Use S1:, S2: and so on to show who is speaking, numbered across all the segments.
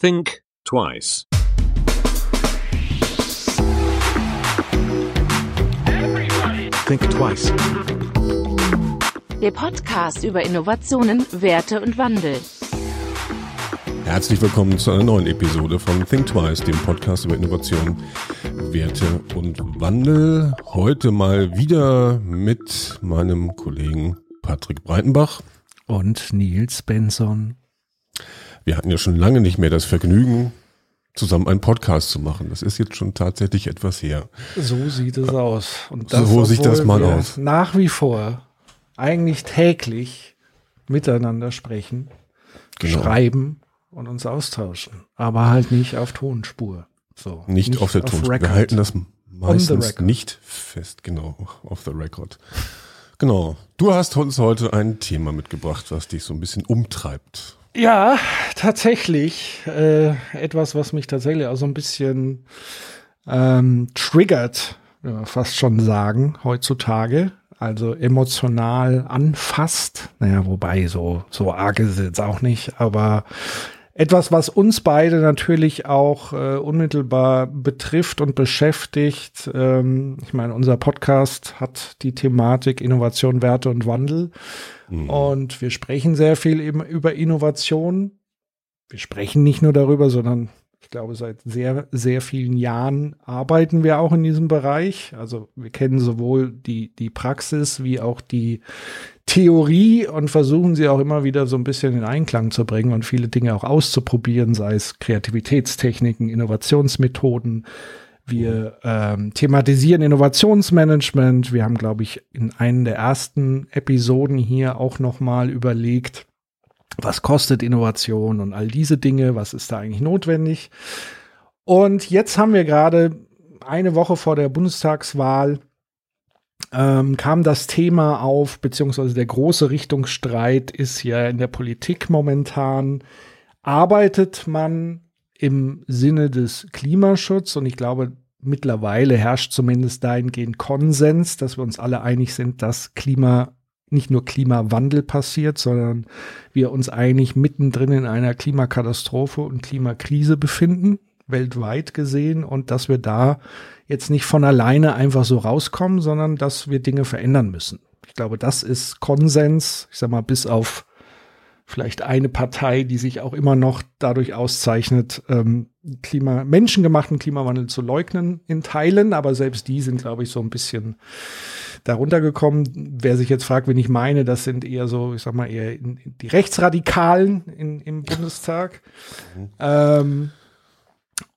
S1: Think twice.
S2: Think twice.
S3: Der Podcast über Innovationen, Werte und Wandel.
S4: Herzlich willkommen zu einer neuen Episode von Think Twice, dem Podcast über Innovation, Werte und Wandel. Heute mal wieder mit meinem Kollegen Patrick Breitenbach.
S2: Und Nils Benson.
S4: Wir hatten ja schon lange nicht mehr das Vergnügen, zusammen einen Podcast zu machen. Das ist jetzt schon tatsächlich etwas her.
S2: So sieht es aus.
S4: Und das, so sieht das mal aus.
S2: Nach wie vor eigentlich täglich miteinander sprechen, genau. schreiben und uns austauschen. Aber halt nicht auf Tonspur.
S4: So, nicht, nicht auf der Tonspur. Wir halten das meistens nicht fest, genau, auf the record. Genau. Du hast uns heute ein Thema mitgebracht, was dich so ein bisschen umtreibt.
S2: Ja, tatsächlich. Äh, etwas, was mich tatsächlich auch so ein bisschen ähm, triggert, ja, fast schon sagen, heutzutage. Also emotional anfasst. Naja, wobei so, so arg ist es jetzt auch nicht, aber etwas, was uns beide natürlich auch äh, unmittelbar betrifft und beschäftigt. Ähm, ich meine, unser Podcast hat die Thematik Innovation, Werte und Wandel. Mhm. Und wir sprechen sehr viel eben über Innovation. Wir sprechen nicht nur darüber, sondern ich glaube, seit sehr, sehr vielen Jahren arbeiten wir auch in diesem Bereich. Also wir kennen sowohl die, die Praxis wie auch die, Theorie und versuchen sie auch immer wieder so ein bisschen in Einklang zu bringen und viele Dinge auch auszuprobieren, sei es Kreativitätstechniken, Innovationsmethoden. Wir ähm, thematisieren Innovationsmanagement. Wir haben, glaube ich, in einer der ersten Episoden hier auch noch mal überlegt, was kostet Innovation und all diese Dinge, was ist da eigentlich notwendig. Und jetzt haben wir gerade eine Woche vor der Bundestagswahl ähm, kam das Thema auf, beziehungsweise der große Richtungsstreit ist ja in der Politik momentan. Arbeitet man im Sinne des Klimaschutzes und ich glaube, mittlerweile herrscht zumindest dahingehend Konsens, dass wir uns alle einig sind, dass Klima nicht nur Klimawandel passiert, sondern wir uns eigentlich mittendrin in einer Klimakatastrophe und Klimakrise befinden, weltweit gesehen, und dass wir da jetzt nicht von alleine einfach so rauskommen, sondern dass wir Dinge verändern müssen. Ich glaube, das ist Konsens, ich sag mal, bis auf vielleicht eine Partei, die sich auch immer noch dadurch auszeichnet, ähm, Klima, menschengemachten Klimawandel zu leugnen in Teilen, aber selbst die sind, glaube ich, so ein bisschen darunter gekommen. Wer sich jetzt fragt, wen ich meine, das sind eher so, ich sag mal, eher die Rechtsradikalen in, im Bundestag. Mhm. Ähm,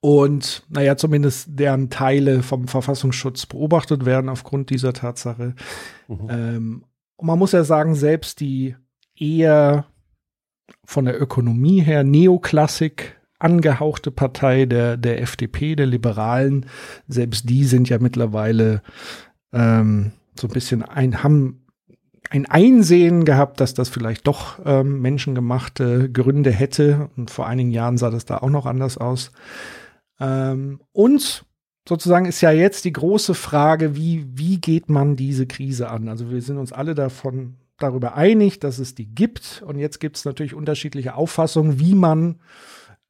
S2: und naja, zumindest deren Teile vom Verfassungsschutz beobachtet werden aufgrund dieser Tatsache. Mhm. Ähm, und man muss ja sagen, selbst die eher von der Ökonomie her Neoklassik angehauchte Partei der, der FDP, der Liberalen, selbst die sind ja mittlerweile ähm, so ein bisschen ein, haben ein Einsehen gehabt, dass das vielleicht doch ähm, menschengemachte Gründe hätte. Und vor einigen Jahren sah das da auch noch anders aus. Ähm, und sozusagen ist ja jetzt die große Frage, wie, wie geht man diese Krise an? Also wir sind uns alle davon darüber einig, dass es die gibt. Und jetzt gibt es natürlich unterschiedliche Auffassungen, wie man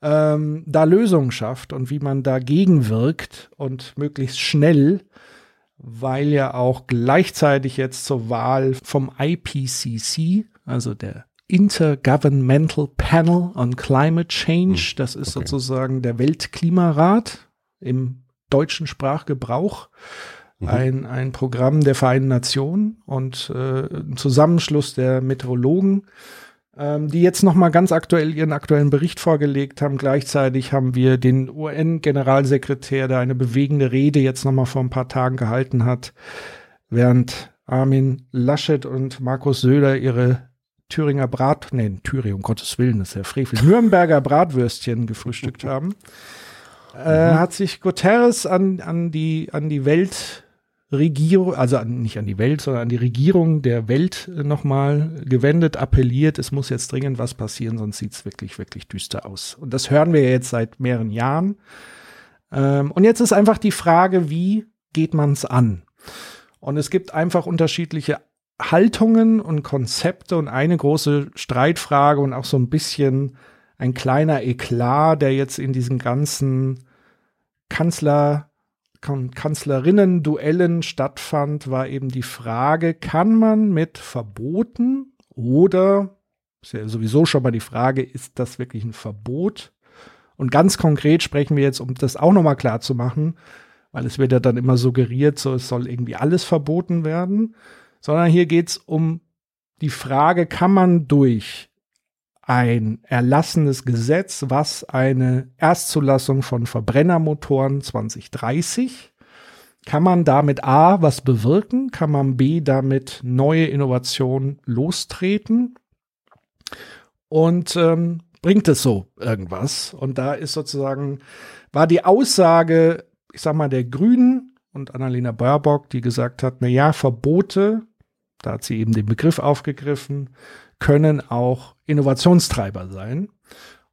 S2: ähm, da Lösungen schafft und wie man dagegen wirkt und möglichst schnell, weil ja auch gleichzeitig jetzt zur Wahl vom IPCC, also der Intergovernmental Panel on Climate Change. Hm, das ist okay. sozusagen der Weltklimarat im deutschen Sprachgebrauch. Mhm. Ein, ein Programm der Vereinten Nationen und äh, ein Zusammenschluss der Meteorologen, ähm, die jetzt noch mal ganz aktuell ihren aktuellen Bericht vorgelegt haben. Gleichzeitig haben wir den UN-Generalsekretär, der eine bewegende Rede jetzt noch mal vor ein paar Tagen gehalten hat, während Armin Laschet und Markus Söder ihre Thüringer Brat, nee, Thüringen, um Gottes Willen, das ist ja Frevel, Nürnberger Bratwürstchen gefrühstückt haben, äh, mhm. hat sich Guterres an, an die, an die Weltregierung, also an, nicht an die Welt, sondern an die Regierung der Welt nochmal gewendet, appelliert, es muss jetzt dringend was passieren, sonst sieht es wirklich, wirklich düster aus. Und das hören wir jetzt seit mehreren Jahren. Ähm, und jetzt ist einfach die Frage, wie geht man es an? Und es gibt einfach unterschiedliche Haltungen und Konzepte und eine große Streitfrage und auch so ein bisschen ein kleiner Eklat, der jetzt in diesen ganzen Kanzler, Kanzlerinnen-Duellen stattfand, war eben die Frage, kann man mit Verboten oder, ist ja sowieso schon mal die Frage, ist das wirklich ein Verbot? Und ganz konkret sprechen wir jetzt, um das auch nochmal klar zu machen, weil es wird ja dann immer suggeriert, so es soll irgendwie alles verboten werden, sondern hier geht es um die Frage, kann man durch ein erlassenes Gesetz, was eine Erstzulassung von Verbrennermotoren 2030, kann man damit A was bewirken, kann man B damit neue Innovationen lostreten und ähm, bringt es so irgendwas? Und da ist sozusagen, war die Aussage, ich sag mal, der Grünen und Annalena Baerbock, die gesagt hat, na ja, Verbote, da hat sie eben den Begriff aufgegriffen, können auch Innovationstreiber sein.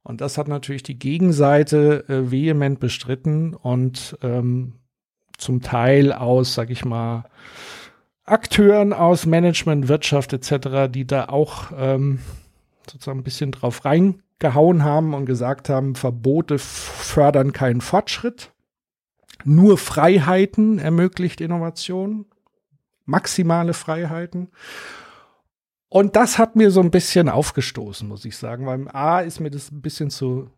S2: Und das hat natürlich die Gegenseite äh, vehement bestritten und ähm, zum Teil aus, sag ich mal, Akteuren aus Management, Wirtschaft etc., die da auch ähm, sozusagen ein bisschen drauf reingehauen haben und gesagt haben, Verbote fördern keinen Fortschritt. Nur Freiheiten ermöglicht Innovation, maximale Freiheiten. Und das hat mir so ein bisschen aufgestoßen, muss ich sagen, weil A ist mir das ein bisschen zu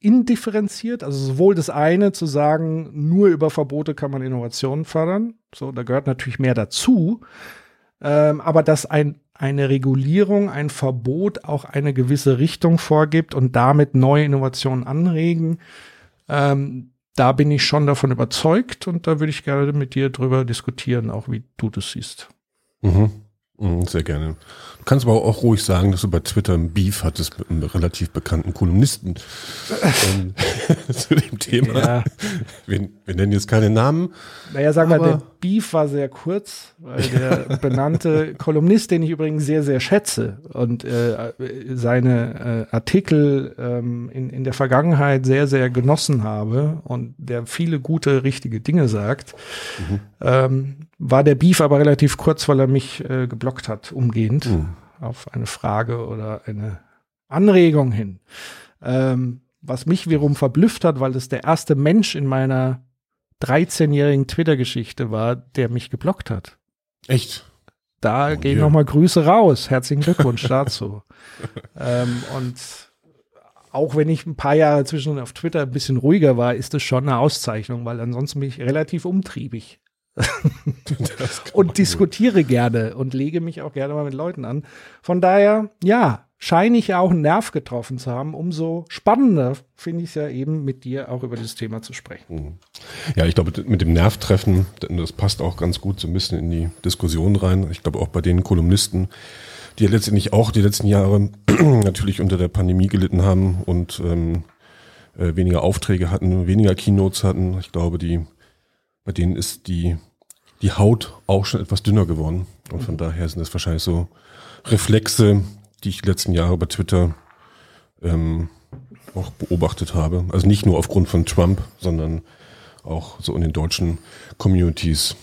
S2: indifferenziert, also sowohl das eine zu sagen, nur über Verbote kann man Innovationen fördern, so, da gehört natürlich mehr dazu, ähm, aber dass ein, eine Regulierung, ein Verbot auch eine gewisse Richtung vorgibt und damit neue Innovationen anregen, ähm, da bin ich schon davon überzeugt und da würde ich gerne mit dir drüber diskutieren, auch wie du das siehst.
S4: Mhm. Mhm, sehr gerne. Du kannst aber auch ruhig sagen, dass du bei Twitter ein Beef hattest mit einem relativ bekannten Kolumnisten ähm, zu dem Thema. Ja. Wir, wir, nennen jetzt keine Namen.
S2: Naja, sag mal, der Beef war sehr kurz, weil der benannte Kolumnist, den ich übrigens sehr, sehr schätze und äh, seine äh, Artikel ähm, in, in der Vergangenheit sehr, sehr genossen habe und der viele gute, richtige Dinge sagt, mhm. ähm, war der Beef aber relativ kurz, weil er mich äh, geblockt hat, umgehend, mhm. auf eine Frage oder eine Anregung hin. Ähm, was mich wiederum verblüfft hat, weil das der erste Mensch in meiner 13-jährigen Twitter-Geschichte war, der mich geblockt hat.
S4: Echt?
S2: Da oh, gehen yeah. nochmal Grüße raus. Herzlichen Glückwunsch dazu. ähm, und auch wenn ich ein paar Jahre zwischen auf Twitter ein bisschen ruhiger war, ist es schon eine Auszeichnung, weil ansonsten bin ich relativ umtriebig. Und diskutiere gerne und lege mich auch gerne mal mit Leuten an. Von daher, ja, scheine ich ja auch einen Nerv getroffen zu haben. Umso spannender finde ich es ja eben, mit dir auch über dieses Thema zu sprechen. Mhm.
S4: Ja, ich glaube, mit dem Nervtreffen, das passt auch ganz gut so ein bisschen in die Diskussion rein. Ich glaube auch bei den Kolumnisten, die letztendlich auch die letzten Jahre natürlich unter der Pandemie gelitten haben und ähm, äh, weniger Aufträge hatten, weniger Keynotes hatten. Ich glaube, die bei denen ist die, die Haut auch schon etwas dünner geworden. Und von daher sind das wahrscheinlich so Reflexe, die ich die letzten Jahre bei Twitter ähm, auch beobachtet habe. Also nicht nur aufgrund von Trump, sondern auch so in den deutschen Communities.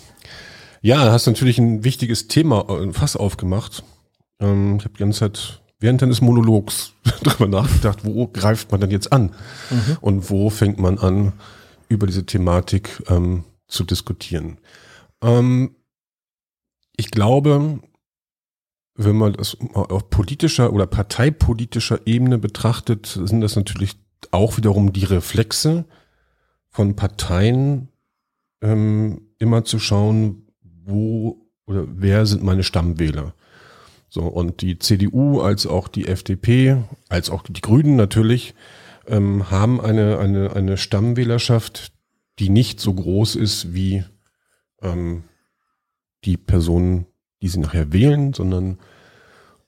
S4: Ja, hast natürlich ein wichtiges Thema äh, Fass aufgemacht. Ähm, ich habe die ganze Zeit während deines Monologs darüber nachgedacht, wo greift man denn jetzt an? Mhm. Und wo fängt man an, über diese Thematik ähm, zu diskutieren. Ähm, ich glaube, wenn man das auf politischer oder parteipolitischer Ebene betrachtet, sind das natürlich auch wiederum die Reflexe von Parteien, ähm, immer zu schauen, wo oder wer sind meine Stammwähler. So, und die CDU als auch die FDP, als auch die Grünen natürlich, ähm, haben eine, eine, eine Stammwählerschaft, die nicht so groß ist wie ähm, die Personen, die sie nachher wählen, sondern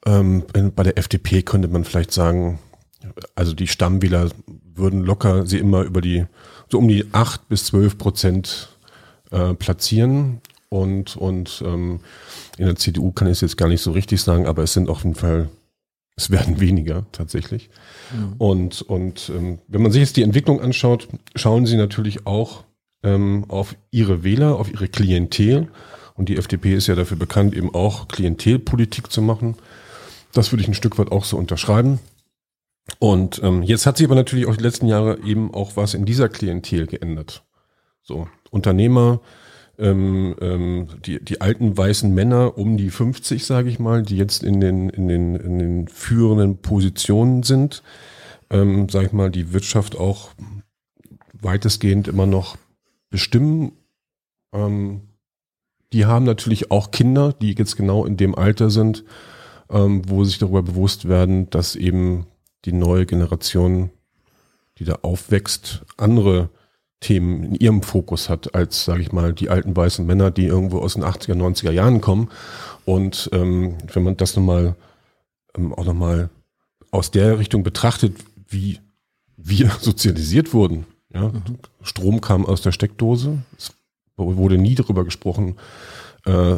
S4: ähm, bei der FDP könnte man vielleicht sagen, also die Stammwähler würden locker sie immer über die, so um die acht bis zwölf Prozent äh, platzieren. Und, und ähm, in der CDU kann ich es jetzt gar nicht so richtig sagen, aber es sind auf jeden Fall, es werden weniger tatsächlich. Mhm. Und, und ähm, wenn man sich jetzt die Entwicklung anschaut, schauen sie natürlich auch ähm, auf ihre Wähler, auf ihre Klientel. Und die FDP ist ja dafür bekannt, eben auch Klientelpolitik zu machen. Das würde ich ein Stück weit auch so unterschreiben. Und ähm, jetzt hat sich aber natürlich auch die letzten Jahre eben auch was in dieser Klientel geändert. So, Unternehmer, ähm, ähm, die, die alten weißen Männer um die 50, sage ich mal, die jetzt in den, in den, in den führenden Positionen sind, ähm, sage ich mal, die Wirtschaft auch weitestgehend immer noch bestimmen. Ähm, die haben natürlich auch Kinder, die jetzt genau in dem Alter sind, ähm, wo sich darüber bewusst werden, dass eben die neue Generation, die da aufwächst, andere Themen in ihrem Fokus hat, als, sage ich mal, die alten weißen Männer, die irgendwo aus den 80er, 90er Jahren kommen. Und ähm, wenn man das nochmal ähm, auch nochmal aus der Richtung betrachtet, wie wir sozialisiert wurden. Ja? Mhm. Strom kam aus der Steckdose, es wurde nie darüber gesprochen, äh,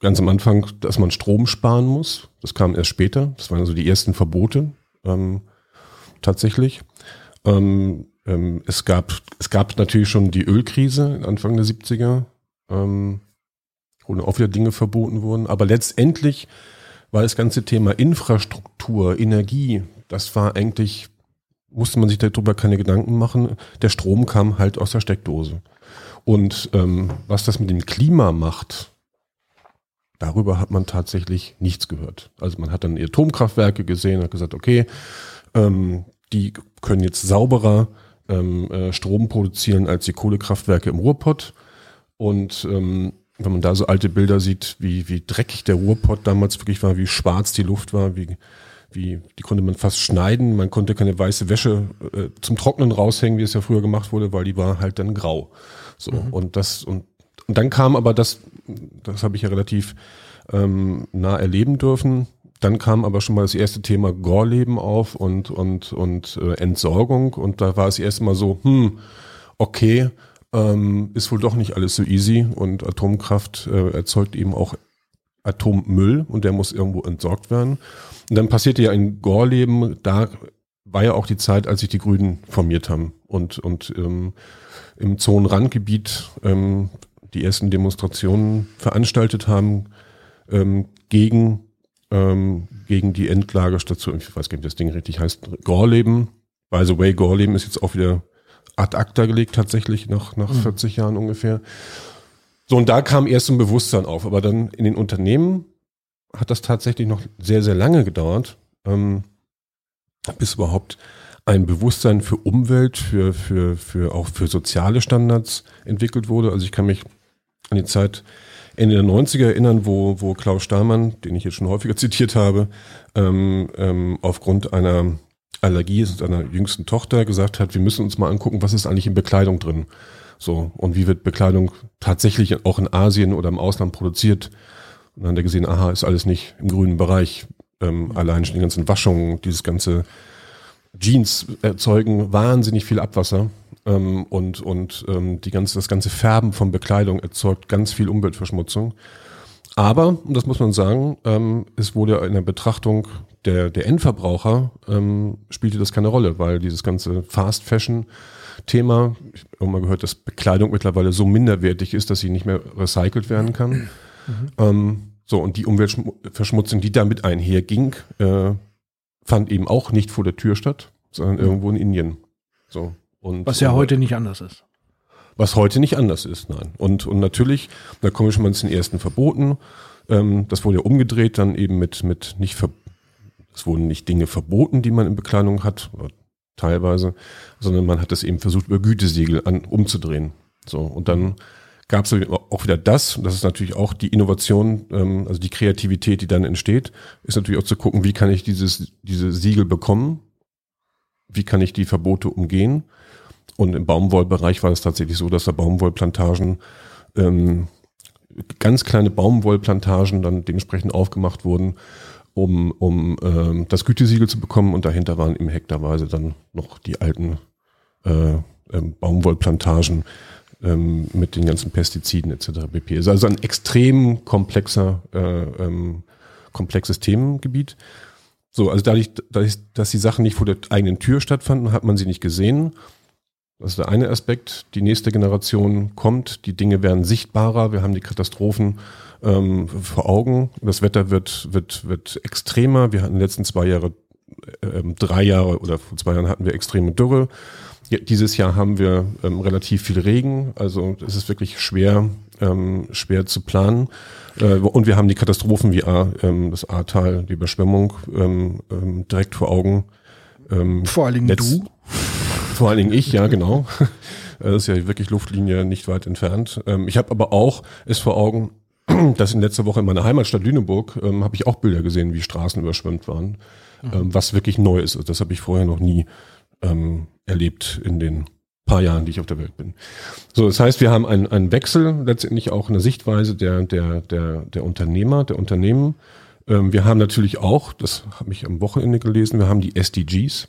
S4: ganz am Anfang, dass man Strom sparen muss. Das kam erst später. Das waren also die ersten Verbote ähm, tatsächlich. Ähm, ähm, es, gab, es gab natürlich schon die Ölkrise Anfang der 70er, ähm, wo auch wieder Dinge verboten wurden. Aber letztendlich war das ganze Thema Infrastruktur, Energie, das war eigentlich, musste man sich darüber keine Gedanken machen. Der Strom kam halt aus der Steckdose. Und ähm, was das mit dem Klima macht, darüber hat man tatsächlich nichts gehört. Also man hat dann Atomkraftwerke gesehen, hat gesagt, okay, ähm, die können jetzt sauberer ähm, äh, Strom produzieren als die Kohlekraftwerke im Ruhrpott. Und ähm, wenn man da so alte Bilder sieht, wie, wie dreckig der Ruhrpott damals wirklich war, wie schwarz die Luft war, wie, wie, die konnte man fast schneiden. Man konnte keine weiße Wäsche äh, zum Trocknen raushängen, wie es ja früher gemacht wurde, weil die war halt dann grau. So, mhm. und das, und, und dann kam aber das, das habe ich ja relativ ähm, nah erleben dürfen, dann kam aber schon mal das erste Thema Gorleben auf und, und, und äh, Entsorgung. Und da war es erst mal so, hm, okay, ähm, ist wohl doch nicht alles so easy. Und Atomkraft äh, erzeugt eben auch Atommüll und der muss irgendwo entsorgt werden. Und dann passierte ja in Gorleben, da war ja auch die Zeit, als sich die Grünen formiert haben und, und ähm, im Zonenrandgebiet ähm, die ersten Demonstrationen veranstaltet haben ähm, gegen ähm, gegen die Endlagerstation, ich weiß gar nicht, wie das Ding richtig heißt, Gorleben. By the way, Gorleben ist jetzt auch wieder ad acta gelegt, tatsächlich nach, nach mhm. 40 Jahren ungefähr. So, und da kam erst ein Bewusstsein auf, aber dann in den Unternehmen hat das tatsächlich noch sehr, sehr lange gedauert, ähm, bis überhaupt ein Bewusstsein für Umwelt, für, für, für auch für soziale Standards entwickelt wurde. Also ich kann mich an die Zeit Ende der 90er erinnern, wo, wo Klaus Stahlmann, den ich jetzt schon häufiger zitiert habe, ähm, ähm, aufgrund einer Allergie seiner jüngsten Tochter gesagt hat, wir müssen uns mal angucken, was ist eigentlich in Bekleidung drin. So, und wie wird Bekleidung tatsächlich auch in Asien oder im Ausland produziert? Und dann hat er gesehen, aha, ist alles nicht im grünen Bereich. Ähm, allein schon die ganzen Waschungen, dieses ganze Jeans erzeugen wahnsinnig viel Abwasser ähm, und, und ähm, die ganze, das ganze Färben von Bekleidung erzeugt ganz viel Umweltverschmutzung. Aber, und das muss man sagen, ähm, es wurde in der Betrachtung der, der Endverbraucher ähm, spielte das keine Rolle, weil dieses ganze Fast Fashion Thema, ich habe mal gehört, dass Bekleidung mittlerweile so minderwertig ist, dass sie nicht mehr recycelt werden kann. Mhm. Ähm, so, und die Umweltverschmutzung, die damit einherging, äh, fand eben auch nicht vor der Tür statt, sondern irgendwo in Indien. So.
S2: Und, was ja heute nicht anders ist.
S4: Was heute nicht anders ist, nein. Und, und natürlich, da kommen wir schon mal zu den ersten Verboten. Ähm, das wurde ja umgedreht dann eben mit, mit nicht ver es wurden nicht Dinge verboten, die man in Bekleidung hat, teilweise, sondern man hat es eben versucht, über Gütesiegel an, umzudrehen. So, und dann gab es auch wieder das, und das ist natürlich auch die Innovation, ähm, also die Kreativität, die dann entsteht, ist natürlich auch zu gucken, wie kann ich dieses, diese Siegel bekommen, wie kann ich die Verbote umgehen? Und im Baumwollbereich war es tatsächlich so, dass da Baumwollplantagen, ähm, ganz kleine Baumwollplantagen dann dementsprechend aufgemacht wurden, um, um ähm, das Gütesiegel zu bekommen. Und dahinter waren im Hektarweise dann noch die alten äh, ähm, Baumwollplantagen ähm, mit den ganzen Pestiziden etc. pp. Ist also ein extrem komplexer, äh, ähm, komplexes Themengebiet. So, also dadurch, dadurch, dass die Sachen nicht vor der eigenen Tür stattfanden, hat man sie nicht gesehen. Das ist der eine Aspekt. Die nächste Generation kommt, die Dinge werden sichtbarer, wir haben die Katastrophen ähm, vor Augen. Das Wetter wird, wird, wird extremer. Wir hatten den letzten zwei Jahre ähm, drei Jahre oder vor zwei Jahren hatten wir extreme Dürre. Ja, dieses Jahr haben wir ähm, relativ viel Regen, also es ist wirklich schwer, ähm, schwer zu planen. Äh, und wir haben die Katastrophen wie A, ähm, das Ahrtal, die Überschwemmung ähm, ähm, direkt vor Augen.
S2: Ähm, vor allen Dingen du.
S4: Vor allen Dingen ich, ja genau. Das ist ja wirklich Luftlinie nicht weit entfernt. Ähm, ich habe aber auch es vor Augen, dass in letzter Woche in meiner Heimatstadt Lüneburg ähm, habe ich auch Bilder gesehen, wie Straßen überschwemmt waren, mhm. ähm, was wirklich neu ist. Also das habe ich vorher noch nie ähm, erlebt in den paar Jahren, die ich auf der Welt bin. So, das heißt, wir haben einen, einen Wechsel, letztendlich auch eine Sichtweise der, der, der, der Unternehmer, der Unternehmen. Ähm, wir haben natürlich auch, das habe ich am Wochenende gelesen, wir haben die SDGs,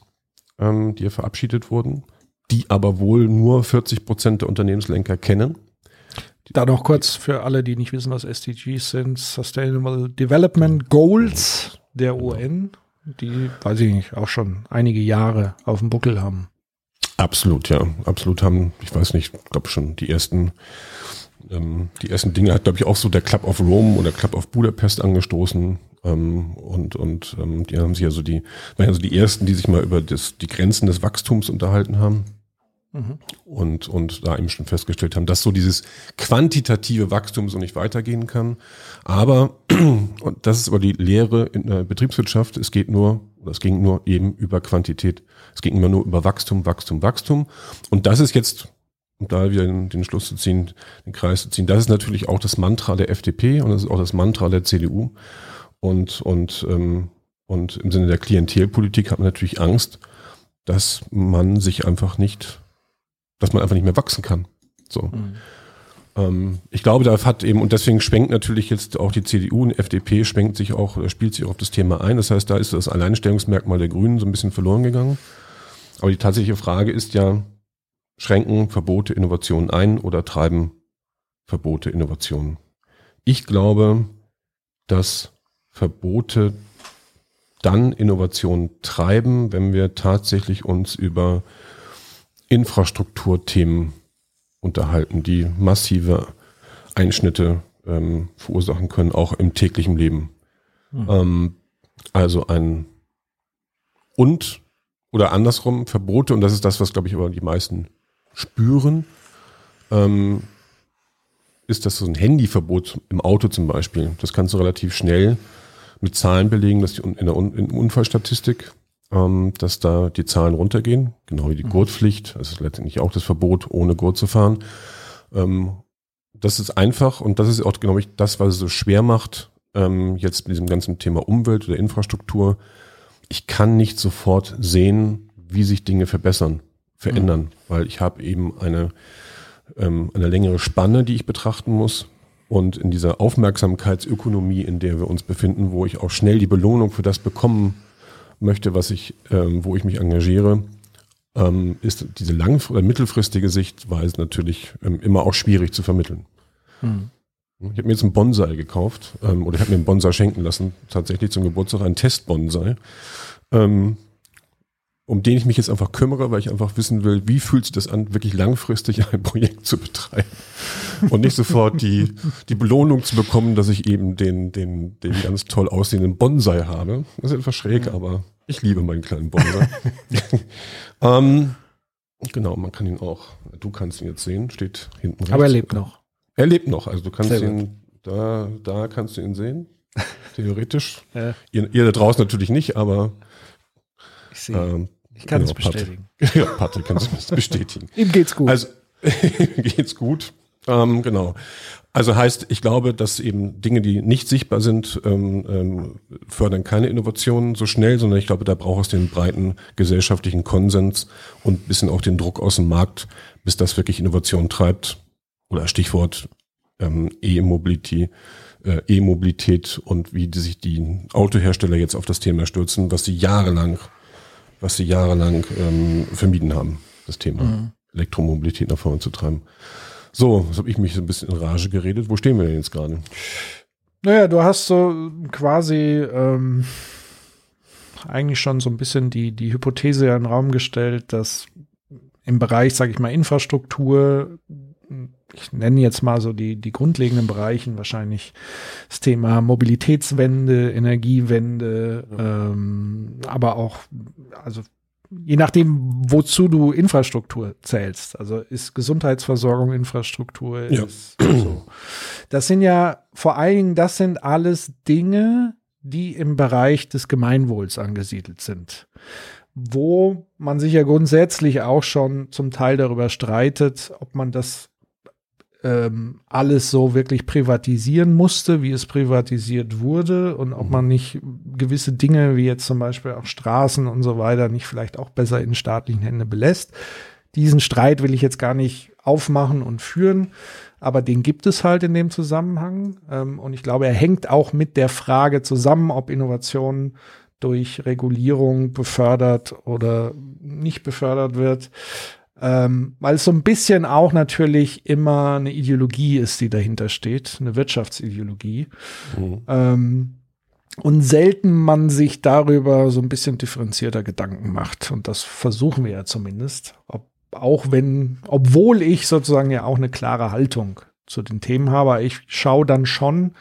S4: ähm, die ja verabschiedet wurden, die aber wohl nur 40 Prozent der Unternehmenslenker kennen.
S2: Da noch kurz für alle, die nicht wissen, was SDGs sind, Sustainable Development Goals der genau. UN die, weiß ich nicht, auch schon einige Jahre auf dem Buckel haben.
S4: Absolut, ja. Absolut haben, ich weiß nicht, glaube schon die ersten, ähm, die ersten Dinge hat, glaube ich, auch so der Club of Rome oder Club of Budapest angestoßen. Ähm, und und ähm, die haben sich also die, waren also die ersten, die sich mal über das, die Grenzen des Wachstums unterhalten haben. Mhm. Und, und da eben schon festgestellt haben, dass so dieses quantitative Wachstum so nicht weitergehen kann. Aber, und das ist aber die Lehre in der Betriebswirtschaft, es geht nur, oder es ging nur eben über Quantität. Es ging immer nur über Wachstum, Wachstum, Wachstum. Und das ist jetzt, um da wieder den, Schluss zu ziehen, den Kreis zu ziehen, das ist natürlich auch das Mantra der FDP und das ist auch das Mantra der CDU. Und, und, ähm, und im Sinne der Klientelpolitik hat man natürlich Angst, dass man sich einfach nicht dass man einfach nicht mehr wachsen kann. So. Mhm. Ähm, ich glaube, da hat eben, und deswegen schwenkt natürlich jetzt auch die CDU und FDP schwenkt sich auch, spielt sich auch auf das Thema ein. Das heißt, da ist das Alleinstellungsmerkmal der Grünen so ein bisschen verloren gegangen. Aber die tatsächliche Frage ist ja, schränken Verbote Innovationen ein oder treiben Verbote Innovationen? Ich glaube, dass Verbote dann Innovationen treiben, wenn wir tatsächlich uns über Infrastrukturthemen unterhalten, die massive Einschnitte ähm, verursachen können, auch im täglichen Leben. Mhm. Ähm, also ein und oder andersrum Verbote, und das ist das, was, glaube ich, aber die meisten spüren, ähm, ist das so ein Handyverbot im Auto zum Beispiel. Das kannst du relativ schnell mit Zahlen belegen, dass die in der Unfallstatistik ähm, dass da die Zahlen runtergehen, genau wie die mhm. Gurtpflicht. Das ist letztendlich auch das Verbot, ohne Gurt zu fahren. Ähm, das ist einfach und das ist auch, glaube ich, das, was es so schwer macht, ähm, jetzt mit diesem ganzen Thema Umwelt oder Infrastruktur. Ich kann nicht sofort sehen, wie sich Dinge verbessern, verändern, mhm. weil ich habe eben eine, ähm, eine längere Spanne, die ich betrachten muss. Und in dieser Aufmerksamkeitsökonomie, in der wir uns befinden, wo ich auch schnell die Belohnung für das bekommen möchte, was ich, ähm, wo ich mich engagiere, ähm, ist diese lang- oder mittelfristige Sichtweise natürlich ähm, immer auch schwierig zu vermitteln. Hm. Ich habe mir jetzt einen Bonsai gekauft ähm, oder ich habe mir einen Bonsai schenken lassen, tatsächlich zum Geburtstag einen Test-Bonsai. Ähm, um den ich mich jetzt einfach kümmere, weil ich einfach wissen will, wie fühlt sich das an, wirklich langfristig ein Projekt zu betreiben und nicht sofort die, die Belohnung zu bekommen, dass ich eben den, den, den ganz toll aussehenden Bonsai habe. Das ist etwas schräg, aber ich liebe meinen kleinen Bonsai. ähm, genau, man kann ihn auch, du kannst ihn jetzt sehen, steht hinten rechts.
S2: Aber er lebt noch.
S4: Er lebt noch, also du kannst Sehr ihn, gut. da, da kannst du ihn sehen, theoretisch. ja. ihr, ihr da draußen natürlich nicht, aber.
S2: Ähm, ich kann es genau, bestätigen.
S4: Patrick, ja, Patrick kann es bestätigen.
S2: Ihm geht's gut.
S4: Also, geht's gut. Ähm, genau. Also heißt, ich glaube, dass eben Dinge, die nicht sichtbar sind, ähm, ähm, fördern keine Innovationen so schnell, sondern ich glaube, da braucht es den breiten gesellschaftlichen Konsens und ein bisschen auch den Druck aus dem Markt, bis das wirklich Innovation treibt. Oder Stichwort ähm, E-Mobility, äh, E-Mobilität und wie die sich die Autohersteller jetzt auf das Thema stürzen, was sie jahrelang was sie jahrelang ähm, vermieden haben, das Thema mhm. Elektromobilität nach vorne zu treiben. So, jetzt habe ich mich so ein bisschen in Rage geredet. Wo stehen wir denn jetzt gerade?
S2: Naja, du hast so quasi ähm, eigentlich schon so ein bisschen die, die Hypothese in den Raum gestellt, dass im Bereich, sage ich mal, Infrastruktur ich nenne jetzt mal so die, die grundlegenden Bereichen, wahrscheinlich das Thema Mobilitätswende, Energiewende, ähm, aber auch, also je nachdem, wozu du Infrastruktur zählst. Also ist Gesundheitsversorgung Infrastruktur.
S4: Ja.
S2: Ist so. Das sind ja vor allen Dingen, das sind alles Dinge, die im Bereich des Gemeinwohls angesiedelt sind wo man sich ja grundsätzlich auch schon zum Teil darüber streitet, ob man das ähm, alles so wirklich privatisieren musste, wie es privatisiert wurde und ob man nicht gewisse Dinge, wie jetzt zum Beispiel auch Straßen und so weiter, nicht vielleicht auch besser in staatlichen Händen belässt. Diesen Streit will ich jetzt gar nicht aufmachen und führen, aber den gibt es halt in dem Zusammenhang. Ähm, und ich glaube, er hängt auch mit der Frage zusammen, ob Innovationen durch Regulierung befördert oder nicht befördert wird. Ähm, weil es so ein bisschen auch natürlich immer eine Ideologie ist, die dahinter steht, eine Wirtschaftsideologie. Mhm. Ähm, und selten man sich darüber so ein bisschen differenzierter Gedanken macht. Und das versuchen wir ja zumindest. Ob, auch wenn, obwohl ich sozusagen ja auch eine klare Haltung zu den Themen habe, ich schaue dann schon,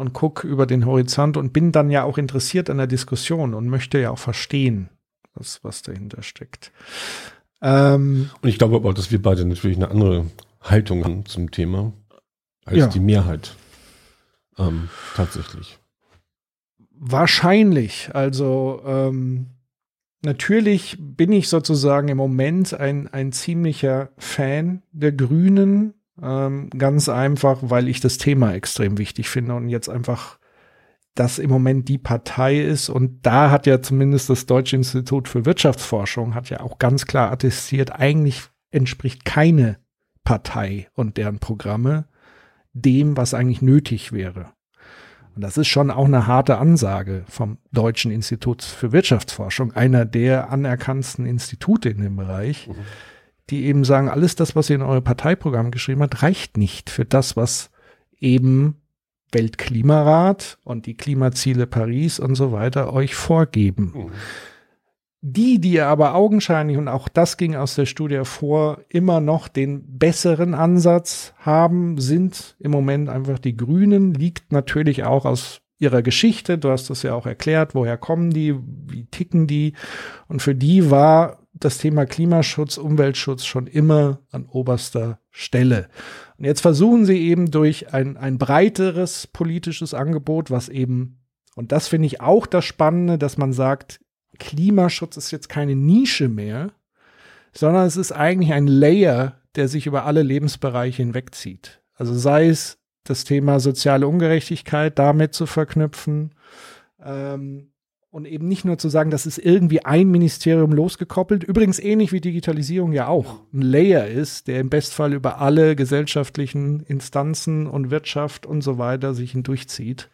S2: und gucke über den Horizont und bin dann ja auch interessiert an der Diskussion und möchte ja auch verstehen, was, was dahinter steckt.
S4: Ähm, und ich glaube aber auch, dass wir beide natürlich eine andere Haltung haben zum Thema als ja. die Mehrheit. Ähm, tatsächlich.
S2: Wahrscheinlich. Also ähm, natürlich bin ich sozusagen im Moment ein, ein ziemlicher Fan der Grünen ähm, ganz einfach, weil ich das Thema extrem wichtig finde und jetzt einfach das im Moment die Partei ist. Und da hat ja zumindest das Deutsche Institut für Wirtschaftsforschung hat ja auch ganz klar attestiert, eigentlich entspricht keine Partei und deren Programme dem, was eigentlich nötig wäre. Und das ist schon auch eine harte Ansage vom Deutschen Institut für Wirtschaftsforschung, einer der anerkanntesten Institute in dem Bereich. Mhm die eben sagen, alles das, was ihr in euer Parteiprogramm geschrieben habt, reicht nicht für das, was eben Weltklimarat und die Klimaziele Paris und so weiter euch vorgeben. Mhm. Die, die aber augenscheinlich, und auch das ging aus der Studie hervor, immer noch den besseren Ansatz haben, sind im Moment einfach die Grünen, liegt natürlich auch aus ihrer Geschichte. Du hast das ja auch erklärt, woher kommen die, wie ticken die. Und für die war das Thema Klimaschutz, Umweltschutz schon immer an oberster Stelle. Und jetzt versuchen sie eben durch ein, ein breiteres politisches Angebot, was eben, und das finde ich auch das Spannende, dass man sagt, Klimaschutz ist jetzt keine Nische mehr, sondern es ist eigentlich ein Layer, der sich über alle Lebensbereiche hinwegzieht. Also sei es das Thema soziale Ungerechtigkeit damit zu verknüpfen, ähm, und eben nicht nur zu sagen, das ist irgendwie ein Ministerium losgekoppelt, übrigens ähnlich wie Digitalisierung ja auch ein Layer ist, der im Bestfall über alle gesellschaftlichen Instanzen und Wirtschaft und so weiter sich hindurchzieht.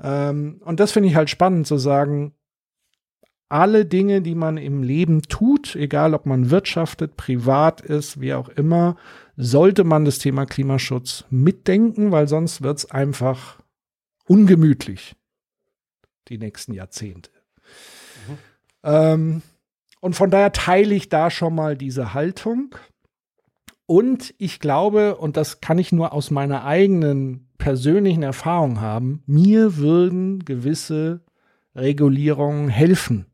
S2: Ähm, und das finde ich halt spannend zu sagen, alle Dinge, die man im Leben tut, egal ob man wirtschaftet, privat ist, wie auch immer, sollte man das Thema Klimaschutz mitdenken, weil sonst wird es einfach ungemütlich die nächsten Jahrzehnte. Mhm. Ähm, und von daher teile ich da schon mal diese Haltung. Und ich glaube, und das kann ich nur aus meiner eigenen persönlichen Erfahrung haben, mir würden gewisse Regulierungen helfen.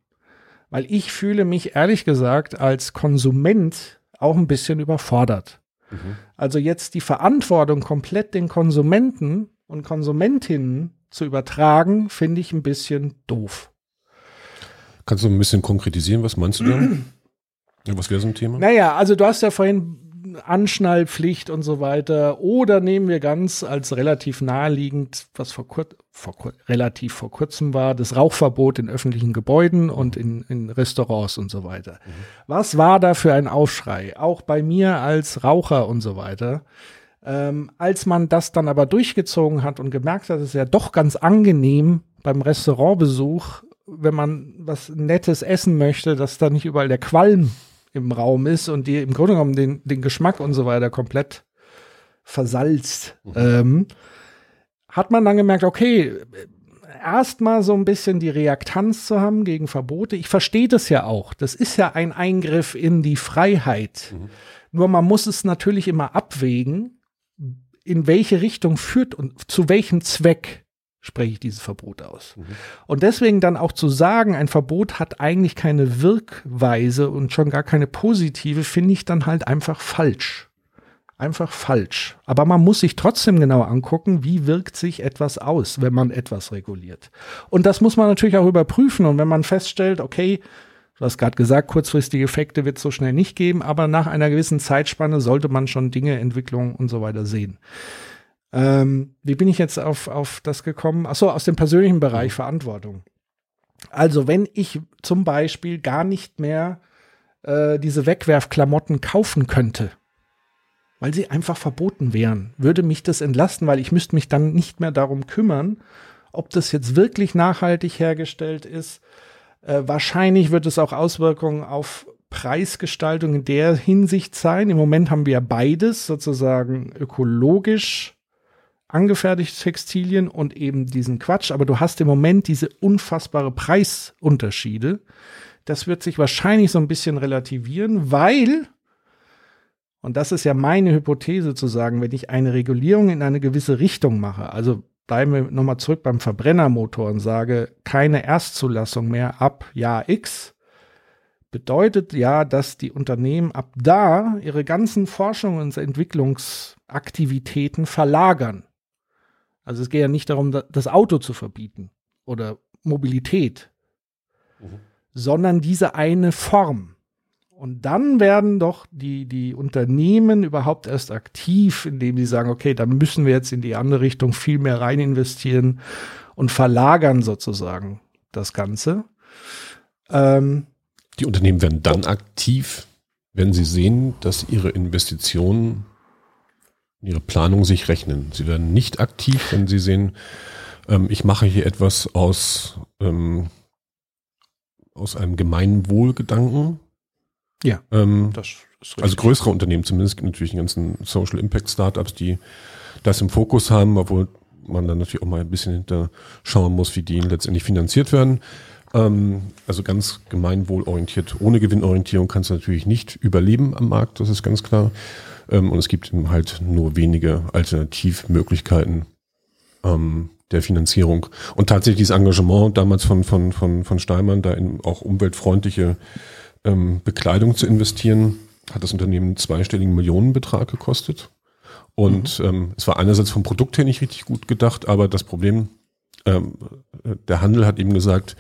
S2: Weil ich fühle mich ehrlich gesagt als Konsument auch ein bisschen überfordert. Mhm. Also jetzt die Verantwortung komplett den Konsumenten und Konsumentinnen zu übertragen, finde ich ein bisschen doof.
S4: Kannst du ein bisschen konkretisieren, was meinst du da? was wäre so ein Thema?
S2: Naja, also du hast ja vorhin Anschnallpflicht und so weiter. Oder nehmen wir ganz als relativ naheliegend, was vor, kur vor kur relativ vor kurzem war, das Rauchverbot in öffentlichen Gebäuden und in, in Restaurants und so weiter. Mhm. Was war da für ein Aufschrei? Auch bei mir als Raucher und so weiter. Ähm, als man das dann aber durchgezogen hat und gemerkt hat, es ist ja doch ganz angenehm beim Restaurantbesuch, wenn man was Nettes essen möchte, dass da nicht überall der Qualm im Raum ist und die im Grunde genommen den, den Geschmack und so weiter komplett versalzt, mhm. ähm, hat man dann gemerkt, okay, erstmal so ein bisschen die Reaktanz zu haben gegen Verbote. Ich verstehe das ja auch. Das ist ja ein Eingriff in die Freiheit. Mhm Nur man muss es natürlich immer abwägen, in welche Richtung führt und zu welchem Zweck spreche ich dieses Verbot aus. Mhm. Und deswegen dann auch zu sagen, ein Verbot hat eigentlich keine Wirkweise und schon gar keine positive, finde ich dann halt einfach falsch. Einfach falsch. Aber man muss sich trotzdem genau angucken, wie wirkt sich etwas aus, wenn man etwas reguliert. Und das muss man natürlich auch überprüfen. Und wenn man feststellt, okay, du hast gerade gesagt, kurzfristige Effekte wird es so schnell nicht geben, aber nach einer gewissen Zeitspanne sollte man schon Dinge, Entwicklungen und so weiter sehen. Ähm, wie bin ich jetzt auf, auf das gekommen? Achso, aus dem persönlichen Bereich Verantwortung. Also, wenn ich zum Beispiel gar nicht mehr äh, diese Wegwerfklamotten kaufen könnte, weil sie einfach verboten wären, würde mich das entlasten, weil ich müsste mich dann nicht mehr darum kümmern, ob das jetzt wirklich nachhaltig hergestellt ist. Äh, wahrscheinlich wird es auch Auswirkungen auf Preisgestaltung in der Hinsicht sein. Im Moment haben wir beides, sozusagen ökologisch angefertigte Textilien und eben diesen Quatsch, aber du hast im Moment diese unfassbare Preisunterschiede. Das wird sich wahrscheinlich so ein bisschen relativieren, weil, und das ist ja meine Hypothese zu sagen, wenn ich eine Regulierung in eine gewisse Richtung mache, also bleiben wir nochmal zurück beim Verbrennermotor und sage, keine Erstzulassung mehr ab Jahr X, bedeutet ja, dass die Unternehmen ab da ihre ganzen Forschungs- und Entwicklungsaktivitäten verlagern. Also es geht ja nicht darum, das Auto zu verbieten oder Mobilität, mhm. sondern diese eine Form. Und dann werden doch die, die Unternehmen überhaupt erst aktiv, indem sie sagen, okay, da müssen wir jetzt in die andere Richtung viel mehr rein investieren und verlagern sozusagen das Ganze.
S4: Ähm, die Unternehmen werden dann aktiv, wenn sie sehen, dass ihre Investitionen ihre Planung sich rechnen. Sie werden nicht aktiv, wenn sie sehen, ähm, ich mache hier etwas aus, ähm, aus einem Gemeinwohlgedanken.
S2: Ja,
S4: ähm, das ist Also größere Unternehmen zumindest, gibt natürlich die ganzen Social Impact Startups, die das im Fokus haben, obwohl man dann natürlich auch mal ein bisschen hinter schauen muss, wie die letztendlich finanziert werden. Ähm, also ganz gemeinwohlorientiert, ohne Gewinnorientierung kannst du natürlich nicht überleben am Markt, das ist ganz klar. Ähm, und es gibt halt nur wenige Alternativmöglichkeiten ähm, der Finanzierung. Und tatsächlich dieses Engagement damals von, von, von, von Steinmann, da in auch umweltfreundliche ähm, Bekleidung zu investieren, hat das Unternehmen einen zweistelligen Millionenbetrag gekostet. Und mhm. ähm, es war einerseits vom Produkt her nicht richtig gut gedacht, aber das Problem, ähm, der Handel hat eben gesagt,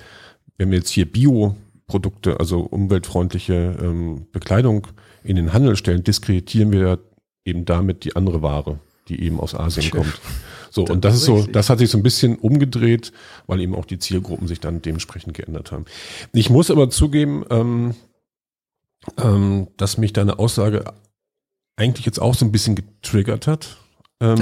S4: wenn wir jetzt hier Bioprodukte, also umweltfreundliche ähm, Bekleidung in den Handel stellen, diskreditieren wir eben damit die andere Ware, die eben aus Asien kommt. So, das und das ist so, das hat sich so ein bisschen umgedreht, weil eben auch die Zielgruppen sich dann dementsprechend geändert haben. Ich muss aber zugeben, ähm, ähm, dass mich deine Aussage eigentlich jetzt auch so ein bisschen getriggert hat. Ähm,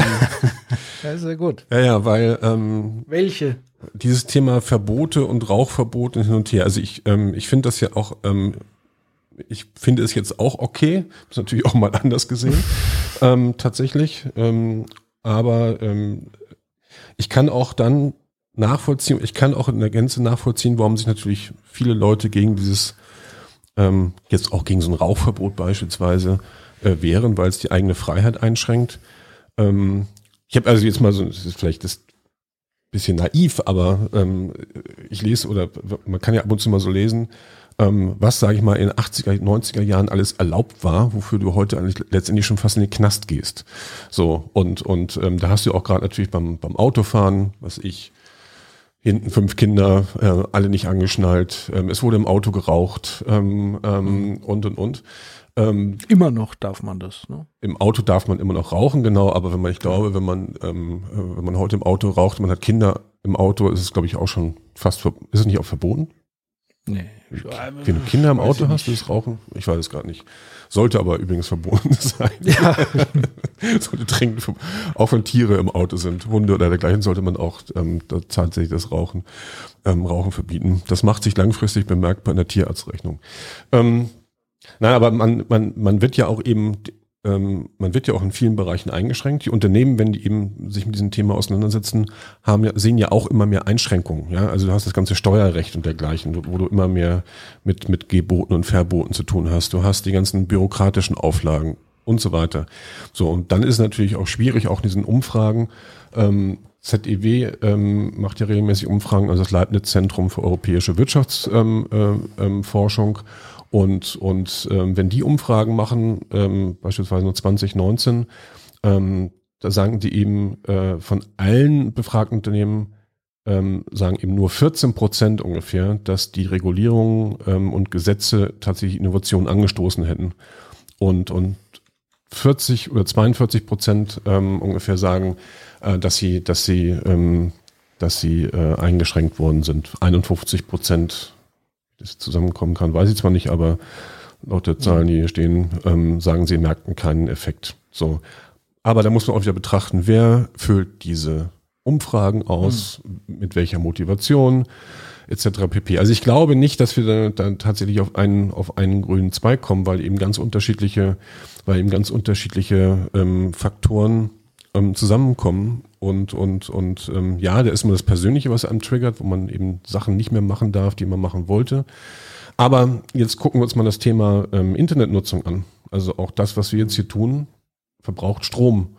S2: ja, sehr gut.
S4: Ja, ja, weil ähm,
S2: welche?
S4: Dieses Thema Verbote und Rauchverbote hin und her. Also ich, ähm, ich finde das ja auch ähm, ich finde es jetzt auch okay. Ist natürlich auch mal anders gesehen, ähm, tatsächlich. Ähm, aber ähm, ich kann auch dann nachvollziehen, ich kann auch in der Gänze nachvollziehen, warum sich natürlich viele Leute gegen dieses, ähm, jetzt auch gegen so ein Rauchverbot beispielsweise äh, wehren, weil es die eigene Freiheit einschränkt. Ähm, ich habe also jetzt mal so, das ist vielleicht das bisschen naiv, aber ähm, ich lese oder man kann ja ab und zu mal so lesen, ähm, was, sage ich mal, in 80er, 90er Jahren alles erlaubt war, wofür du heute eigentlich letztendlich schon fast in den Knast gehst. So, und, und ähm, da hast du auch gerade natürlich beim, beim Autofahren, was ich, hinten fünf Kinder, äh, alle nicht angeschnallt, ähm, es wurde im Auto geraucht ähm, ähm, und und und.
S2: Ähm, immer noch darf man das. Ne?
S4: Im Auto darf man immer noch rauchen, genau. Aber wenn man, ich glaube, wenn man, ähm, äh, wenn man heute im Auto raucht, man hat Kinder im Auto, ist es glaube ich auch schon fast, ist es nicht auch verboten?
S2: Nee.
S4: Wenn du Kinder im Auto hast, das Rauchen? Ich weiß es gerade nicht. Sollte aber übrigens verboten sein.
S2: Ja.
S4: sollte dringend, auch wenn Tiere im Auto sind, Hunde oder dergleichen, sollte man auch ähm, da tatsächlich das Rauchen, ähm, Rauchen verbieten. Das macht sich langfristig bemerkbar in der Tierarztrechnung. Ähm, nein, aber man, man, man wird ja auch eben man wird ja auch in vielen Bereichen eingeschränkt. Die Unternehmen, wenn die eben sich mit diesem Thema auseinandersetzen, haben ja, sehen ja auch immer mehr Einschränkungen. Ja, also du hast das ganze Steuerrecht und dergleichen, wo du immer mehr mit, mit Geboten und Verboten zu tun hast. Du hast die ganzen bürokratischen Auflagen und so weiter. So, und dann ist es natürlich auch schwierig, auch in diesen Umfragen, ähm, ZEW ähm, macht ja regelmäßig Umfragen, also das Leibniz-Zentrum für europäische Wirtschaftsforschung. Ähm, äh, ähm. Und, und ähm, wenn die Umfragen machen, ähm, beispielsweise nur 2019, ähm, da sagen die eben äh, von allen befragten Unternehmen, ähm, sagen eben nur 14 Prozent ungefähr, dass die Regulierungen ähm, und Gesetze tatsächlich Innovationen angestoßen hätten. Und, und 40 oder 42 Prozent ähm, ungefähr sagen, äh, dass sie, dass sie, ähm, dass sie äh, eingeschränkt worden sind. 51 Prozent das zusammenkommen kann, weiß ich zwar nicht, aber laut der Zahlen, die hier stehen, ähm, sagen sie, merkten keinen Effekt. So. Aber da muss man auch wieder betrachten, wer füllt diese Umfragen aus, mhm. mit welcher Motivation, etc. pp. Also ich glaube nicht, dass wir dann tatsächlich auf einen, auf einen grünen Zweig kommen, weil eben ganz unterschiedliche, weil eben ganz unterschiedliche ähm, Faktoren ähm, zusammenkommen und, und, und ähm, ja, da ist immer das Persönliche, was einem triggert, wo man eben Sachen nicht mehr machen darf, die man machen wollte. Aber jetzt gucken wir uns mal das Thema ähm, Internetnutzung an. Also auch das, was wir jetzt hier tun, verbraucht Strom.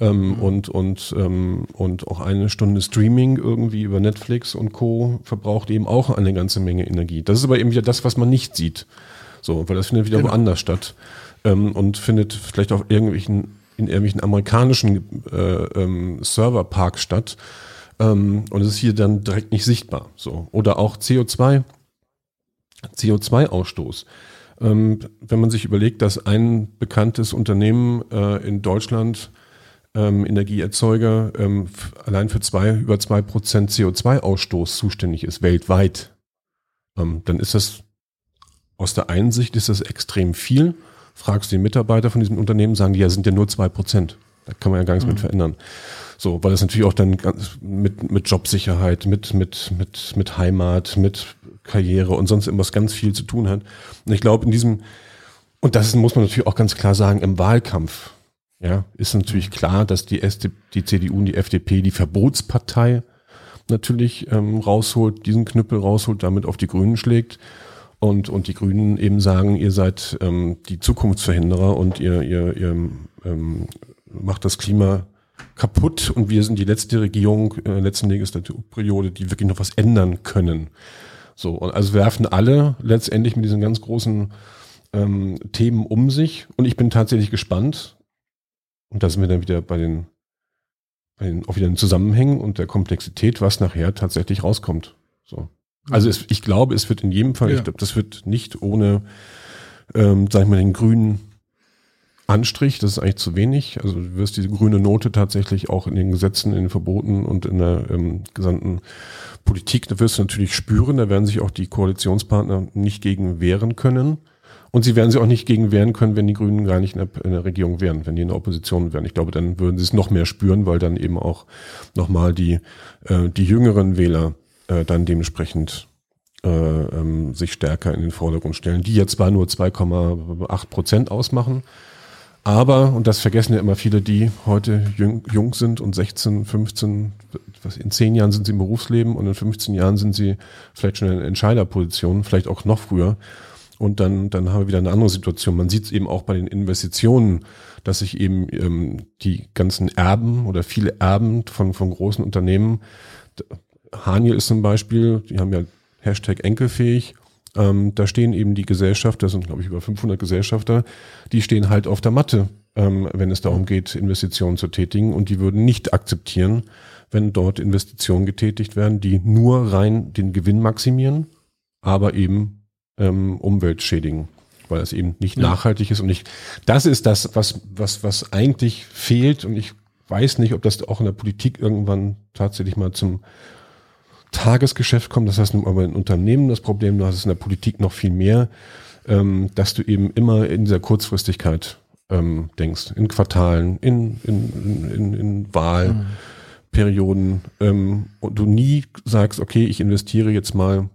S4: Ähm, mhm. und, und, ähm, und auch eine Stunde Streaming irgendwie über Netflix und Co. verbraucht eben auch eine ganze Menge Energie. Das ist aber eben wieder das, was man nicht sieht. So, weil das findet wieder genau. woanders statt. Ähm, und findet vielleicht auf irgendwelchen in irgendwelchen amerikanischen äh, ähm, Serverparks statt. Ähm, und es ist hier dann direkt nicht sichtbar. So. Oder auch CO2, CO2-Ausstoß. Ähm, wenn man sich überlegt, dass ein bekanntes Unternehmen äh, in Deutschland ähm, Energieerzeuger ähm, allein für zwei, über zwei Prozent CO2-Ausstoß zuständig ist, weltweit, ähm, dann ist das aus der einen Sicht ist das extrem viel fragst du den Mitarbeiter von diesem Unternehmen, sagen die, ja, sind ja nur zwei Prozent. Da kann man ja gar nichts mhm. mit verändern. So, weil das natürlich auch dann mit, mit Jobsicherheit, mit, mit, mit, mit Heimat, mit Karriere und sonst irgendwas ganz viel zu tun hat. Und ich glaube, in diesem, und das muss man natürlich auch ganz klar sagen, im Wahlkampf, ja, ist natürlich mhm. klar, dass die, SD, die CDU und die FDP die Verbotspartei natürlich ähm, rausholt, diesen Knüppel rausholt, damit auf die Grünen schlägt und, und die Grünen eben sagen, ihr seid ähm, die Zukunftsverhinderer und ihr, ihr, ihr ähm, macht das Klima kaputt und wir sind die letzte Regierung äh, letzten Legislaturperiode, die wirklich noch was ändern können. So, und also werfen alle letztendlich mit diesen ganz großen ähm, Themen um sich und ich bin tatsächlich gespannt, und da sind wir dann wieder bei den, bei den auch wieder den Zusammenhängen und der Komplexität, was nachher tatsächlich rauskommt. So. Also es, ich glaube, es wird in jedem Fall, ja. ich glaube, das wird nicht ohne, ähm, sag ich mal, den grünen Anstrich, das ist eigentlich zu wenig. Also du wirst diese grüne Note tatsächlich auch in den Gesetzen, in den Verboten und in der ähm, gesamten Politik, da wirst du natürlich spüren, da werden sich auch die Koalitionspartner nicht gegen wehren können. Und sie werden sich auch nicht gegen wehren können, wenn die Grünen gar nicht in der, in der Regierung wären, wenn die in der Opposition wären. Ich glaube, dann würden sie es noch mehr spüren, weil dann eben auch nochmal die, äh, die jüngeren Wähler äh, dann dementsprechend äh, ähm, sich stärker in den Vordergrund stellen, die jetzt zwar nur 2,8 Prozent ausmachen, aber, und das vergessen ja immer viele, die heute jung, jung sind und 16, 15, was, in 10 Jahren sind sie im Berufsleben und in 15 Jahren sind sie vielleicht schon in Entscheiderpositionen, vielleicht auch noch früher. Und dann, dann haben wir wieder eine andere Situation. Man sieht es eben auch bei den Investitionen, dass sich eben ähm, die ganzen Erben oder viele Erben von, von großen Unternehmen Haniel ist zum Beispiel, die haben ja Hashtag enkelfähig. Ähm, da stehen eben die Gesellschafter, das sind glaube ich über 500 Gesellschafter, die stehen halt auf der Matte, ähm, wenn es darum geht, Investitionen zu tätigen und die würden nicht akzeptieren, wenn dort Investitionen getätigt werden, die nur rein den Gewinn maximieren, aber eben ähm, Umwelt schädigen, weil es eben nicht ja. nachhaltig ist und nicht. Das ist das, was was was eigentlich fehlt und ich weiß nicht, ob das auch in der Politik irgendwann tatsächlich mal zum Tagesgeschäft kommt. Das heißt, aber in Unternehmen das Problem, du hast es in der Politik noch viel mehr, ähm, dass du eben immer in dieser Kurzfristigkeit ähm, denkst, in Quartalen, in, in, in, in Wahlperioden ähm, und du nie sagst, okay, ich investiere jetzt mal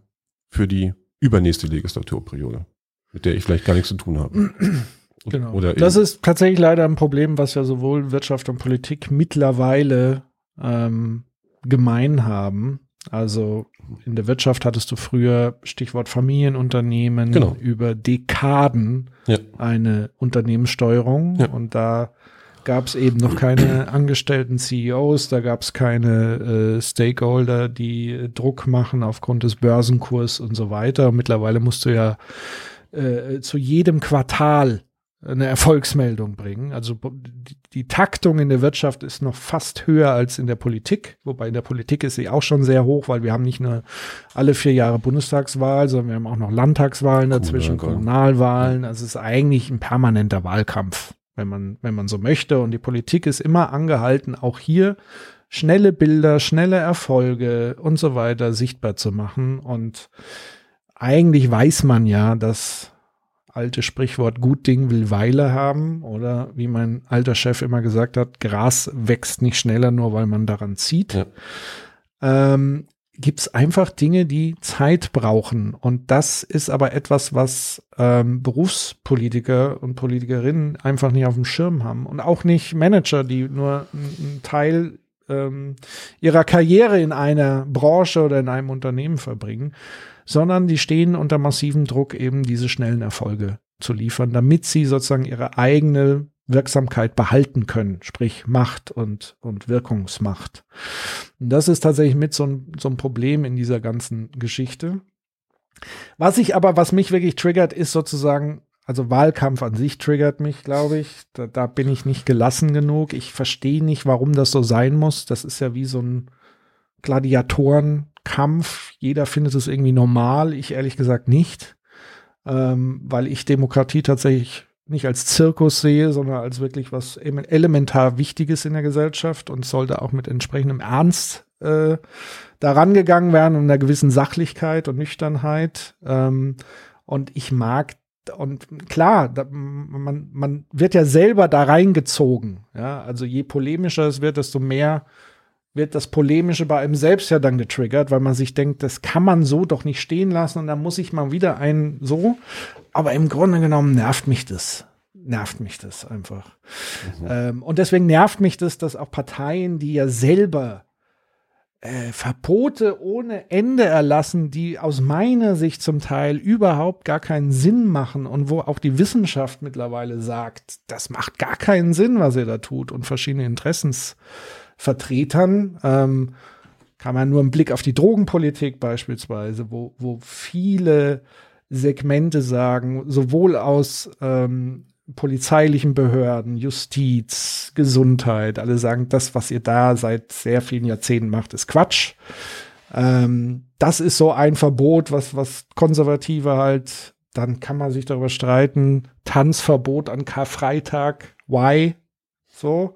S4: für die übernächste Legislaturperiode, mit der ich vielleicht gar nichts zu tun habe.
S2: Genau.
S4: Oder
S2: das ist tatsächlich leider ein Problem, was ja sowohl Wirtschaft und Politik mittlerweile ähm, gemein haben. Also in der Wirtschaft hattest du früher Stichwort Familienunternehmen
S4: Genau.
S2: über Dekaden
S4: Ja.
S2: eine Unternehmenssteuerung
S4: Ja.
S2: und da gab es eben noch keine angestellten CEOs, da gab es keine äh, Stakeholder, die äh, Druck machen aufgrund des Börsenkurs und so weiter. Und mittlerweile musst du ja äh, zu jedem Quartal eine Erfolgsmeldung bringen. Also die, die Taktung in der Wirtschaft ist noch fast höher als in der Politik, wobei in der Politik ist sie auch schon sehr hoch, weil wir haben nicht nur alle vier Jahre Bundestagswahl, sondern wir haben auch noch Landtagswahlen dazwischen,
S4: Kommunalwahl.
S2: Kommunalwahlen. Also es ist eigentlich ein permanenter Wahlkampf, wenn man, wenn man so möchte. Und die Politik ist immer angehalten, auch hier schnelle Bilder, schnelle Erfolge und so weiter sichtbar zu machen. Und eigentlich weiß man ja, dass alte Sprichwort gut Ding will Weile haben oder wie mein alter Chef immer gesagt hat, Gras wächst nicht schneller nur weil man daran zieht.
S4: Ja.
S2: Ähm, Gibt es einfach Dinge, die Zeit brauchen. Und das ist aber etwas, was ähm, Berufspolitiker und Politikerinnen einfach nicht auf dem Schirm haben. Und auch nicht Manager, die nur einen Teil ähm, ihrer Karriere in einer Branche oder in einem Unternehmen verbringen, sondern die stehen unter massivem Druck, eben diese schnellen Erfolge zu liefern, damit sie sozusagen ihre eigene Wirksamkeit behalten können, sprich Macht und, und Wirkungsmacht. Und das ist tatsächlich mit so ein, so ein Problem in dieser ganzen Geschichte. Was ich aber, was mich wirklich triggert, ist sozusagen, also Wahlkampf an sich triggert mich, glaube ich. Da, da bin ich nicht gelassen genug. Ich verstehe nicht, warum das so sein muss. Das ist ja wie so ein Gladiatorenkampf. Jeder findet es irgendwie normal. Ich ehrlich gesagt nicht, ähm, weil ich Demokratie tatsächlich nicht als Zirkus sehe, sondern als wirklich was em- elementar Wichtiges in der Gesellschaft und sollte auch mit entsprechendem Ernst äh, daran gegangen werden und einer gewissen Sachlichkeit und Nüchternheit. Ähm, und ich mag und klar, da, man, man wird ja selber da reingezogen. Ja, also je polemischer es wird, desto mehr wird das Polemische bei einem selbst ja dann getriggert, weil man sich denkt, das kann man so doch nicht stehen lassen und dann muss ich mal wieder ein so. Aber im Grunde genommen nervt mich das. Nervt mich das einfach. Ähm, und deswegen nervt mich das, dass auch Parteien, die ja selber äh, Verbote ohne Ende erlassen, die aus meiner Sicht zum Teil überhaupt gar keinen Sinn machen und wo auch die Wissenschaft mittlerweile sagt, das macht gar keinen Sinn, was ihr da tut und verschiedene Interessensvertretern. Ähm, kann man nur einen Blick auf die Drogenpolitik beispielsweise, wo, wo viele Segmente sagen, sowohl aus ähm, polizeilichen Behörden, Justiz, Gesundheit, alle sagen, das, was ihr da seit sehr vielen Jahrzehnten macht, ist Quatsch. Ähm, das ist so ein Verbot, was, was Konservative halt, dann kann man sich darüber streiten. Tanzverbot an Karfreitag, why? So.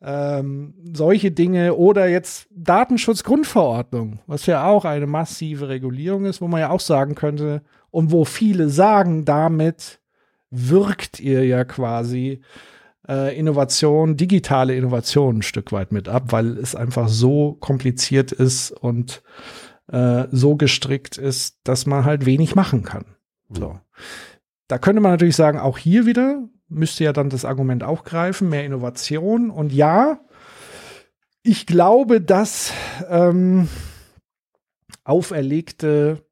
S2: Ähm, solche Dinge oder jetzt Datenschutzgrundverordnung, was ja auch eine massive Regulierung ist, wo man ja auch sagen könnte, und wo viele sagen, damit wirkt ihr ja quasi äh, Innovation, digitale Innovation ein Stück weit mit ab, weil es einfach so kompliziert ist und äh, so gestrickt ist, dass man halt wenig machen kann. So. Da könnte man natürlich sagen, auch hier wieder müsste ja dann das Argument auch greifen, mehr Innovation. Und ja, ich glaube, dass ähm, auferlegte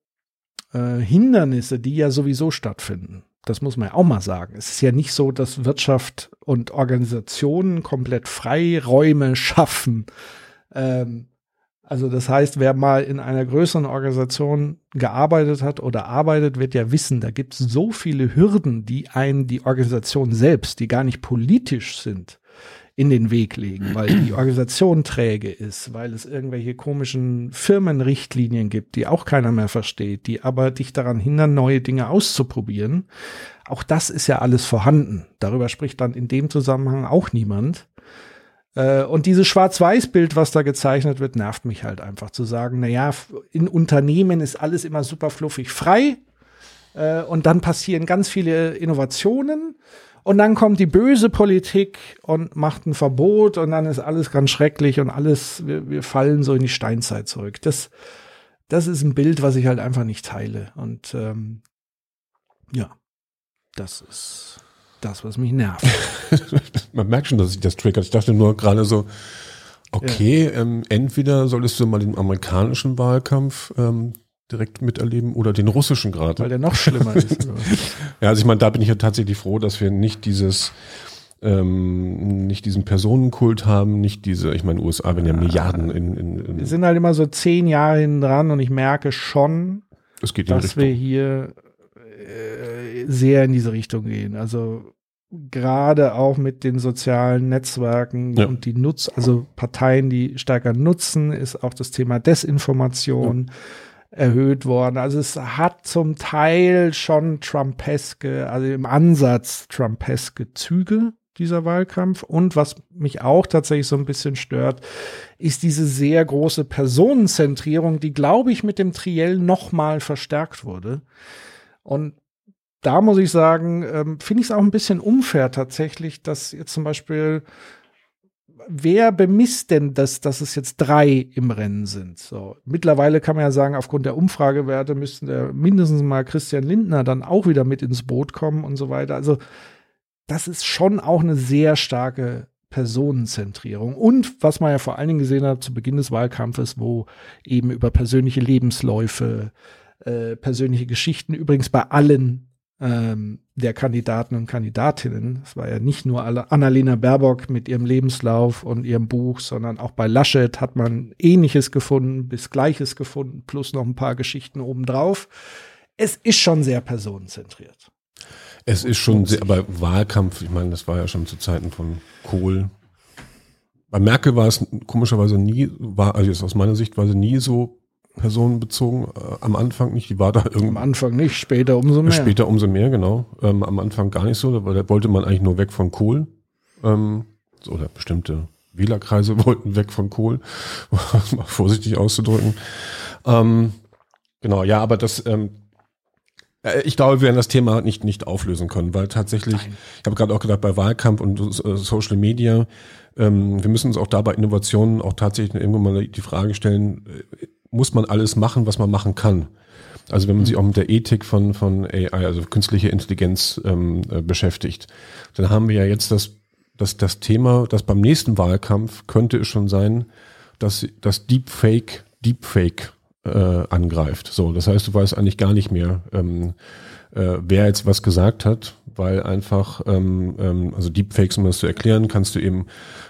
S2: äh, Hindernisse, die ja sowieso stattfinden, das muss man ja auch mal sagen. Es ist ja nicht so, dass Wirtschaft und Organisationen komplett Freiräume schaffen. Ähm, also das heißt, wer mal in einer größeren Organisation gearbeitet hat oder arbeitet, wird ja wissen, da gibt es so viele Hürden, die einen die Organisation selbst, die gar nicht politisch sind, in den Weg legen, weil die Organisation träge ist, weil es irgendwelche komischen Firmenrichtlinien gibt, die auch keiner mehr versteht, die aber dich daran hindern, neue Dinge auszuprobieren. Auch das ist ja alles vorhanden. Darüber spricht dann in dem Zusammenhang auch niemand. Äh, Und dieses Schwarz-Weiß-Bild, was da gezeichnet wird, nervt mich halt einfach zu sagen, na ja, in Unternehmen ist alles immer super fluffig frei äh, und dann passieren ganz viele Innovationen und dann kommt die böse Politik und macht ein Verbot und dann ist alles ganz schrecklich und alles, wir, wir fallen so in die Steinzeit zurück. Das, das ist ein Bild, was ich halt einfach nicht teile. Und ähm, ja, das ist das, was mich nervt.
S4: Man merkt schon, dass sich das triggert. Ich dachte nur gerade so, okay, ja. ähm, entweder solltest du mal den amerikanischen Wahlkampf ähm, direkt miterleben oder den russischen gerade.
S2: Weil der noch schlimmer ist.
S4: ja, also ich meine, da bin ich ja tatsächlich froh, dass wir nicht dieses ähm, nicht diesen Personenkult haben, nicht diese, ich meine, USA werden ja Milliarden in, in, in
S2: Wir sind halt immer so zehn Jahre hinten dran und ich merke schon, dass wir hier äh, sehr in diese Richtung gehen. Also gerade auch mit den sozialen Netzwerken ja. und die Nutz, also Parteien, die stärker nutzen, ist auch das Thema Desinformation. Ja erhöht worden. Also es hat zum Teil schon Trumpeske, also im Ansatz Trumpeske Züge dieser Wahlkampf. Und was mich auch tatsächlich so ein bisschen stört, ist diese sehr große Personenzentrierung, die, glaube ich, mit dem Triell nochmal verstärkt wurde. Und da muss ich sagen, ähm, finde ich es auch ein bisschen unfair tatsächlich, dass jetzt zum Beispiel wer bemisst denn das, dass es jetzt drei im Rennen sind? So, mittlerweile kann man ja sagen, aufgrund der Umfragewerte müssten mindestens mal Christian Lindner dann auch wieder mit ins Boot kommen und so weiter. Also, das ist schon auch eine sehr starke Personenzentrierung. Und was man ja vor allen Dingen gesehen hat zu Beginn des Wahlkampfes, wo eben über persönliche Lebensläufe, äh, persönliche Geschichten, übrigens bei allen ähm, der Kandidaten und Kandidatinnen. Es war ja nicht nur Annalena Baerbock mit ihrem Lebenslauf und ihrem Buch, sondern auch bei Laschet hat man Ähnliches gefunden, bis Gleiches gefunden, plus noch ein paar Geschichten obendrauf. Es ist schon sehr personenzentriert.
S4: Es ist schon sehr, aber Wahlkampf, ich meine, das war ja schon zu Zeiten von Kohl. Bei Merkel war es komischerweise nie, war, also aus meiner Sicht war sie nie so personenbezogen. Äh, am Anfang nicht, die war da irgendwie.
S2: Am Anfang nicht, später umso mehr.
S4: Später umso mehr, genau. Ähm, am Anfang gar nicht so, weil da wollte man eigentlich nur weg von Kohl. Ähm, oder bestimmte Wählerkreise wollten weg von Kohl, mal vorsichtig auszudrücken. Ähm, genau, ja, aber das, ähm, äh, ich glaube, wir werden das Thema nicht, nicht auflösen können, weil tatsächlich, Nein. ich habe gerade auch gedacht, bei Wahlkampf und äh, Social Media, ähm, wir müssen uns auch da bei Innovationen auch tatsächlich irgendwann mal die Frage stellen, äh, muss man alles machen, was man machen kann. Also wenn man sich auch mit der Ethik von, von AI, also künstliche Intelligenz ähm, äh, beschäftigt, dann haben wir ja jetzt das, das, das Thema, dass beim nächsten Wahlkampf könnte es schon sein, dass das Deepfake Deepfake äh, angreift. So, das heißt, du weißt eigentlich gar nicht mehr, ähm, äh, wer jetzt was gesagt hat, weil einfach, ähm, ähm, also Deepfakes, um das zu erklären, kannst du eben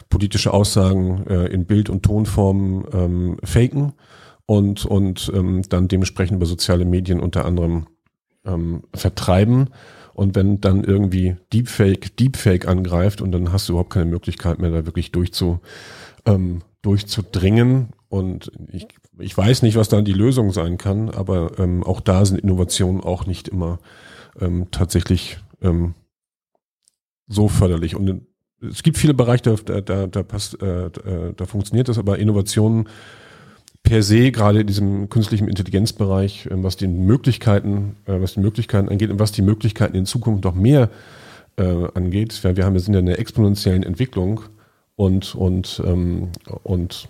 S4: politische Aussagen äh, in Bild- und Tonform ähm, faken und, und ähm, dann dementsprechend über soziale Medien unter anderem ähm, vertreiben. Und wenn dann irgendwie Deepfake, Deepfake angreift und dann hast du überhaupt keine Möglichkeit mehr, da wirklich durchzu, ähm, durchzudringen. Und ich, ich weiß nicht, was dann die Lösung sein kann, aber ähm, auch da sind Innovationen auch nicht immer ähm, tatsächlich ähm, so förderlich. Und es gibt viele Bereiche, da, da, da, passt, äh, da, da funktioniert das, aber Innovationen per se gerade in diesem künstlichen Intelligenzbereich, ähm, was den Möglichkeiten, äh, was die Möglichkeiten angeht und was die Möglichkeiten in Zukunft noch mehr äh, angeht. Wir, wir haben, wir sind ja in einer exponentiellen Entwicklung und und ähm, und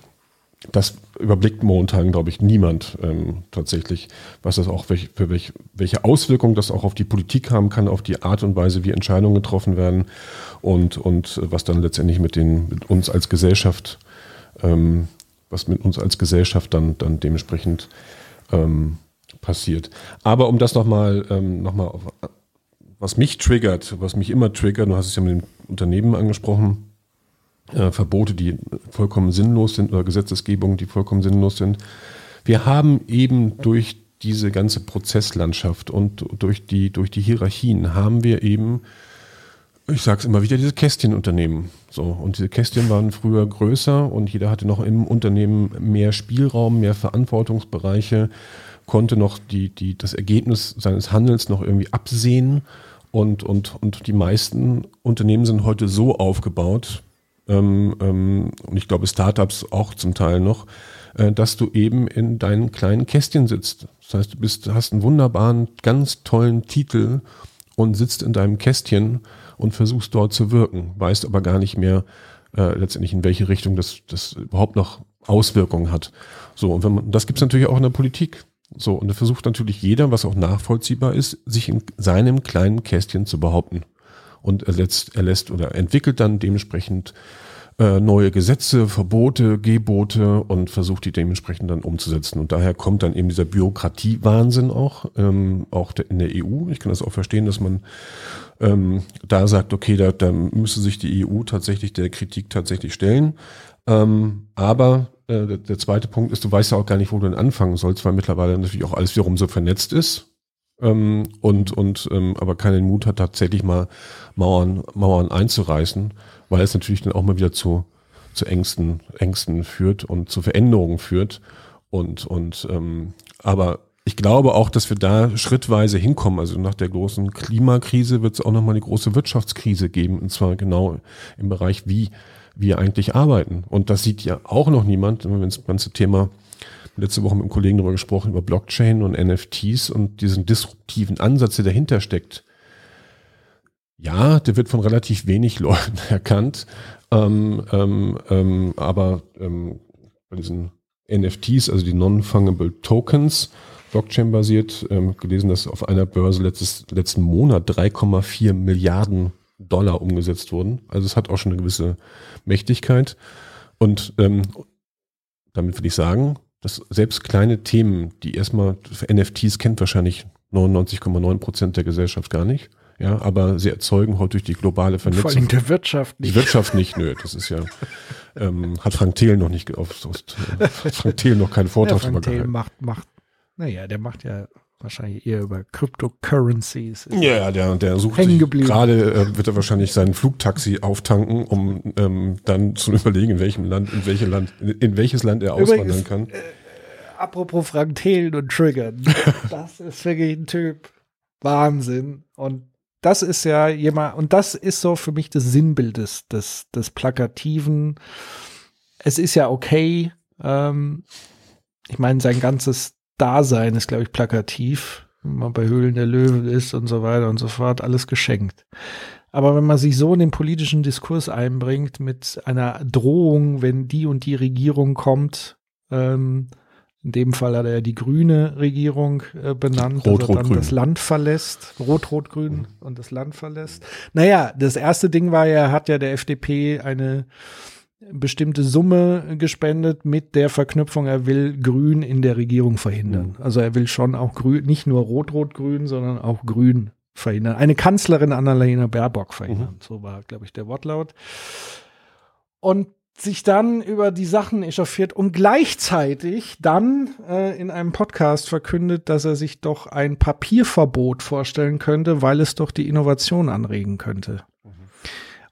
S4: das überblickt momentan, glaube ich, niemand ähm, tatsächlich, was das auch welch, für welch, welche Auswirkungen das auch auf die Politik haben kann, auf die Art und Weise, wie Entscheidungen getroffen werden und und was dann letztendlich mit den mit uns als Gesellschaft ähm, was mit uns als Gesellschaft dann, dann dementsprechend ähm, passiert. Aber um das nochmal, ähm, noch mal was mich triggert, was mich immer triggert, du hast es ja mit den Unternehmen angesprochen, äh, Verbote, die vollkommen sinnlos sind oder Gesetzesgebungen, die vollkommen sinnlos sind. Wir haben eben durch diese ganze Prozesslandschaft und durch die, durch die Hierarchien haben wir eben ich sag's immer wieder, diese Kästchenunternehmen. So, und diese Kästchen waren früher größer und jeder hatte noch im Unternehmen mehr Spielraum, mehr Verantwortungsbereiche, konnte noch die, die, das Ergebnis seines Handels noch irgendwie absehen. Und, und, und die meisten Unternehmen sind heute so aufgebaut, ähm, ähm, und ich glaube Startups auch zum Teil noch, äh, dass du eben in deinen kleinen Kästchen sitzt. Das heißt, du bist, hast einen wunderbaren, ganz tollen Titel und sitzt in deinem Kästchen und versuchst dort zu wirken, weißt aber gar nicht mehr äh, letztendlich in welche Richtung das, das überhaupt noch Auswirkungen hat. So, und wenn man, das gibt's natürlich auch in der Politik. So, und da versucht natürlich jeder, was auch nachvollziehbar ist, sich in seinem kleinen Kästchen zu behaupten. und erlässt, erlässt oder entwickelt dann dementsprechend äh, neue Gesetze, Verbote, Gebote und versucht die dementsprechend dann umzusetzen. Und daher kommt dann eben dieser Bürokratiewahnsinn auch, ähm, auch in der EU. Ich kann das auch verstehen, dass man ähm, da sagt, okay, da, da müsste sich die EU tatsächlich der Kritik tatsächlich stellen. Ähm, aber äh, der, der zweite Punkt ist, du weißt ja auch gar nicht, wo du denn anfangen sollst, weil mittlerweile natürlich auch alles wiederum so vernetzt ist. Ähm, und und ähm, aber keinen Mut hat tatsächlich mal Mauern Mauern einzureißen, weil es natürlich dann auch mal wieder zu zu Ängsten Ängsten führt und zu Veränderungen führt und und ähm, aber ich glaube auch, dass wir da schrittweise hinkommen. Also nach der großen Klimakrise wird es auch nochmal eine große Wirtschaftskrise geben, und zwar genau im Bereich, wie wir eigentlich arbeiten. Und das sieht ja auch noch niemand, wenn wir das ganze Thema letzte Woche mit einem Kollegen darüber gesprochen, über Blockchain und NFTs und diesen disruptiven Ansatz, der dahinter steckt. Ja, der wird von relativ wenig Leuten erkannt, ähm, ähm, ähm, aber ähm, bei diesen NFTs, also die Non-Fungible Tokens, Blockchain-basiert, ähm, gelesen, dass auf einer Börse letztes, letzten Monat 3,4 Milliarden Dollar umgesetzt wurden. Also es hat auch schon eine gewisse Mächtigkeit. Und ähm, damit will ich sagen, dass selbst kleine Themen, die erstmal für NFTs kennt wahrscheinlich 99,9 Prozent der Gesellschaft gar nicht. Ja, aber sie erzeugen heute durch die globale Vernetzung. Vor allem
S2: der Wirtschaft
S4: nicht. Die Wirtschaft nicht, nö, das ist ja, ähm, hat Frank Thiel noch nicht, auf, hat Frank Thiel noch keinen Vortrag
S2: ja, Frank Thiel macht, macht, naja, der macht ja wahrscheinlich eher über Cryptocurrencies.
S4: Ja, der, der sucht gerade, äh, wird er wahrscheinlich sein Flugtaxi auftanken, um ähm, dann zu überlegen, in welchem Land, in welches Land, in welches Land er Übrigens, auswandern kann. Äh,
S2: apropos Frank Thelen und Triggern. das ist wirklich ein Typ. Wahnsinn. Und das ist ja jemand, und das ist so für mich das Sinnbild des, des, des Plakativen. Es ist ja okay. Ähm, ich meine, sein ganzes Dasein ist, glaube ich, plakativ. Wenn man bei Höhlen der Löwen ist und so weiter und so fort, alles geschenkt. Aber wenn man sich so in den politischen Diskurs einbringt mit einer Drohung, wenn die und die Regierung kommt, ähm, in dem Fall hat er die grüne Regierung äh, benannt, Rot, dass er dann Rot, das Land verlässt. Rot-Rot-Grün mhm. und das Land verlässt. Naja, das erste Ding war ja, hat ja der FDP eine bestimmte Summe gespendet mit der Verknüpfung, er will Grün in der Regierung verhindern. Mhm. Also er will schon auch Grün, nicht nur Rot-Rot-Grün, sondern auch Grün verhindern. Eine Kanzlerin Annalena Baerbock verhindern. Mhm. So war, glaube ich, der Wortlaut. Und sich dann über die Sachen echauffiert und gleichzeitig dann äh, in einem Podcast verkündet, dass er sich doch ein Papierverbot vorstellen könnte, weil es doch die Innovation anregen könnte.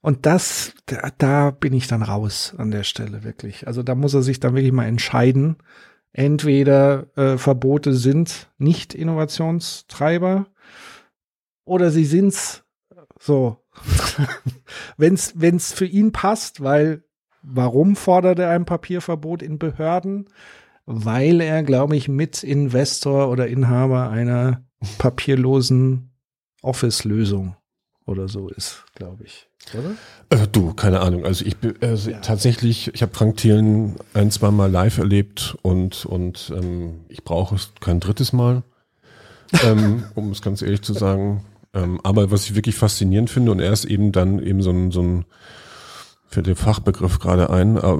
S2: Und das, da, da bin ich dann raus an der Stelle wirklich. Also da muss er sich dann wirklich mal entscheiden. Entweder äh, Verbote sind nicht Innovationstreiber oder sie sind's so. wenn's wenn's für ihn passt, weil warum fordert er ein Papierverbot in Behörden? Weil er, glaube ich, Mitinvestor oder Inhaber einer papierlosen Office-Lösung oder so ist, glaube ich.
S4: Oder? Äh, du, keine Ahnung. Also ich also ja. tatsächlich, ich habe Frank Thielen ein, zwei Mal live erlebt und, und ähm, ich brauche es kein drittes Mal, ähm, um es ganz ehrlich zu sagen. Ähm, aber was ich wirklich faszinierend finde, und er ist eben dann eben so ein, so ein für den Fachbegriff gerade ein, äh,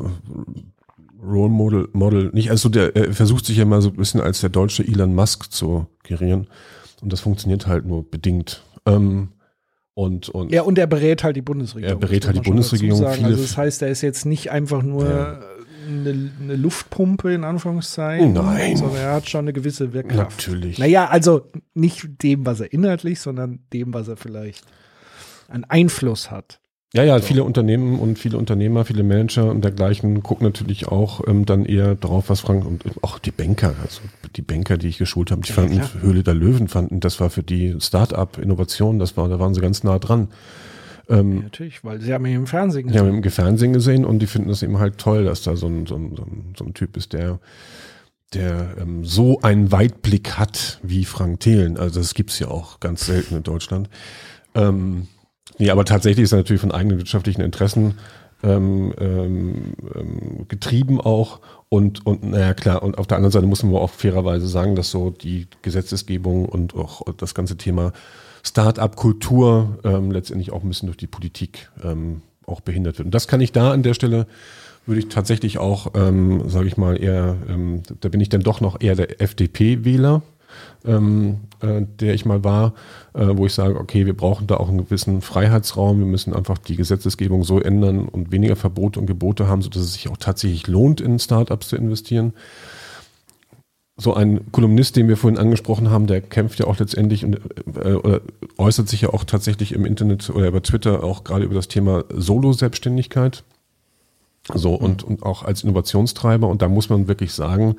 S4: Role Model, Model, nicht, also der, er versucht sich ja mal so ein bisschen als der deutsche Elon Musk zu gerieren. Und das funktioniert halt nur bedingt. Ähm, und, und
S2: ja, und er berät halt die Bundesregierung.
S4: Er berät halt die Bundesregierung.
S2: Also das heißt, er ist jetzt nicht einfach nur ja. eine, eine, Luftpumpe in Anführungszeichen,
S4: Nein.
S2: sondern er hat schon eine gewisse Wirkkraft.
S4: Natürlich.
S2: Naja, also nicht dem, was er inhaltlich, sondern dem, was er vielleicht an Einfluss hat.
S4: Ja, ja, so. viele Unternehmen und viele Unternehmer, viele Manager und dergleichen gucken natürlich auch ähm, dann eher drauf, was Frank und auch die Banker, also die Banker, die ich geschult habe, die ja, fanden, klar. Höhle der Löwen fanden, das war für die Start-up-Innovation, das war, da waren sie ganz nah dran.
S2: Ähm, ja, natürlich, weil sie haben ihn im Fernsehen
S4: gesehen. Sie haben ihn im Fernsehen gesehen und die finden es eben halt toll, dass da so ein, so ein, so ein, so ein Typ ist, der der ähm, so einen Weitblick hat wie Frank Thelen. Also das gibt's ja auch ganz selten in Deutschland. Ähm, Nee, aber tatsächlich ist er natürlich von eigenen wirtschaftlichen Interessen ähm, ähm, ähm, getrieben auch. Und, und naja, klar, und auf der anderen Seite muss man auch fairerweise sagen, dass so die Gesetzesgebung und auch das ganze Thema Start-up-Kultur ähm, letztendlich auch ein bisschen durch die Politik ähm, auch behindert wird. Und das kann ich da an der Stelle würde ich tatsächlich auch, ähm, sage ich mal, eher, ähm, da bin ich dann doch noch eher der FDP-Wähler, ähm, äh, der ich mal war, äh, wo ich sage, okay, wir brauchen da auch einen gewissen Freiheitsraum, wir müssen einfach die Gesetzesgebung so ändern und weniger Verbote und Gebote haben, sodass es sich auch tatsächlich lohnt, in Startups zu investieren. So ein Kolumnist, den wir vorhin angesprochen haben, der kämpft ja auch letztendlich und äh, oder äußert sich ja auch tatsächlich im Internet oder über Twitter auch gerade über das Thema Solo-Selbstständigkeit. So und, und auch als Innovationstreiber. Und da muss man wirklich sagen,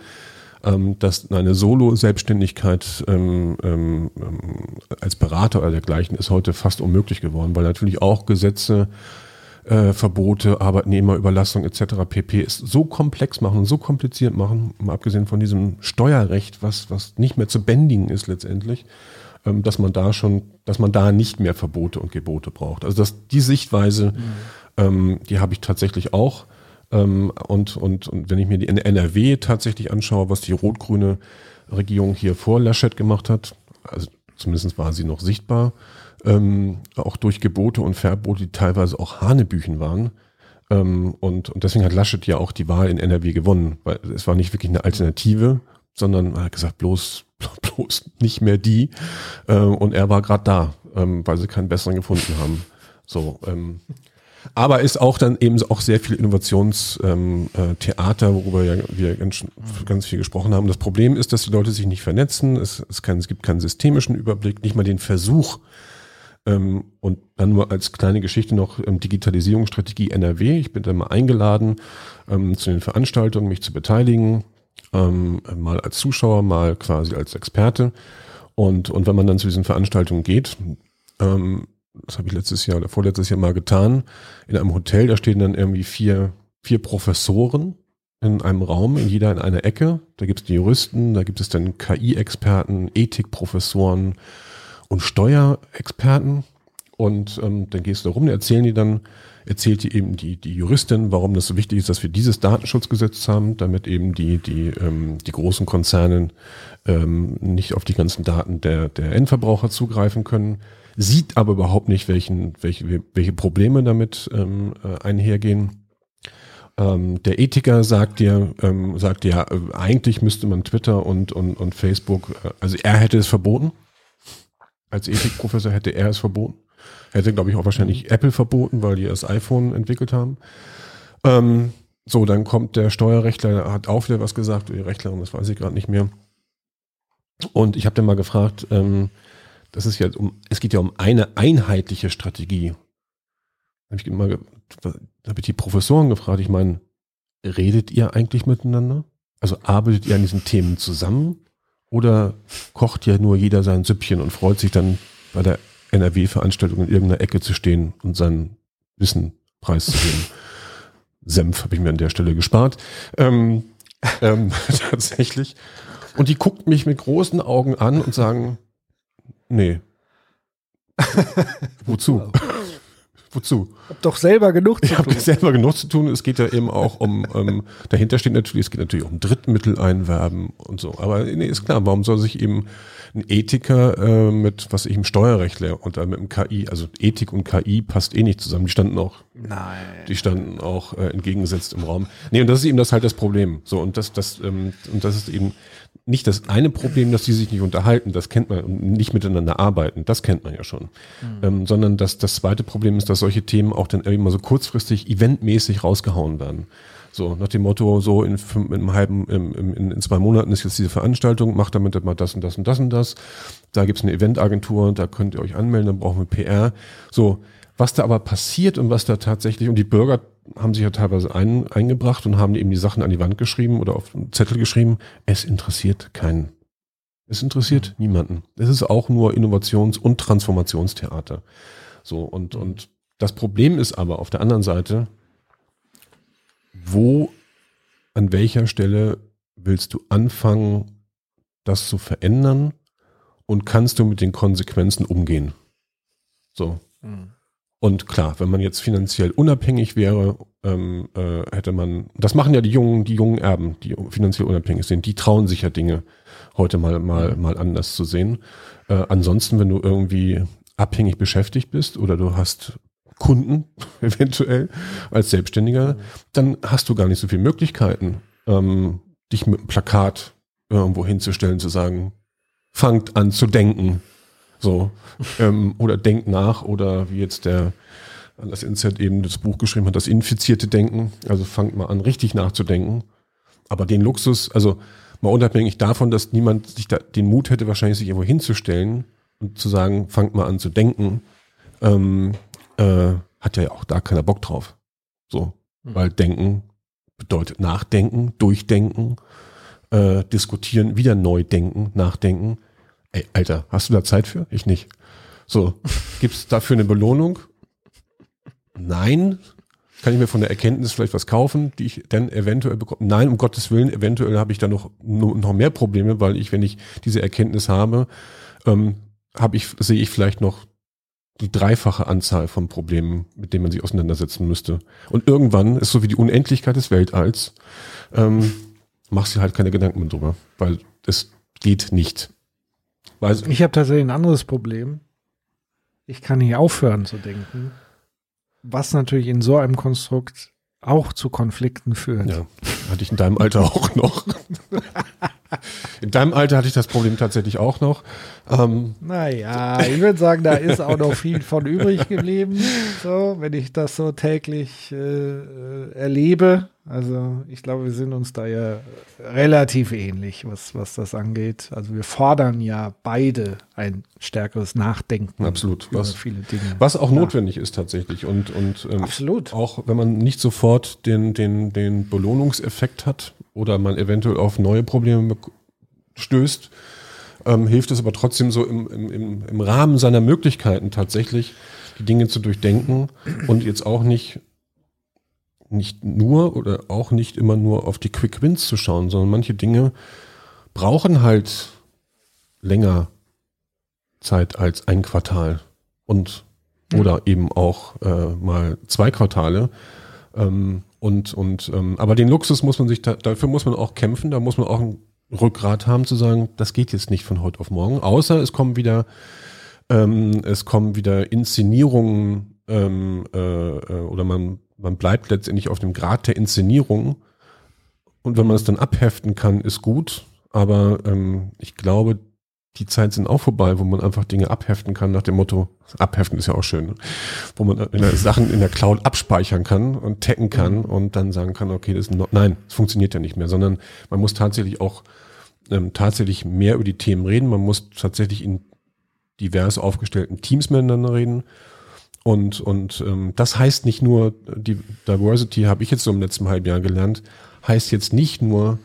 S4: ähm, dass eine Solo-Selbstständigkeit ähm, ähm, als Berater oder dergleichen ist heute fast unmöglich geworden, weil natürlich auch Gesetze, äh, Verbote, Arbeitnehmerüberlassung etc. pp. ist so komplex machen und so kompliziert machen, mal abgesehen von diesem Steuerrecht, was, was nicht mehr zu bändigen ist letztendlich, ähm, dass man da schon, dass man da nicht mehr Verbote und Gebote braucht. Also das, die Sichtweise, mhm. ähm, die habe ich tatsächlich auch. Ähm, und, und, und wenn ich mir die NRW tatsächlich anschaue, was die rot-grüne Regierung hier vor Laschet gemacht hat, also zumindest war sie noch sichtbar, ähm, auch durch Gebote und Verbote, die teilweise auch Hanebüchen waren. Ähm, und, und deswegen hat Laschet ja auch die Wahl in NRW gewonnen, weil es war nicht wirklich eine Alternative, sondern er hat gesagt, bloß, bloß nicht mehr die. Äh, und er war gerade da, ähm, weil sie keinen besseren gefunden haben. So, ähm, aber ist auch dann eben auch sehr viel Innovationstheater, ähm, äh, worüber wir ganz, ganz viel gesprochen haben. Das Problem ist, dass die Leute sich nicht vernetzen. Es, es, kann, es gibt keinen systemischen Überblick, nicht mal den Versuch. Ähm, und dann nur als kleine Geschichte noch ähm, Digitalisierungsstrategie NRW. Ich bin da mal eingeladen, zu den Veranstaltungen mich zu beteiligen. Mal als Zuschauer, mal quasi als Experte. Und, und wenn man dann zu diesen Veranstaltungen geht, das habe ich letztes Jahr oder vorletztes Jahr mal getan, in einem Hotel, da stehen dann irgendwie vier, vier Professoren in einem Raum, in jeder in einer Ecke. Da gibt es die Juristen, da gibt es dann KI-Experten, Ethikprofessoren und Steuerexperten. Und ähm, dann gehst du da rum, erzählen die dann, erzählt die eben die, die Juristin, warum das so wichtig ist, dass wir dieses Datenschutzgesetz haben, damit eben die, die, ähm, die großen Konzerne ähm, nicht auf die ganzen Daten der, der Endverbraucher zugreifen können sieht aber überhaupt nicht, welchen, welche, welche Probleme damit ähm, äh, einhergehen. Ähm, der Ethiker sagt dir, ähm, sagt ja, äh, eigentlich müsste man Twitter und, und, und Facebook, äh, also er hätte es verboten. Als Ethikprofessor hätte er es verboten. Hätte, glaube ich, auch wahrscheinlich Apple verboten, weil die das iPhone entwickelt haben. Ähm, so, dann kommt der Steuerrechtler, hat auch wieder was gesagt, die Rechtlerin, das weiß ich gerade nicht mehr. Und ich habe dann mal gefragt, ähm, das ist ja um, es geht ja um eine einheitliche Strategie. Habe ich mal, habe ich die Professoren gefragt, ich meine, redet ihr eigentlich miteinander? Also arbeitet ihr an diesen Themen zusammen? Oder kocht ja nur jeder sein Süppchen und freut sich dann bei der NRW-Veranstaltung in irgendeiner Ecke zu stehen und sein Wissen preiszugeben? Senf habe ich mir an der Stelle gespart. Ähm, ähm, tatsächlich. Und die guckt mich mit großen Augen an und sagen, Nee. Wozu? Wozu?
S2: Hab doch selber genug
S4: zu ich tun. Ich habe selber genug zu tun. Es geht ja eben auch um, ähm, dahinter steht natürlich, es geht natürlich um Drittmittel einwerben und so. Aber nee, ist klar, warum soll sich eben ein Ethiker äh, mit, was ich, im Steuerrechtler und dann mit dem KI, also Ethik und KI passt eh nicht zusammen. Die standen auch,
S2: Nein.
S4: die standen auch äh, entgegengesetzt im Raum. Nee, und das ist eben das halt das Problem. So, und das, das, ähm, und das ist eben, nicht das eine Problem, dass die sich nicht unterhalten, das kennt man, und nicht miteinander arbeiten, das kennt man ja schon. Mhm. Ähm, sondern dass das zweite Problem ist, dass solche Themen auch dann immer so kurzfristig eventmäßig rausgehauen werden. So, nach dem Motto, so in, in einem halben, in, in, in, zwei Monaten ist jetzt diese Veranstaltung, macht damit mal das und das und das und das. Da gibt's eine Eventagentur, da könnt ihr euch anmelden, dann brauchen wir PR. So, was da aber passiert und was da tatsächlich, und die Bürger haben sich ja teilweise ein, eingebracht und haben eben die Sachen an die Wand geschrieben oder auf einen Zettel geschrieben. Es interessiert keinen. Es interessiert mhm. niemanden. Es ist auch nur Innovations- und Transformationstheater. So, und, und das Problem ist aber auf der anderen Seite, wo, an welcher Stelle willst du anfangen, das zu verändern und kannst du mit den Konsequenzen umgehen? So. Mhm. Und klar, wenn man jetzt finanziell unabhängig wäre, ähm, äh, hätte man, das machen ja die jungen, die jungen Erben, die finanziell unabhängig sind, die trauen sich ja Dinge heute mal, mal, mal anders zu sehen. Äh, ansonsten, wenn du irgendwie abhängig beschäftigt bist oder du hast Kunden eventuell als Selbstständiger, dann hast du gar nicht so viele Möglichkeiten, ähm, dich mit einem Plakat irgendwo hinzustellen, zu sagen, fangt an zu denken. So. ähm, oder denkt nach, oder wie jetzt der das Inset eben das Buch geschrieben hat, das infizierte Denken. Also fangt mal an, richtig nachzudenken. Aber den Luxus, also mal unabhängig davon, dass niemand sich da den Mut hätte, wahrscheinlich sich irgendwo hinzustellen und zu sagen, fangt mal an zu denken, ähm, äh, hat ja auch da keiner Bock drauf. So, mhm. weil denken bedeutet nachdenken, durchdenken, äh, diskutieren, wieder neu denken, nachdenken. Ey, Alter, hast du da Zeit für? Ich nicht. So, gibt's dafür eine Belohnung? Nein. Kann ich mir von der Erkenntnis vielleicht was kaufen, die ich dann eventuell bekomme? Nein, um Gottes Willen, eventuell habe ich da noch, noch mehr Probleme, weil ich, wenn ich diese Erkenntnis habe, ähm, habe ich, sehe ich vielleicht noch die dreifache Anzahl von Problemen, mit denen man sich auseinandersetzen müsste. Und irgendwann ist so wie die Unendlichkeit des Weltalls, ähm, machst du halt keine Gedanken mehr drüber, weil es geht nicht.
S2: Weil ich habe tatsächlich ein anderes Problem. Ich kann nicht aufhören zu denken, was natürlich in so einem Konstrukt auch zu Konflikten führt. Ja,
S4: hatte ich in deinem Alter auch noch. In deinem Alter hatte ich das Problem tatsächlich auch noch.
S2: Ähm, naja, ich würde sagen, da ist auch noch viel von übrig geblieben, so, wenn ich das so täglich äh, äh, erlebe. Also ich glaube, wir sind uns da ja relativ ähnlich, was, was das angeht. Also wir fordern ja beide ein stärkeres Nachdenken
S4: Absolut. über was, viele Dinge. Was auch ja. notwendig ist tatsächlich. Und, und ähm, Absolut. auch wenn man nicht sofort den, den, den Belohnungseffekt hat oder man eventuell auf neue Probleme stößt, ähm, hilft es aber trotzdem so im, im, im Rahmen seiner Möglichkeiten tatsächlich die Dinge zu durchdenken und jetzt auch nicht nicht nur oder auch nicht immer nur auf die Quick Wins zu schauen, sondern manche Dinge brauchen halt länger Zeit als ein Quartal und oder eben auch äh, mal zwei Quartale. Ähm, und und ähm, aber den Luxus muss man sich da, dafür muss man auch kämpfen, da muss man auch ein Rückgrat haben zu sagen, das geht jetzt nicht von heute auf morgen, außer es kommen wieder, ähm, es kommen wieder Inszenierungen ähm, äh, äh, oder man, man bleibt letztendlich auf dem Grad der Inszenierung und wenn man es dann abheften kann, ist gut, aber ähm, ich glaube, die Zeit sind auch vorbei, wo man einfach Dinge abheften kann nach dem Motto, abheften ist ja auch schön, ne? wo man in der Sachen in der Cloud abspeichern kann und taggen kann mhm. und dann sagen kann, okay, das ist noch, nein, es funktioniert ja nicht mehr, sondern man muss tatsächlich auch ähm, tatsächlich mehr über die Themen reden. Man muss tatsächlich in divers aufgestellten Teams miteinander reden. Und, und ähm, das heißt nicht nur, die Diversity habe ich jetzt so im letzten halben Jahr gelernt, heißt jetzt nicht nur,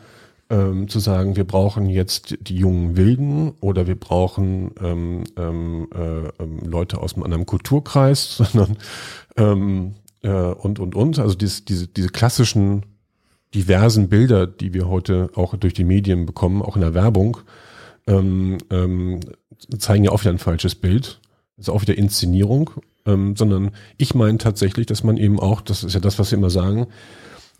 S4: ähm, zu sagen, wir brauchen jetzt die jungen Wilden oder wir brauchen ähm, ähm, äh, ähm, Leute aus einem anderen Kulturkreis, sondern ähm, äh, und und und. Also diese, diese, diese klassischen diversen Bilder, die wir heute auch durch die Medien bekommen, auch in der Werbung, ähm, ähm, zeigen ja auch wieder ein falsches Bild. Ist auch wieder Inszenierung, ähm, sondern ich meine tatsächlich, dass man eben auch, das ist ja das, was wir immer sagen,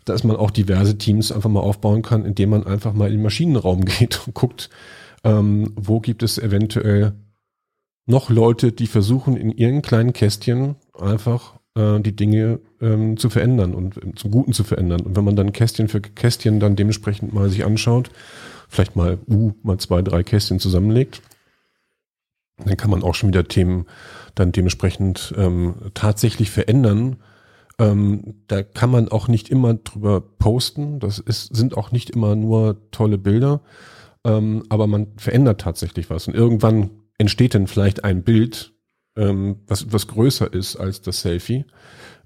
S4: dass man auch diverse Teams einfach mal aufbauen kann, indem man einfach mal in den Maschinenraum geht und guckt, ähm, wo gibt es eventuell noch Leute, die versuchen, in ihren kleinen Kästchen einfach äh, die Dinge ähm, zu verändern und äh, zum Guten zu verändern. Und wenn man dann Kästchen für Kästchen dann dementsprechend mal sich anschaut, vielleicht mal uh, mal zwei, drei Kästchen zusammenlegt, dann kann man auch schon wieder Themen dann dementsprechend ähm, tatsächlich verändern, ähm, da kann man auch nicht immer drüber posten. Das ist, sind auch nicht immer nur tolle Bilder. Ähm, aber man verändert tatsächlich was. Und irgendwann entsteht dann vielleicht ein Bild, ähm, was etwas größer ist als das Selfie.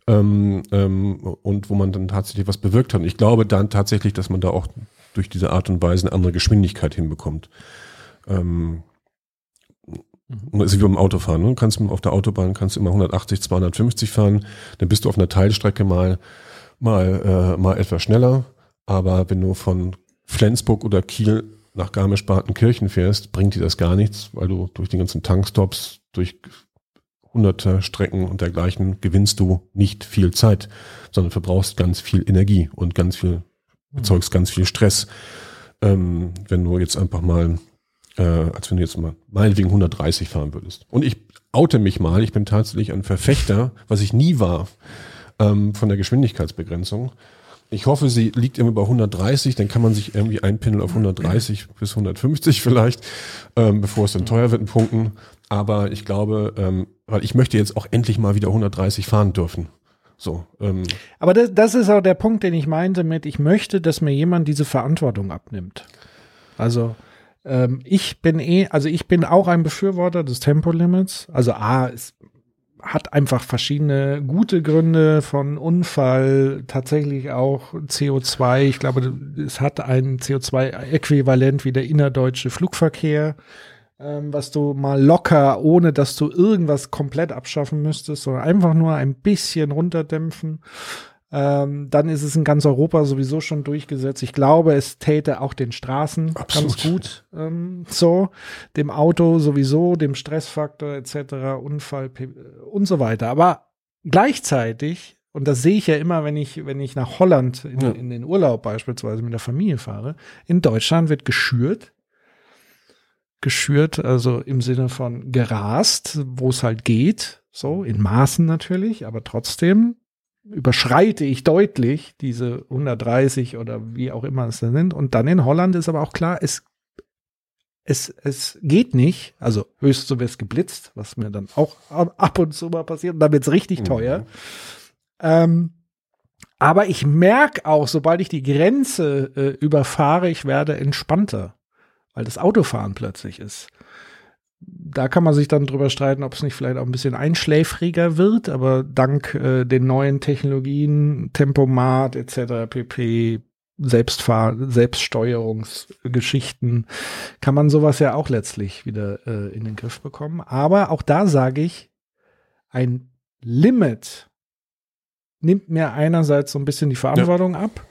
S4: Ähm, ähm, und wo man dann tatsächlich was bewirkt hat. Und ich glaube dann tatsächlich, dass man da auch durch diese Art und Weise eine andere Geschwindigkeit hinbekommt. Ähm. Das ist wie beim Autofahren. Ne? Kannst auf der Autobahn kannst du immer 180, 250 fahren, dann bist du auf einer Teilstrecke mal mal äh, mal etwas schneller. Aber wenn du von Flensburg oder Kiel nach Garmisch-Partenkirchen fährst, bringt dir das gar nichts, weil du durch die ganzen Tankstops, durch hunderter Strecken und dergleichen gewinnst du nicht viel Zeit, sondern verbrauchst ganz viel Energie und ganz viel, erzeugst ganz viel Stress. Ähm, wenn du jetzt einfach mal, äh, als wenn du jetzt mal meinetwegen 130 fahren würdest. Und ich oute mich mal, ich bin tatsächlich ein Verfechter, was ich nie war, ähm, von der Geschwindigkeitsbegrenzung. Ich hoffe, sie liegt immer bei 130, dann kann man sich irgendwie einpindeln auf 130 bis 150 vielleicht, ähm, bevor es dann teuer wird in Punkten. Aber ich glaube, ähm, weil ich möchte jetzt auch endlich mal wieder 130 fahren dürfen. So. Ähm.
S2: Aber das, das ist auch der Punkt, den ich meinte mit, ich möchte, dass mir jemand diese Verantwortung abnimmt. Also ähm, ich bin eh, also ich bin auch ein Befürworter des Tempolimits. Also A, es hat einfach verschiedene gute Gründe von Unfall, tatsächlich auch CO2. Ich glaube, es hat ein CO2-Äquivalent wie der innerdeutsche Flugverkehr, ähm, was du mal locker, ohne dass du irgendwas komplett abschaffen müsstest, sondern einfach nur ein bisschen runterdämpfen. Ähm, dann ist es in ganz Europa sowieso schon durchgesetzt. Ich glaube, es täte auch den Straßen Absolut. ganz gut. Ähm, so, dem Auto sowieso, dem Stressfaktor etc., Unfall und so weiter. Aber gleichzeitig, und das sehe ich ja immer, wenn ich, wenn ich nach Holland in, ja. in den Urlaub beispielsweise mit der Familie fahre, in Deutschland wird geschürt. Geschürt, also im Sinne von gerast, wo es halt geht, so in Maßen natürlich, aber trotzdem überschreite ich deutlich diese 130 oder wie auch immer es sind. Und dann in Holland ist aber auch klar, es, es, es geht nicht. Also höchstens so es geblitzt, was mir dann auch ab und zu mal passiert. Und dann wird es richtig mhm. teuer. Ähm, aber ich merke auch, sobald ich die Grenze äh, überfahre, ich werde entspannter, weil das Autofahren plötzlich ist da kann man sich dann drüber streiten, ob es nicht vielleicht auch ein bisschen einschläfriger wird, aber dank äh, den neuen Technologien, Tempomat etc. pp, Selbstfahr Selbststeuerungsgeschichten, kann man sowas ja auch letztlich wieder äh, in den Griff bekommen. Aber auch da sage ich, ein Limit nimmt mir einerseits so ein bisschen die Verantwortung ja. ab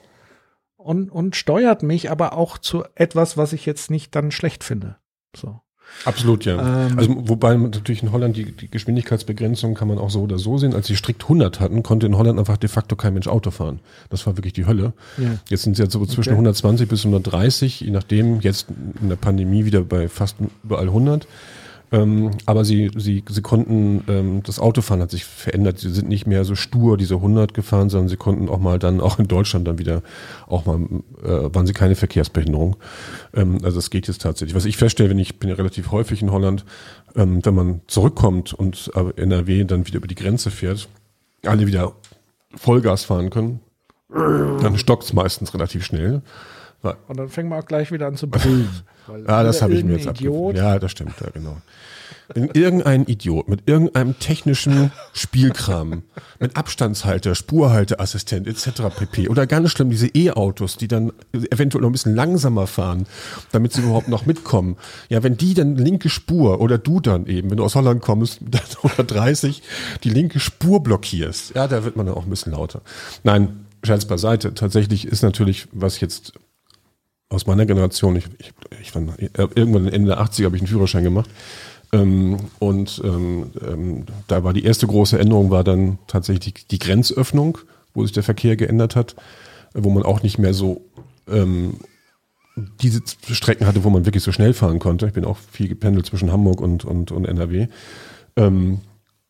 S2: und, und steuert mich aber auch zu etwas, was ich jetzt nicht dann schlecht finde. So.
S4: Absolut, ja. Ähm, also wobei natürlich in Holland die, die, Geschwindigkeitsbegrenzung kann man auch so oder so sehen. Als sie strikt 100 hatten, konnte in Holland einfach de facto kein Mensch Auto fahren. Das war wirklich die Hölle. Ja. Jetzt sind sie jetzt so zwischen okay. 120 bis 130, je nachdem, jetzt in der Pandemie wieder bei fast überall 100. Ähm, aber sie, sie, sie konnten, ähm, das Autofahren hat sich verändert. Sie sind nicht mehr so stur diese 100 gefahren, sondern sie konnten auch mal dann, auch in Deutschland dann wieder, auch mal, äh, waren sie keine Verkehrsbehinderung. Ähm, also es geht jetzt tatsächlich. Was ich feststelle, wenn ich bin ja relativ häufig in Holland, ähm, wenn man zurückkommt und äh, NRW dann wieder über die Grenze fährt, alle wieder Vollgas fahren können, dann stockt es meistens relativ schnell.
S2: Und dann fängt man auch gleich wieder an zu brüllen.
S4: ja, das habe ich mir jetzt abgewöhnt. Ja, das stimmt, ja, genau. Wenn irgendein Idiot mit irgendeinem technischen Spielkram, mit Abstandshalter, Spurhalteassistent etc. pp. Oder ganz schlimm diese E-Autos, die dann eventuell noch ein bisschen langsamer fahren, damit sie überhaupt noch mitkommen. Ja, wenn die dann linke Spur oder du dann eben, wenn du aus Holland kommst, dann 130 die linke Spur blockierst, ja, da wird man dann auch ein bisschen lauter. Nein, Scherz beiseite. Tatsächlich ist natürlich, was jetzt aus meiner Generation, ich, ich, ich fand, irgendwann Ende der 80er habe ich einen Führerschein gemacht. Ähm, und ähm, ähm, da war die erste große Änderung, war dann tatsächlich die, Grenzöffnung, wo sich der Verkehr geändert hat, wo man auch nicht mehr so ähm, diese Strecken hatte, wo man wirklich so schnell fahren konnte. Ich bin auch viel gependelt zwischen Hamburg und, und, und NRW. Ähm,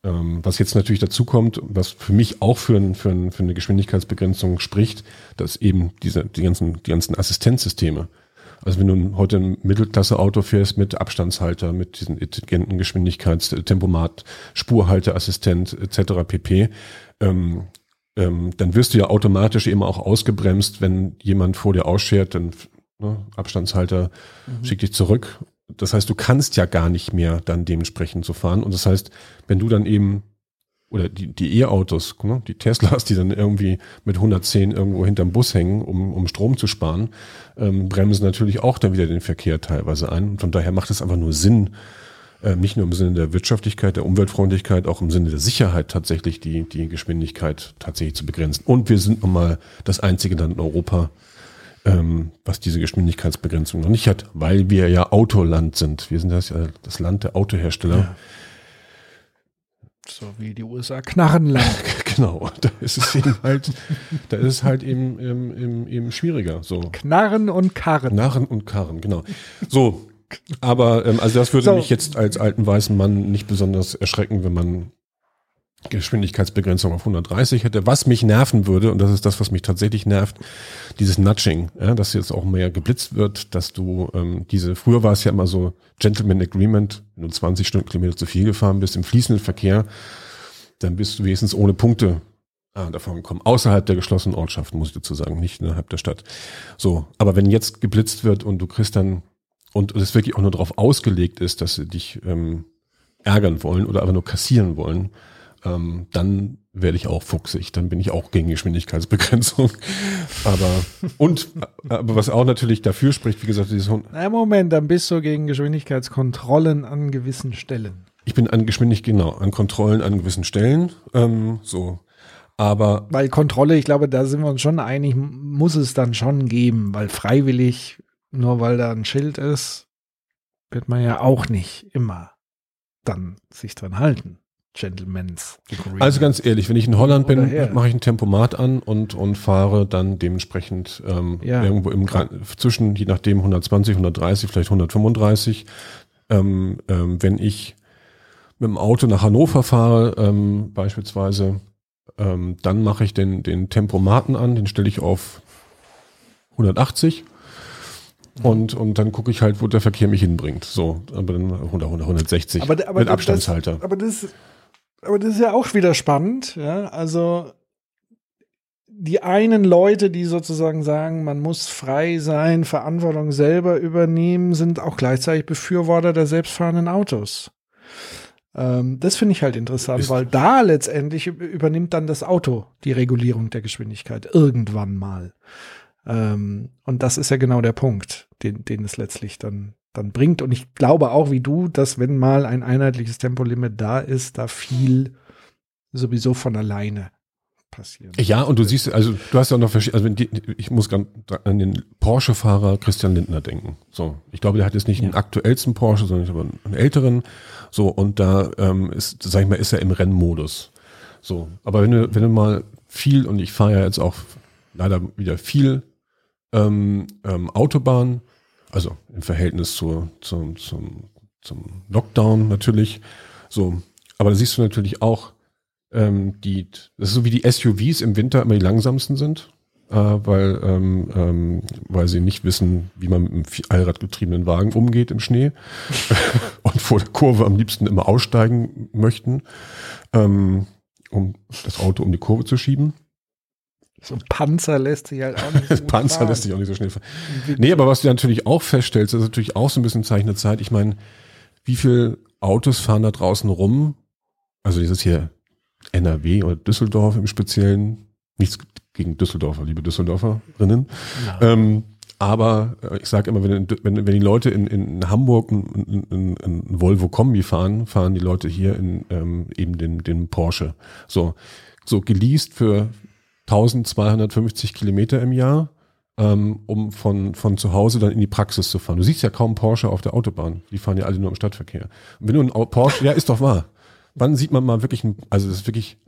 S4: was jetzt natürlich dazu kommt, was für mich auch für, ein, für, ein, für eine Geschwindigkeitsbegrenzung spricht, dass eben diese, die, ganzen, die ganzen Assistenzsysteme, also wenn du heute ein Mittelklasse-Auto fährst mit Abstandshalter, mit diesen intelligenten Geschwindigkeitstempomat, Spurhalteassistent etc. pp., ähm, ähm, dann wirst du ja automatisch eben auch ausgebremst, wenn jemand vor dir ausschert, dann ne, Abstandshalter mhm. schickt dich zurück das heißt, du kannst ja gar nicht mehr dann dementsprechend so fahren. Und das heißt, wenn du dann eben, oder die, die E-Autos, ne, die Teslas, die dann irgendwie mit 110 irgendwo hinterm Bus hängen, um, um Strom zu sparen, ähm, bremsen natürlich auch dann wieder den Verkehr teilweise ein. Und von daher macht es einfach nur Sinn, äh, nicht nur im Sinne der Wirtschaftlichkeit, der Umweltfreundlichkeit, auch im Sinne der Sicherheit tatsächlich die, die Geschwindigkeit tatsächlich zu begrenzen. Und wir sind nun mal das einzige Land in Europa, ähm, was diese Geschwindigkeitsbegrenzung noch nicht hat, weil wir ja Autoland sind. Wir sind das ja das Land der Autohersteller. Ja.
S2: So wie die USA Knarrenland.
S4: genau, da ist es eben halt, da ist es halt eben, eben, eben, eben schwieriger. So.
S2: Knarren und Karren.
S4: Narren und Karren, genau. So, aber ähm, also das würde
S2: So.
S4: mich jetzt als alten weißen Mann nicht besonders erschrecken, wenn man Geschwindigkeitsbegrenzung auf 130 hätte. Was mich nerven würde, und das ist das, was mich tatsächlich nervt, dieses Nudging, ja, dass jetzt auch mehr geblitzt wird, dass du ähm, diese, früher war es ja immer so Gentleman Agreement, wenn du 20 Stundenkilometer zu viel gefahren bist im fließenden Verkehr, dann bist du wenigstens ohne Punkte ah, davon gekommen. Außerhalb der geschlossenen Ortschaften, muss ich dazu sagen, nicht innerhalb der Stadt. So, aber wenn jetzt geblitzt wird und du kriegst dann, und es wirklich auch nur darauf ausgelegt ist, dass sie dich ähm, ärgern wollen oder aber nur kassieren wollen, ähm, dann werde ich auch fuchsig. Dann bin ich auch gegen Geschwindigkeitsbegrenzung. Aber, und, aber was auch natürlich dafür spricht, wie gesagt, dieses, Hund-
S2: Na, Moment, dann bist du gegen Geschwindigkeitskontrollen an gewissen Stellen.
S4: ich bin an Geschwindigkeit, genau, an Kontrollen an gewissen Stellen, ähm, so. Aber
S2: Weil Kontrolle, ich glaube, da sind wir uns schon einig, muss es dann schon geben, weil freiwillig, nur weil da ein Schild ist, wird man ja auch nicht immer dann sich dran halten. Gentleman's.
S4: Also ganz ehrlich, wenn ich in Holland bin, mache ich ein Tempomat an und, und fahre dann dementsprechend ähm,
S2: Ja.
S4: irgendwo im zwischen, je nachdem, 120, 130, vielleicht 135. Ähm, ähm, wenn ich mit dem Auto nach Hannover fahre, ähm, beispielsweise, ähm, dann mache ich den, den Tempomaten an, den stelle ich auf 180. Und, und dann gucke ich halt, wo der Verkehr mich hinbringt. So, aber dann 100, 100 160
S2: aber, aber
S4: mit
S2: das-
S4: Abstandshalter.
S2: aber das, aber das ist ja auch wieder spannend, ja. Also die einen Leute, die sozusagen sagen, man muss frei sein, Verantwortung selber übernehmen, sind auch gleichzeitig Befürworter der selbstfahrenden Autos. Ähm, das finde ich halt interessant,
S4: Ist-
S2: weil da letztendlich üb- übernimmt dann das Auto die Regulierung der Geschwindigkeit irgendwann mal. Ähm, und das ist ja genau der Punkt, den, den es letztlich dann, dann bringt. Und ich glaube auch wie du, dass wenn mal ein einheitliches Tempolimit da ist, da viel sowieso von alleine passieren.
S4: Ja, und du siehst, also du hast ja noch verschiedene, also die, ich muss ganz an den Porsche-Fahrer Christian Lindner denken. So, ich glaube, der hat jetzt nicht den aktuellsten Porsche, sondern glaube einen älteren. So, und da ähm, ist, sag ich mal, ist er im Rennmodus. So, aber wenn du, wenn du mal viel, und ich fahre ja jetzt auch leider wieder viel ähm, ähm, Autobahn, also im Verhältnis zur, zum, zum, zum Lockdown natürlich. So, aber da siehst du natürlich auch, ähm, die, das ist so wie die SUVs im Winter immer die langsamsten sind, äh, weil, ähm, ähm, weil sie nicht wissen, wie man mit einem allradgetriebenen Wagen umgeht im Schnee und vor der Kurve am liebsten immer aussteigen möchten, ähm, um das Auto um die Kurve zu schieben.
S2: So ein Panzer lässt sich halt auch nicht. So
S4: Panzer
S2: fahren.
S4: lässt sich auch nicht so schnell fahren. Nee, aber was du natürlich auch feststellst, das ist natürlich auch so ein bisschen ein Zeichen der Zeit. Ich meine, wie viele Autos fahren da draußen rum? Also dieses hier NRW oder Düsseldorf im Speziellen. Nichts gegen Düsseldorfer, liebe Düsseldorferinnen.
S2: Ja.
S4: Ähm, aber äh, ich sage immer, wenn, wenn, wenn die Leute in, in Hamburg ein Volvo Kombi fahren, fahren die Leute hier in ähm, eben den, den Porsche. So, so geleast für 1250 Kilometer im Jahr, ähm, um von, von zu Hause dann in die Praxis zu fahren. Du siehst ja kaum Porsche auf der Autobahn. Die fahren ja alle nur im Stadtverkehr. Und wenn du ein Porsche, ja, ist doch wahr. Wann sieht man mal wirklich, ein, also das ist wirklich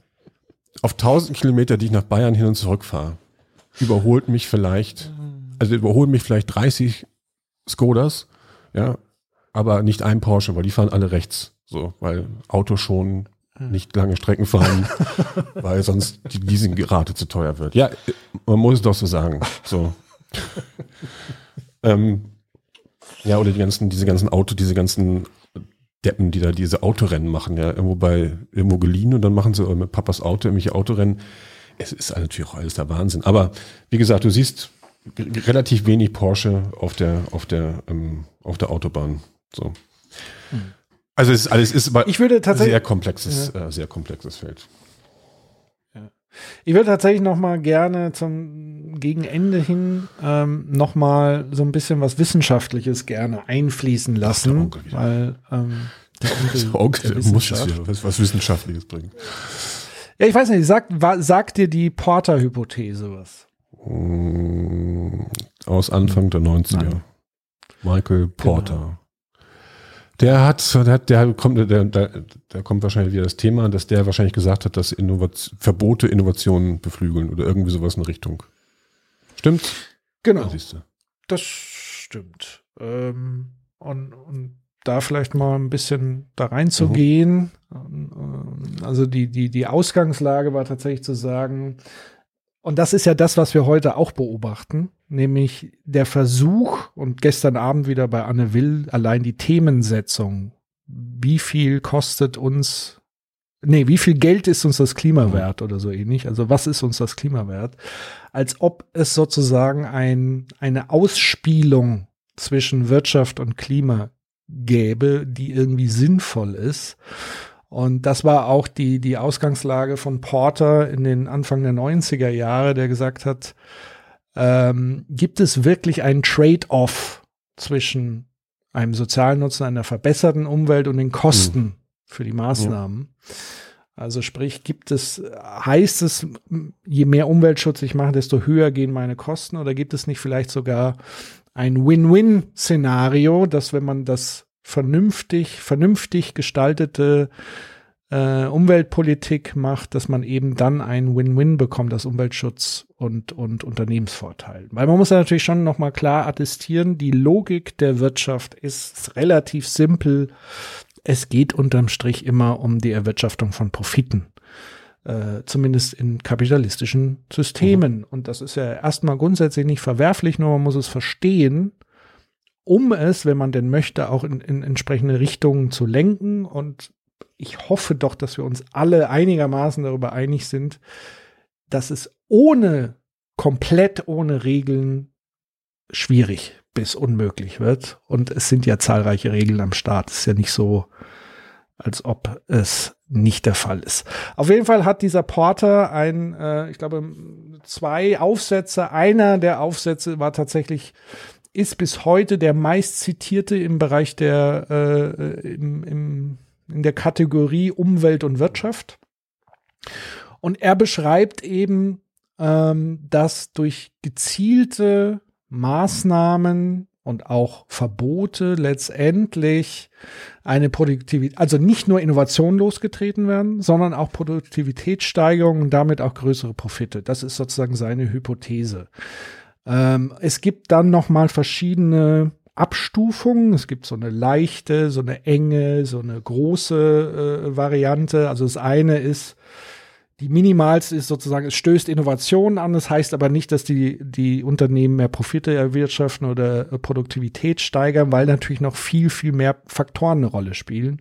S4: auf 1000 Kilometer, die ich nach Bayern hin und zurück fahre, überholt mich vielleicht, also überholen mich vielleicht 30 Skodas, ja, aber nicht ein Porsche, weil die fahren alle rechts, so, weil Auto schon nicht lange Strecken fahren, weil sonst die Leasingrate zu teuer wird. Ja, man muss es doch so sagen, so. ähm, ja, oder die ganzen, diese ganzen Auto, diese ganzen Deppen, die da diese Autorennen machen, ja, irgendwo bei, irgendwo geliehen und dann machen sie mit Papas Auto irgendwelche Autorennen. Es ist natürlich auch alles der Wahnsinn. Aber wie gesagt, du siehst relativ wenig Porsche auf der, auf der, ähm, auf der Autobahn. So. Also es ist alles ist aber
S2: Ich würde tatsächlich-
S4: sehr komplexes, äh, sehr komplexes Feld.
S2: Ich würde tatsächlich noch mal gerne zum gegen Ende hin ähm, noch mal so ein bisschen was Wissenschaftliches gerne einfließen lassen,
S4: Onkel wieder.
S2: weil ähm, der Onkel
S4: So, okay,
S2: der
S4: muss es ja was, was Wissenschaftliches bringen.
S2: Ja, ich weiß nicht, sagt, wa, sagt dir die Porter-Hypothese was?
S4: Mm, Aus Anfang der 90er.
S2: Nein.
S4: Michael Porter. Der hat, der, hat, der kommt, der, der, da kommt wahrscheinlich wieder das Thema, dass der wahrscheinlich gesagt hat, dass Innovat Verbote Innovationen beflügeln oder irgendwie sowas in Richtung. Stimmt?
S2: Genau. Das stimmt. Ähm, und, und da vielleicht mal ein bisschen da reinzugehen. Mhm. Also die, die, die Ausgangslage war tatsächlich zu sagen, und das ist ja das, was wir heute auch beobachten, nämlich der Versuch und gestern Abend wieder bei Anne Will allein die Themensetzung. Wie viel kostet uns, nee, wie viel Geld ist uns das Klima wert oder so ähnlich? Also was ist uns das Klima wert? Als ob es sozusagen ein, eine Ausspielung zwischen Wirtschaft und Klima gäbe, die irgendwie sinnvoll ist. Und das war auch die, die Ausgangslage von Porter in den Anfang der 90er Jahre, der gesagt hat, ähm, gibt es wirklich einen Trade-off zwischen einem sozialen Nutzen, einer verbesserten Umwelt und den Kosten mhm. für die Maßnahmen? Ja. Also sprich, gibt es, heißt es, je mehr Umweltschutz ich mache, desto höher gehen meine Kosten oder gibt es nicht vielleicht sogar ein Win-Win-Szenario, dass wenn man das vernünftig, vernünftig gestaltete äh, Umweltpolitik macht, dass man eben dann ein Win-Win bekommt, das Umweltschutz und, und Unternehmensvorteil. Weil man muss ja natürlich schon nochmal klar attestieren, die Logik der Wirtschaft ist relativ simpel. Es geht unterm Strich immer um die Erwirtschaftung von Profiten. Äh, zumindest in kapitalistischen Systemen. Mhm. Und das ist ja erstmal grundsätzlich nicht verwerflich, nur man muss es verstehen, um es, wenn man denn möchte, auch in, in entsprechende Richtungen zu lenken. Und ich hoffe doch, dass wir uns alle einigermaßen darüber einig sind, dass es ohne, komplett ohne Regeln schwierig bis unmöglich wird. Und es sind ja zahlreiche Regeln am Start. Es ist ja nicht so, als ob es nicht der Fall ist. Auf jeden Fall hat dieser Porter ein, äh, ich glaube, zwei Aufsätze. Einer der Aufsätze war tatsächlich ist bis heute der meist zitierte im Bereich der äh, im, im, in der Kategorie Umwelt und Wirtschaft. Und er beschreibt eben, ähm, dass durch gezielte Maßnahmen und auch Verbote letztendlich eine Produktivität, also nicht nur Innovationen losgetreten werden, sondern auch Produktivitätssteigerungen und damit auch größere Profite. Das ist sozusagen seine Hypothese. Ähm, es gibt dann noch mal verschiedene Abstufungen. Es gibt so eine leichte, so eine enge, so eine große äh, Variante. Also das eine ist, die minimalste ist sozusagen, es stößt Innovationen an. Das heißt aber nicht, dass die, die Unternehmen mehr Profite erwirtschaften oder Produktivität steigern, weil natürlich noch viel, viel mehr Faktoren eine Rolle spielen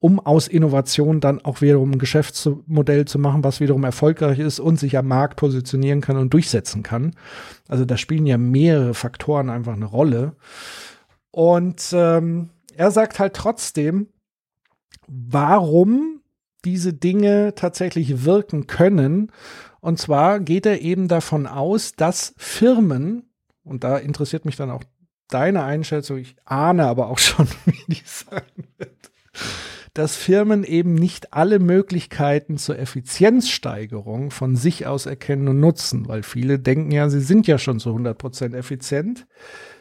S2: um aus Innovation dann auch wiederum ein Geschäftsmodell zu machen, was wiederum erfolgreich ist und sich am Markt positionieren kann und durchsetzen kann. Also da spielen ja mehrere Faktoren einfach eine Rolle. Und ähm, er sagt halt trotzdem, warum diese Dinge tatsächlich wirken können. Und zwar geht er eben davon aus, dass Firmen, und da interessiert mich dann auch deine Einschätzung, ich ahne aber auch schon, wie die sein wird, dass Firmen eben nicht alle Möglichkeiten zur Effizienzsteigerung von sich aus erkennen und nutzen, weil viele denken ja, sie sind ja schon zu 100 Prozent effizient,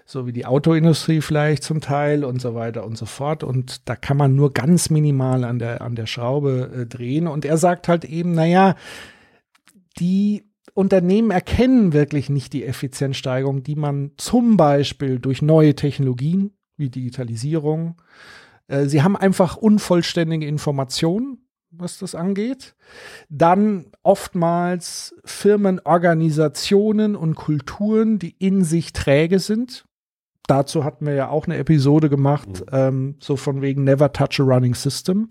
S2: so wie die Autoindustrie vielleicht zum Teil und so weiter und so fort. Und da kann man nur ganz minimal an der, an der Schraube äh, drehen. Und er sagt halt eben, na ja, die Unternehmen erkennen wirklich nicht die Effizienzsteigerung, die man zum Beispiel durch neue Technologien wie Digitalisierung äh, sie haben einfach unvollständige Informationen, was das angeht. Dann oftmals Firmenorganisationen und Kulturen, die in sich träge sind. Dazu hatten wir ja auch eine Episode gemacht, mhm. ähm, so von wegen Never Touch a Running System.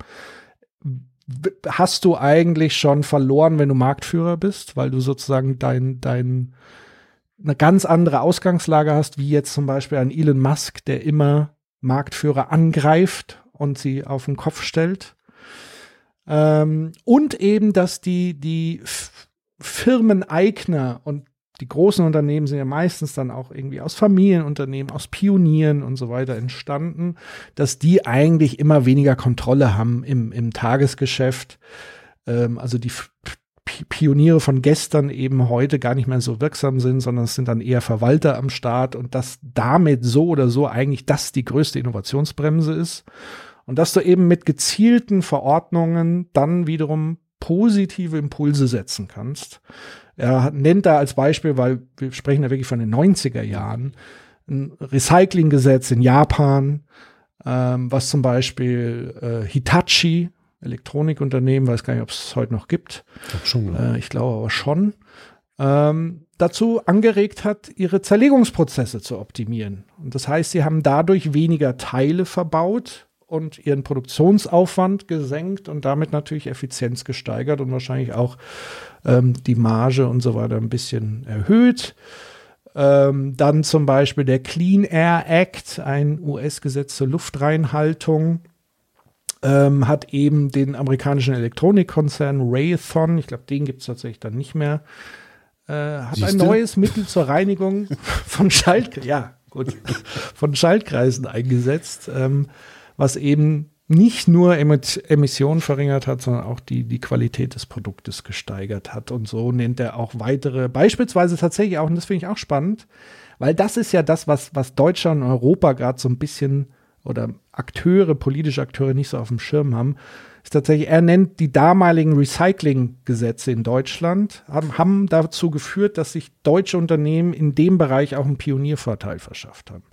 S2: Hast du eigentlich schon verloren, wenn du Marktführer bist, weil du sozusagen dein, dein, eine ganz andere Ausgangslage hast, wie jetzt zum Beispiel ein Elon Musk, der immer Marktführer angreift und sie auf den Kopf stellt. Ähm, und eben, dass die, die Firmeneigner und die großen Unternehmen sind ja meistens dann auch irgendwie aus Familienunternehmen, aus Pionieren und so weiter entstanden, dass die eigentlich immer weniger Kontrolle haben im, im Tagesgeschäft. Ähm, also die Pioniere von gestern eben heute gar nicht mehr so wirksam sind, sondern es sind dann eher Verwalter am Start und dass damit so oder so eigentlich das die größte Innovationsbremse ist. Und dass du eben mit gezielten Verordnungen dann wiederum positive Impulse setzen kannst. Er nennt da als Beispiel, weil wir sprechen da wirklich von den 90er Jahren, ein Recyclinggesetz in Japan, ähm, was zum Beispiel äh, Hitachi, Elektronikunternehmen, weiß gar nicht, ob es heute noch gibt. Ich, schon, ja. äh, ich glaube aber schon. Ähm, dazu angeregt hat, ihre Zerlegungsprozesse zu optimieren. Und das heißt, sie haben dadurch weniger Teile verbaut und ihren Produktionsaufwand gesenkt und damit natürlich Effizienz gesteigert und wahrscheinlich auch ähm, die Marge und so weiter ein bisschen erhöht. Ähm, dann zum Beispiel der Clean Air Act, ein US-Gesetz zur Luftreinhaltung, ähm, hat eben den amerikanischen Elektronikkonzern Raython, ich glaube, den gibt es tatsächlich dann nicht mehr, äh, hat Siehste? ein neues Mittel zur Reinigung von Schalt, ja, von Schaltkreisen eingesetzt, ähm, was eben nicht nur Emissionen verringert hat, sondern auch die, die Qualität des Produktes gesteigert hat. Und so nennt er auch weitere, beispielsweise tatsächlich auch, und das finde ich auch spannend, weil das ist ja das, was, was Deutschland und Europa gerade so ein bisschen oder Akteure, politische Akteure nicht so auf dem Schirm haben, ist tatsächlich, er nennt die damaligen Recycling-Gesetze in Deutschland, haben, haben dazu geführt, dass sich deutsche Unternehmen in dem Bereich auch einen Pioniervorteil verschafft haben.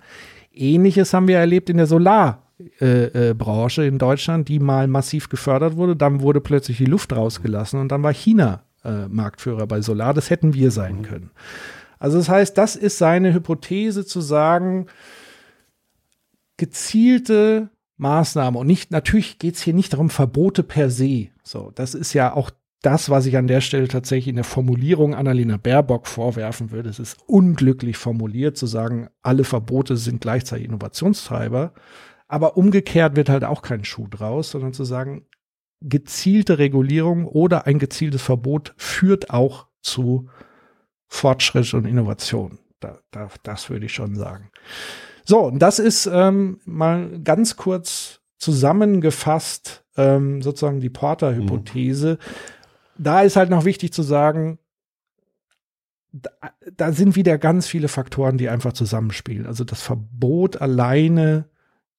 S2: Ähnliches haben wir erlebt in der Solar- äh, äh, Branche in Deutschland, die mal massiv gefördert wurde. Dann wurde plötzlich die Luft rausgelassen und dann war China äh, Marktführer bei Solar. Das hätten wir sein mhm. können. Also das heißt, das ist seine Hypothese zu sagen, gezielte Maßnahmen und nicht, natürlich geht es hier nicht darum, Verbote per se. So, das ist ja auch das, was ich an der Stelle tatsächlich in der Formulierung Annalena Baerbock vorwerfen würde. Es ist unglücklich formuliert zu sagen, alle Verbote sind gleichzeitig Innovationstreiber. Aber umgekehrt wird halt auch kein Schuh draus, sondern zu sagen, gezielte Regulierung oder ein gezieltes Verbot führt auch zu Fortschritt und Innovation. Da, da, das würde ich schon sagen. So, und das ist ähm, mal ganz kurz zusammengefasst ähm, sozusagen die Porter-Hypothese. Mhm. Da ist halt noch wichtig zu sagen, da, da, sind wieder ganz viele Faktoren, die einfach zusammenspielen. Also das Verbot alleine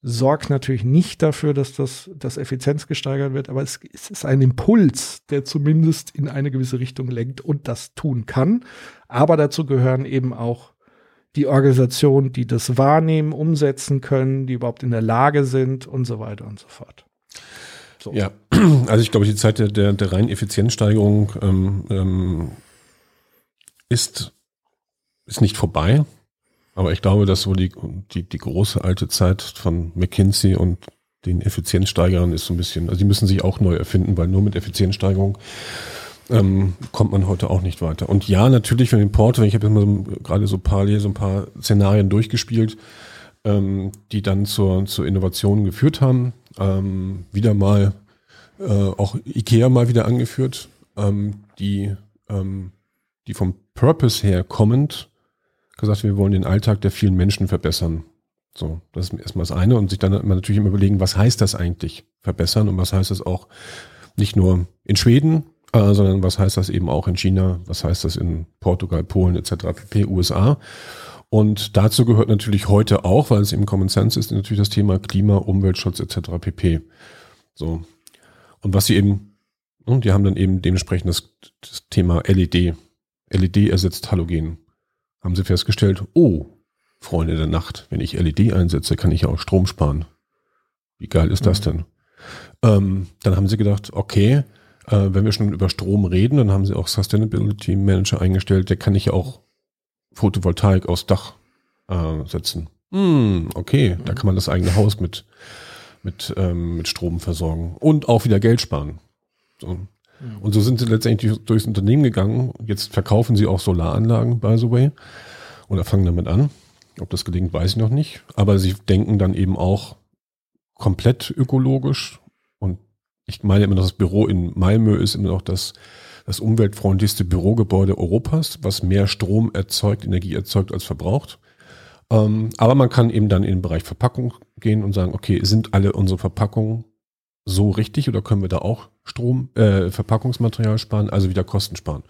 S2: sorgt natürlich nicht dafür, dass das, das Effizienz gesteigert wird, aber es, es, ist ein Impuls, der zumindest in eine gewisse Richtung lenkt und das tun kann. Aber dazu gehören eben auch die Organisationen, die das wahrnehmen, umsetzen können, die überhaupt in der Lage sind und so weiter und so fort.
S4: So. Ja, also ich glaube, die Zeit der, der, der reinen Effizienzsteigerung ähm, ähm, ist, ist nicht vorbei. Aber ich glaube, dass so die, die, die große alte Zeit von McKinsey und den Effizienzsteigerern ist so ein bisschen, also die müssen sich auch neu erfinden, weil nur mit Effizienzsteigerung ähm, kommt man heute auch nicht weiter. Und ja, natürlich für den Porto, ich habe jetzt mal so, gerade so parallel so ein paar Szenarien durchgespielt, ähm, die dann zur, zur Innovation geführt haben. Ähm, wieder mal äh, auch IKEA mal wieder angeführt, ähm, die, ähm, die vom Purpose her kommend gesagt, wir wollen den Alltag der vielen Menschen verbessern. So, das ist erstmal das eine und sich dann natürlich immer überlegen, was heißt das eigentlich verbessern und was heißt das auch nicht nur in Schweden, äh, sondern was heißt das eben auch in China, was heißt das in Portugal, Polen etc., pp, USA. Und dazu gehört natürlich heute auch, weil es eben Common Sense ist, natürlich das Thema Klima, Umweltschutz etc. pp. So. Und was sie eben, und die haben dann eben dementsprechend das, das Thema LED. LED ersetzt Halogen haben sie festgestellt, oh, Freunde der Nacht, wenn ich LED einsetze, kann ich ja auch Strom sparen. Wie geil ist das mhm. denn? Ähm, dann haben sie gedacht, okay, äh, wenn wir schon über Strom reden, dann haben sie auch Sustainability Manager eingestellt, der kann ich ja auch Photovoltaik aufs Dach äh, setzen. Hm, okay, mhm. da kann man das eigene Haus mit, mit, ähm, mit Strom versorgen und auch wieder Geld sparen. So. Und so sind sie letztendlich durchs Unternehmen gegangen. Jetzt verkaufen sie auch Solaranlagen, by the way. Oder fangen damit an. Ob das gelingt, weiß ich noch nicht. Aber sie denken dann eben auch komplett ökologisch. Und ich meine immer, dass das Büro in Malmö ist immer noch das, das umweltfreundlichste Bürogebäude Europas, was mehr Strom erzeugt, Energie erzeugt als verbraucht. Ähm, aber man kann eben dann in den Bereich Verpackung gehen und sagen, okay, sind alle unsere Verpackungen so richtig oder können wir da auch Strom, äh, Verpackungsmaterial sparen, also wieder Kosten sparen.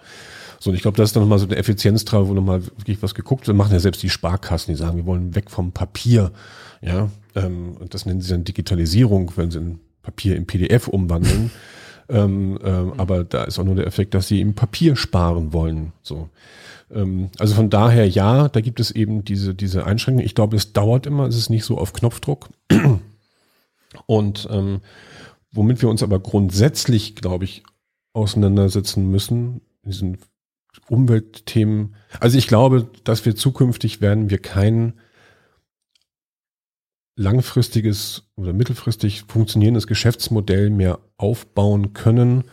S4: So, und ich glaube, das ist dann nochmal so eine Effizienztrag, wo nochmal wirklich was geguckt wird. Machen ja selbst die Sparkassen, die sagen, wir wollen weg vom Papier. Ja, ähm, und das nennen sie dann Digitalisierung, wenn sie ein Papier in PDF umwandeln. ähm, ähm, aber da ist auch nur der Effekt, dass sie im Papier sparen wollen. So. Ähm, also von daher ja, da gibt es eben diese, diese Einschränkungen. Ich glaube, es dauert immer, es ist nicht so auf Knopfdruck. Und ähm, womit wir uns aber grundsätzlich, glaube ich, auseinandersetzen müssen, diesen Umweltthemen. Also ich glaube, dass wir zukünftig werden wir kein langfristiges oder mittelfristig funktionierendes Geschäftsmodell mehr aufbauen können,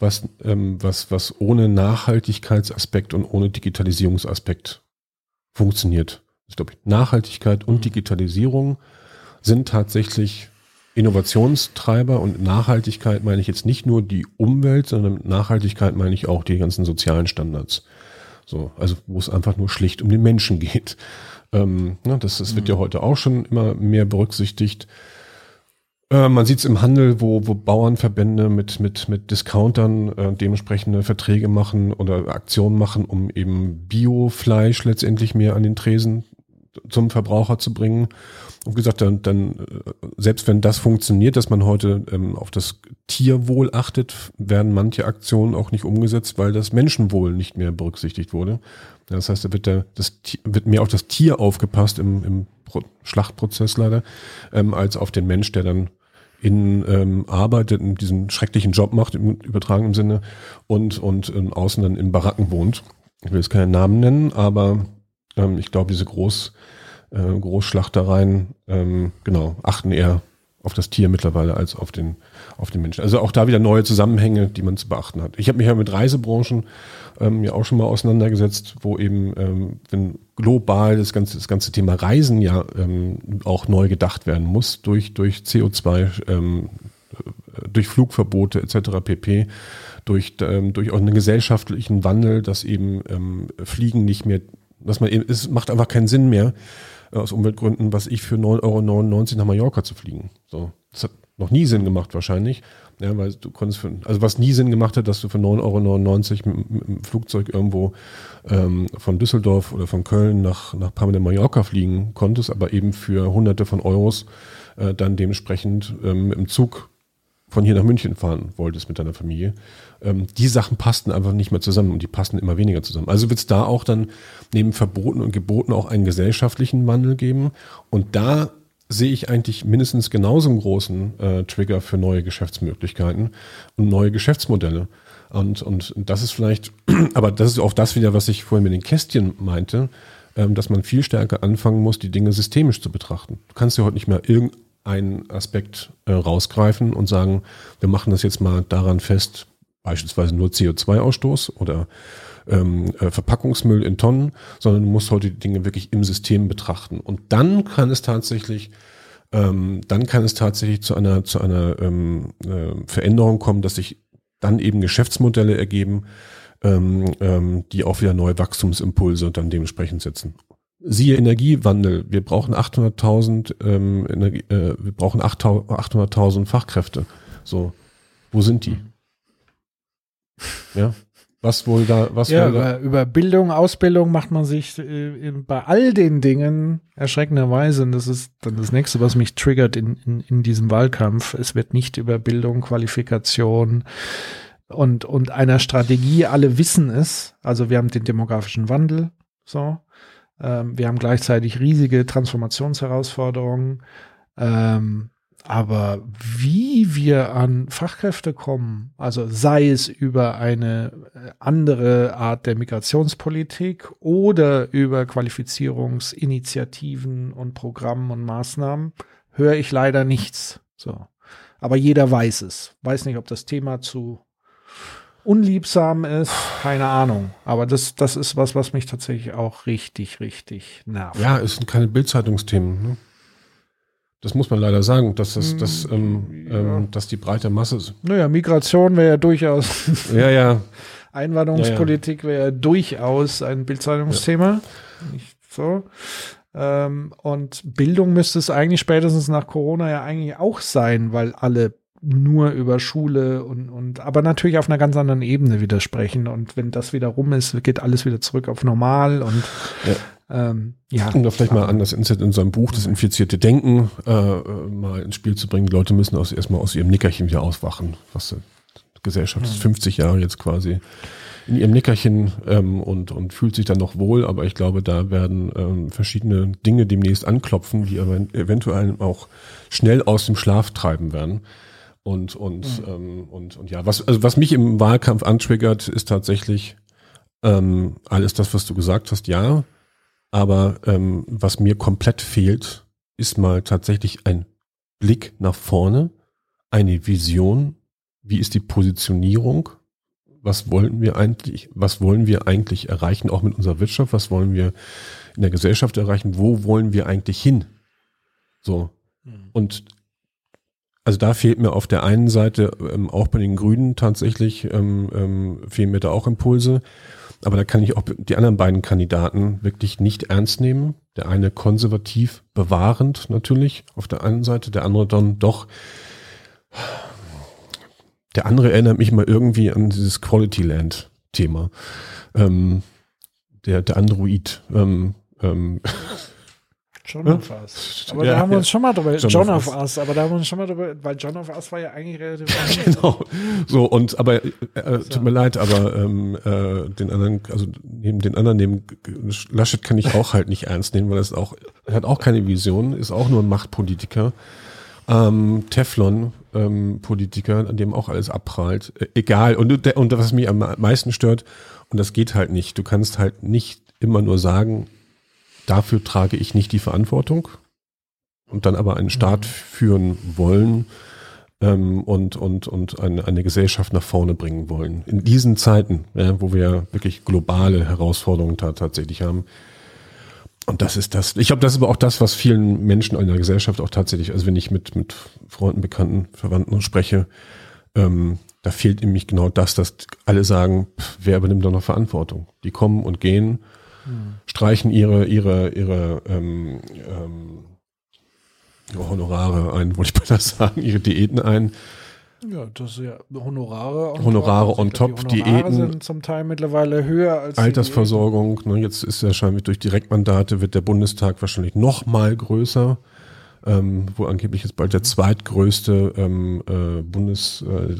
S4: was, ähm, was, was ohne Nachhaltigkeitsaspekt und ohne Digitalisierungsaspekt funktioniert. Ich glaube, Nachhaltigkeit und Digitalisierung sind tatsächlich Innovationstreiber und Nachhaltigkeit meine ich jetzt nicht nur die Umwelt, sondern mit Nachhaltigkeit meine ich auch die ganzen sozialen Standards. So, also wo es einfach nur schlicht um den Menschen geht. Ähm, ne, das, das wird ja mhm. heute auch schon immer mehr berücksichtigt. Äh, man sieht es im Handel, wo, wo Bauernverbände mit, mit, mit Discountern äh, dementsprechende Verträge machen oder Aktionen machen, um eben Biofleisch letztendlich mehr an den Tresen zum Verbraucher zu bringen. Und gesagt, dann, dann äh, selbst wenn das funktioniert, dass man heute ähm, auf das Tierwohl achtet, werden manche Aktionen auch nicht umgesetzt, weil das Menschenwohl nicht mehr berücksichtigt wurde. Das heißt, da wird, der, das, wird mehr auf das Tier aufgepasst im, im Schlachtprozess leider, ähm, als auf den Mensch, der dann in ähm, arbeitet, in diesen schrecklichen Job macht, im übertragenen Sinne, und, und ähm, außen dann in Baracken wohnt. Ich will jetzt keinen Namen nennen, aber ähm, ich glaube, diese Groß, äh, Großschlachtereien, ähm, genau, achten eher auf das Tier mittlerweile als auf den, auf den Menschen. Also auch da wieder neue Zusammenhänge, die man zu beachten hat. Ich habe mich ja mit Reisebranchen ähm, ja auch schon mal auseinandergesetzt, wo eben, ähm, wenn global das ganze, das ganze Thema Reisen ja ähm, auch neu gedacht werden muss durch, durch CO2, ähm, durch Flugverbote etc. pp durch, ähm, durch auch einen gesellschaftlichen Wandel, dass eben ähm, Fliegen nicht mehr dass man eben, es macht einfach keinen Sinn mehr, aus Umweltgründen, was ich für 9,99 Euro nach Mallorca zu fliegen. So. Das hat noch nie Sinn gemacht wahrscheinlich. Ja, weil du konntest für, also was nie Sinn gemacht hat, dass du für 9,99 Euro mit, mit, dem Flugzeug irgendwo ähm, von Düsseldorf oder von Köln nach, nach Palma de Mallorca fliegen konntest, aber eben für hunderte von Euros äh, dann dementsprechend ähm, im Zug von hier nach München fahren wolltest mit deiner Familie. Ähm, die Sachen passten einfach nicht mehr zusammen und die passen immer weniger zusammen. Also wird es da auch dann neben Verboten und Geboten auch einen gesellschaftlichen Wandel geben. Und da sehe ich eigentlich mindestens genauso einen großen äh, Trigger für neue Geschäftsmöglichkeiten und neue Geschäftsmodelle. Und, und das ist vielleicht, aber das ist auch das wieder, was ich vorhin mit den Kästchen meinte, ähm, dass man viel stärker anfangen muss, die Dinge systemisch zu betrachten. Du kannst ja heute nicht mehr irgendein einen Aspekt äh, rausgreifen und sagen, wir machen das jetzt mal daran fest, beispielsweise nur CO2-Ausstoß oder ähm, äh, Verpackungsmüll in Tonnen, sondern du musst heute die Dinge wirklich im System betrachten. Und dann kann es tatsächlich ähm, dann kann es tatsächlich zu einer, zu einer ähm, äh, Veränderung kommen, dass sich dann eben Geschäftsmodelle ergeben, ähm, ähm, die auch wieder neue Wachstumsimpulse dann dementsprechend setzen siehe Energiewandel. Wir brauchen 800.000 ähm, äh, wir brauchen 800.000 Fachkräfte. So, wo sind die? Ja, was wohl da, was
S2: ja,
S4: wohl da?
S2: Über Bildung, Ausbildung macht man sich äh, bei all den Dingen erschreckenderweise, und das ist dann das nächste, was mich triggert in, in, in diesem Wahlkampf. Es wird nicht über Bildung, Qualifikation, und, und einer Strategie, alle wissen es. Also wir haben den demografischen Wandel, so. Ähm, wir haben gleichzeitig riesige Transformationsherausforderungen. Ähm, aber wie wir an Fachkräfte kommen, also sei es über eine äh, andere Art der Migrationspolitik oder über Qualifizierungsinitiativen und Programmen und Maßnahmen, höre ich leider nichts. So. Aber jeder weiß es. Weiß nicht, ob das Thema zu unliebsam ist, keine Ahnung. Aber das, das ist was, was mich tatsächlich auch richtig, richtig nervt.
S4: Ja, es sind keine Bildzeitungsthemen. Ne? Das muss man leider sagen, dass das, das, ähm, ja. ähm, dass die breite Masse ist.
S2: Naja, Migration wäre ja durchaus.
S4: ja, ja.
S2: Einwanderungspolitik wäre ja durchaus ein Bildzeitungsthema. So. Ähm, und Bildung müsste es eigentlich spätestens nach Corona ja eigentlich auch sein, weil alle nur über Schule und, und aber natürlich auf einer ganz anderen Ebene widersprechen. Und wenn das wieder rum ist, geht alles wieder zurück auf normal und
S4: ja. Ähm, ja. Um da vielleicht mal an das Inset in seinem Buch, das infizierte Denken, äh, äh, mal ins Spiel zu bringen. Die Leute müssen aus, erstmal aus ihrem Nickerchen wieder auswachen, was die Gesellschaft ist 50 Jahre jetzt quasi in ihrem Nickerchen ähm, und, und fühlt sich dann noch wohl, aber ich glaube, da werden ähm, verschiedene Dinge demnächst anklopfen, die aber eventuell auch schnell aus dem Schlaf treiben werden. Und, und, mhm. ähm, und, und ja, was, also was mich im Wahlkampf antriggert, ist tatsächlich ähm, alles das, was du gesagt hast, ja. Aber ähm, was mir komplett fehlt, ist mal tatsächlich ein Blick nach vorne, eine Vision, wie ist die Positionierung was wollen wir eigentlich, was wollen wir eigentlich erreichen, auch mit unserer Wirtschaft, was wollen wir in der Gesellschaft erreichen, wo wollen wir eigentlich hin? So. Mhm. Und also da fehlt mir auf der einen Seite ähm, auch bei den Grünen tatsächlich, ähm, ähm, fehlen mir da auch Impulse. Aber da kann ich auch die anderen beiden Kandidaten wirklich nicht ernst nehmen. Der eine konservativ bewahrend natürlich auf der einen Seite, der andere dann doch der andere erinnert mich mal irgendwie an dieses Quality Land Thema. Ähm, der, der Android. Ähm, ähm,
S2: John of Us. Aber ja, da haben wir uns schon mal drüber, John, John of, Us. Us, aber da haben wir uns schon mal drüber, weil John of Us war ja eigentlich relativ.
S4: genau. So, und, aber, äh, äh tut mir leid, aber, ähm, äh, den anderen, also neben den anderen, neben Laschet kann ich auch halt nicht ernst nehmen, weil er ist auch, er hat auch keine Vision, ist auch nur ein Machtpolitiker. Ähm, Teflon, ähm, Politiker, an dem auch alles abprallt. Äh, egal. Und, und was mich am meisten stört, und das geht halt nicht, du kannst halt nicht immer nur sagen, dafür trage ich nicht die Verantwortung und dann aber einen Staat mhm. führen wollen ähm, und, und, und eine, eine Gesellschaft nach vorne bringen wollen. In diesen Zeiten, ja, wo wir wirklich globale Herausforderungen tatsächlich haben, und das ist das. Ich glaube, das ist aber auch das, was vielen Menschen in der Gesellschaft auch tatsächlich, also wenn ich mit, mit Freunden, Bekannten, Verwandten spreche, ähm, da fehlt nämlich genau das, dass alle sagen, pff, wer übernimmt da noch Verantwortung? Die kommen und gehen, streichen ihre, ihre, ihre ähm, ähm, Honorare ein, wollte ich mal das sagen, ihre Diäten ein
S2: ja, das ist ja Honorare.
S4: On Honorare on top, die Diäten.
S2: sind zum Teil mittlerweile höher als
S4: Altersversorgung. Ne, jetzt ist wahrscheinlich durch Direktmandate wird der Bundestag wahrscheinlich noch mal größer, ähm, wo angeblich jetzt bald der zweitgrößte ähm, äh, Bundes, äh,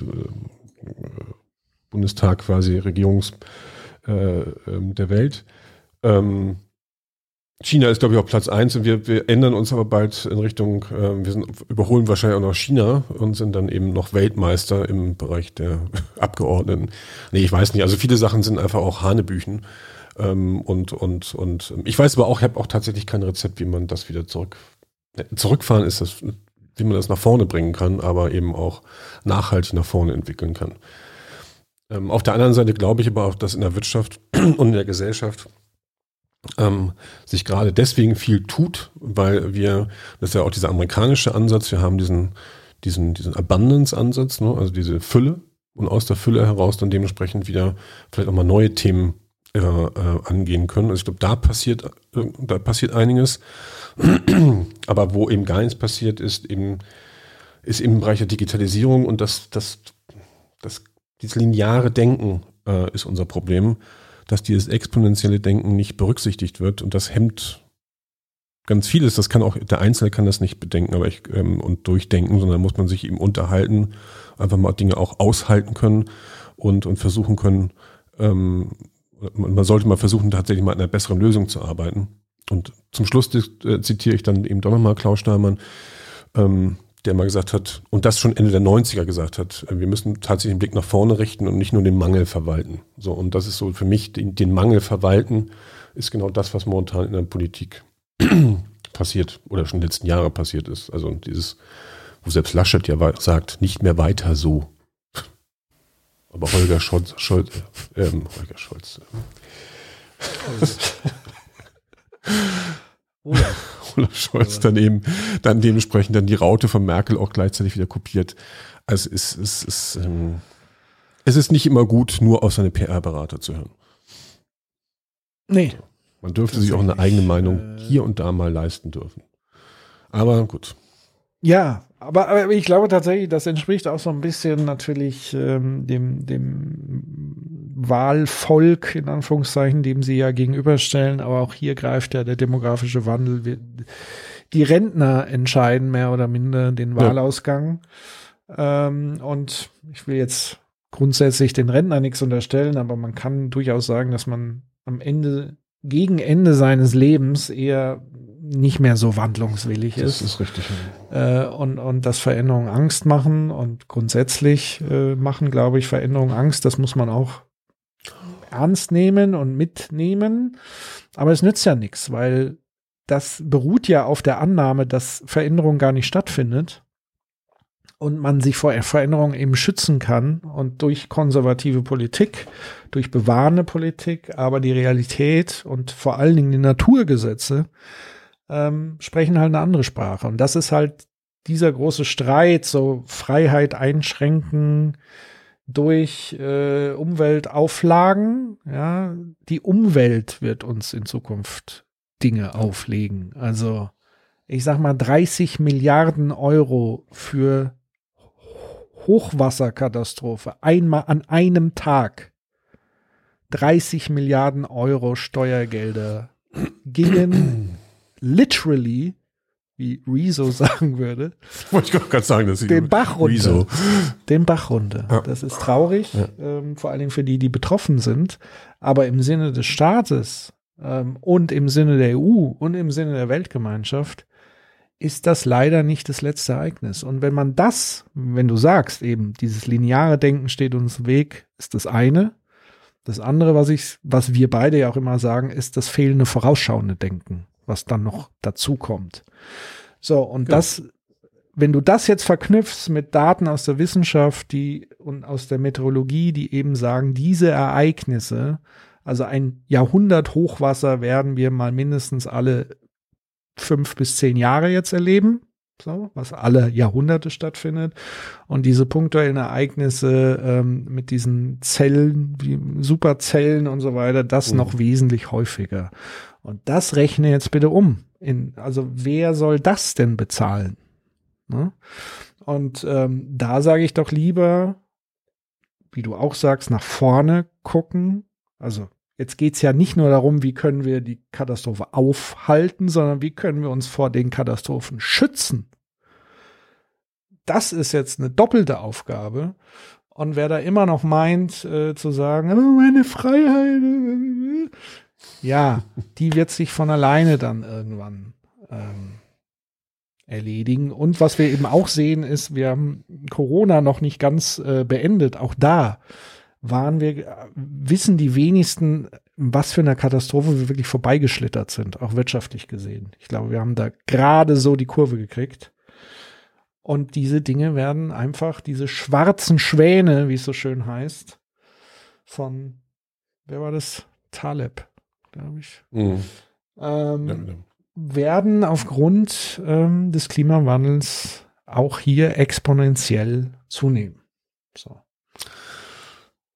S4: Bundestag quasi Regierungs äh, ähm, der Welt. Ähm, China ist, glaube ich, auf Platz eins und wir, wir ändern uns aber bald in Richtung, äh, wir sind, überholen wahrscheinlich auch noch China und sind dann eben noch Weltmeister im Bereich der Abgeordneten. Nee, ich weiß nicht. Also viele Sachen sind einfach auch Hanebüchen. Ähm, und, und, und ich weiß aber auch, ich habe auch tatsächlich kein Rezept, wie man das wieder zurück. Zurückfahren ist das, wie man das nach vorne bringen kann, aber eben auch nachhaltig nach vorne entwickeln kann. Ähm, auf der anderen Seite glaube ich aber auch, dass in der Wirtschaft und in der Gesellschaft ähm, sich gerade deswegen viel tut, weil wir, das ist ja auch dieser amerikanische Ansatz, wir haben diesen, diesen, diesen Abundance-Ansatz, ne, also diese Fülle und aus der Fülle heraus dann dementsprechend wieder vielleicht auch mal neue Themen äh, äh, angehen können. Also ich glaube, da passiert, äh, da passiert einiges. Aber wo eben gar nichts passiert, ist eben, ist im Bereich der Digitalisierung und das, das, das, dieses lineare Denken äh, ist unser Problem dass dieses exponentielle Denken nicht berücksichtigt wird und das hemmt ganz vieles. Das kann auch, der Einzelne kann das nicht bedenken aber ich, ähm, und durchdenken, sondern muss man sich eben unterhalten, einfach mal Dinge auch aushalten können und, und versuchen können, ähm, man sollte mal versuchen, tatsächlich mal an einer besseren Lösung zu arbeiten. Und zum Schluss äh, zitiere ich dann eben doch nochmal Klaus Steinmann, ähm, der mal gesagt hat, und das schon Ende der 90er gesagt hat, äh, wir müssen tatsächlich den Blick nach vorne richten und nicht nur den Mangel verwalten. So, und das ist so für mich, den, den Mangel verwalten, ist genau das, was momentan in der Politik passiert oder schon in den letzten Jahren passiert ist. Also dieses, wo selbst Laschet ja sagt, nicht mehr weiter so. Aber Holger Scholz, Scholz ähm, Holger Scholz. Ja. Olaf Scholz dann eben dann dementsprechend dann die Raute von Merkel auch gleichzeitig wieder kopiert. Also es ist, es ist, ähm, es ist nicht immer gut, nur auf seine PR-Berater zu hören.
S2: Nee.
S4: Man dürfte sich auch eine eigene Meinung äh, hier und da mal leisten dürfen. Aber gut.
S2: Ja, aber, aber ich glaube tatsächlich, das entspricht auch so ein bisschen natürlich ähm, dem, dem Wahlvolk, in Anführungszeichen, dem sie ja gegenüberstellen. Aber auch hier greift ja der demografische Wandel. Die Rentner entscheiden mehr oder minder den Wahlausgang. Ja. Ähm, und ich will jetzt grundsätzlich den Rentner nichts unterstellen, aber man kann durchaus sagen, dass man am Ende, gegen Ende seines Lebens eher nicht mehr so wandlungswillig ist.
S4: Das ist richtig.
S2: Äh, und, und dass Veränderungen Angst machen und grundsätzlich äh, machen, glaube ich, Veränderungen Angst. Das muss man auch ernst nehmen und mitnehmen. Aber es nützt ja nichts, weil das beruht ja auf der Annahme, dass Veränderung gar nicht stattfindet und man sich vor Veränderungen eben schützen kann und durch konservative Politik, durch bewahrende Politik, aber die Realität und vor allen Dingen die Naturgesetze ähm, sprechen halt eine andere Sprache. Und das ist halt dieser große Streit, so Freiheit einschränken durch äh, Umweltauflagen. Ja, die Umwelt wird uns in Zukunft Dinge auflegen. Also ich sag mal 30 Milliarden Euro für Hochwasserkatastrophe einmal an einem Tag. 30 Milliarden Euro Steuergelder gingen literally, wie Rezo sagen würde,
S4: wollte ich gerade sagen, dass
S2: den Bach runter. Rezo. Den Bach runter. Ja. Das ist traurig, ja. ähm, vor allen Dingen für die, die betroffen sind. Aber im Sinne des Staates ähm, und im Sinne der EU und im Sinne der Weltgemeinschaft ist das leider nicht das letzte Ereignis. Und wenn man das, wenn du sagst, eben dieses lineare Denken steht uns im Weg, ist das eine. Das andere, was ich, was wir beide ja auch immer sagen, ist das fehlende vorausschauende Denken was dann noch dazu kommt. So, und ja. das, wenn du das jetzt verknüpfst mit Daten aus der Wissenschaft, die und aus der Meteorologie, die eben sagen, diese Ereignisse, also ein Jahrhundert Hochwasser werden wir mal mindestens alle fünf bis zehn Jahre jetzt erleben, so, was alle Jahrhunderte stattfindet. Und diese punktuellen Ereignisse ähm, mit diesen Zellen, wie Superzellen und so weiter, das mhm. noch wesentlich häufiger. Und das rechne jetzt bitte um. In, also wer soll das denn bezahlen? Ne? Und ähm, da sage ich doch lieber, wie du auch sagst, nach vorne gucken. Also jetzt geht's ja nicht nur darum, wie können wir die Katastrophe aufhalten, sondern wie können wir uns vor den Katastrophen schützen. Das ist jetzt eine doppelte Aufgabe. Und wer da immer noch meint, äh, zu sagen, oh, meine Freiheit, äh, äh, ja, die wird sich von alleine dann irgendwann ähm, erledigen. Und was wir eben auch sehen, ist, wir haben Corona noch nicht ganz äh, beendet. Auch da waren wir, wissen die wenigsten, was für eine Katastrophe wir wirklich vorbeigeschlittert sind, auch wirtschaftlich gesehen. Ich glaube, wir haben da gerade so die Kurve gekriegt. Und diese Dinge werden einfach, diese schwarzen Schwäne, wie es so schön heißt, von, wer war das? Taleb glaube ich, mhm. ähm, ja, ja. werden aufgrund ähm, des Klimawandels auch hier exponentiell zunehmen. So.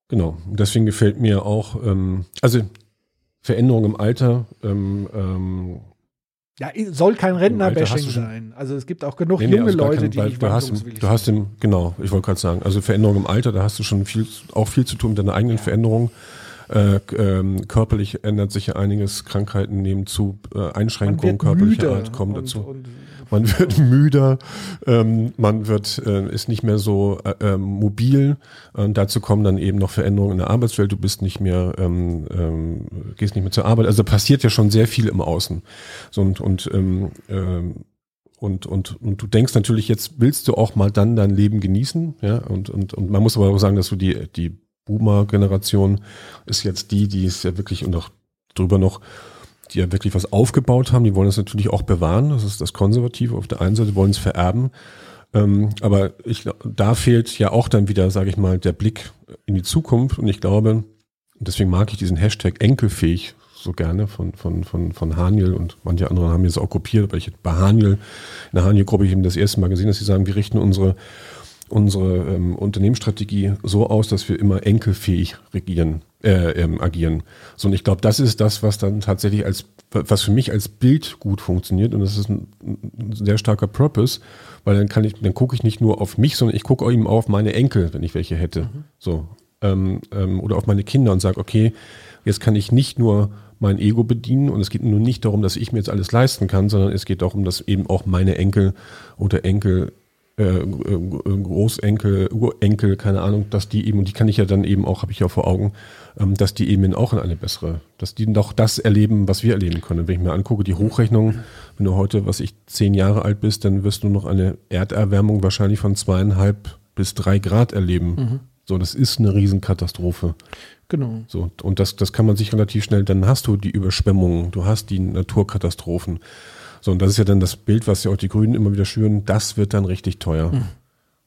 S4: Genau, deswegen gefällt mir auch, ähm, also Veränderung im Alter, ähm, ähm,
S2: ja, soll kein Rentnerbashing sein. Also es gibt auch genug nee, nee, junge also Leute, kein, die nicht
S4: du hast, du hast im, genau, ich wollte gerade sagen, also Veränderung im Alter, da hast du schon viel, auch viel zu tun mit deiner eigenen ja. Veränderung. Äh, ähm, körperlich ändert sich ja einiges, Krankheiten nehmen zu, äh, Einschränkungen körperlicher Art kommen dazu. Und man wird müder, ähm, man wird, äh, ist nicht mehr so äh, ähm, mobil. Und dazu kommen dann eben noch Veränderungen in der Arbeitswelt. Du bist nicht mehr, ähm, ähm, gehst nicht mehr zur Arbeit. Also passiert ja schon sehr viel im Außen. So, und, und ähm, ähm, und, und, und du denkst natürlich, jetzt willst du auch mal dann dein Leben genießen, ja, und, und, und man muss aber auch sagen, dass du die, die Boomer-Generation ist jetzt die, die es ja wirklich und auch drüber noch, die ja wirklich was aufgebaut haben. Die wollen es natürlich auch bewahren. Das ist das Konservative. Auf der einen Seite wollen es vererben. Ähm, aber ich, da fehlt ja auch dann wieder, sage ich mal, der Blick in die Zukunft. Und ich glaube, deswegen mag ich diesen Hashtag enkelfähig so gerne von, von, von, von Haniel und manche andere haben jetzt auch kopiert, aber ich bei Haniel, in der Haniel-Gruppe ich eben das erste Mal gesehen, dass sie sagen, wir richten unsere unsere ähm, Unternehmensstrategie so aus, dass wir immer enkelfähig regieren, äh, ähm, agieren. So, und ich glaube, das ist das, was dann tatsächlich als, was für mich als Bild gut funktioniert. Und das ist ein, ein sehr starker Purpose, weil dann kann ich, dann gucke ich nicht nur auf mich, sondern ich gucke eben auf meine Enkel, wenn ich welche hätte. Mhm. So. Ähm, ähm, oder auf meine Kinder und sage, okay, jetzt kann ich nicht nur mein Ego bedienen und es geht nur nicht darum, dass ich mir jetzt alles leisten kann, sondern es geht darum, dass eben auch meine Enkel oder Enkel äh, äh, Großenkel, Urenkel, keine Ahnung, dass die eben, und die kann ich ja dann eben auch, habe ich ja vor Augen, ähm, dass die eben auch in eine bessere, dass die noch das erleben, was wir erleben können. Wenn ich mir angucke, die Hochrechnung, wenn du heute, was ich, zehn Jahre alt bist, dann wirst du noch eine Erderwärmung wahrscheinlich von zweieinhalb bis drei Grad erleben. Mhm. So, das ist eine Riesenkatastrophe.
S2: Genau.
S4: So, und das, das kann man sich relativ schnell, dann hast du die Überschwemmungen, du hast die Naturkatastrophen. So, und das ist ja dann das Bild, was ja auch die Grünen immer wieder schüren, das wird dann richtig teuer. Mhm.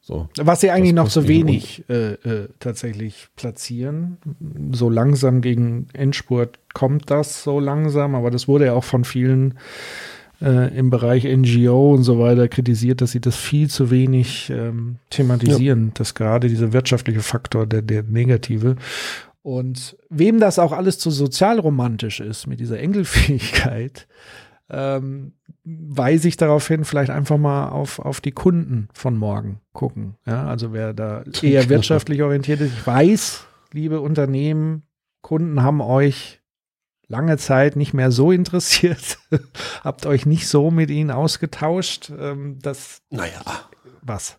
S2: So, was sie eigentlich noch so wenig äh, äh, tatsächlich platzieren. So langsam gegen Endspurt kommt das so langsam, aber das wurde ja auch von vielen äh, im Bereich NGO und so weiter kritisiert, dass sie das viel zu wenig ähm, thematisieren, ja. dass gerade dieser wirtschaftliche Faktor, der, der negative. Und wem das auch alles zu sozialromantisch ist mit dieser Engelfähigkeit, ähm, weise ich darauf hin, vielleicht einfach mal auf, auf die Kunden von morgen gucken. Ja, also wer da eher wirtschaftlich orientiert ist, ich weiß, liebe Unternehmen, Kunden haben euch lange Zeit nicht mehr so interessiert, habt euch nicht so mit ihnen ausgetauscht. Ähm, das,
S4: naja.
S2: Was?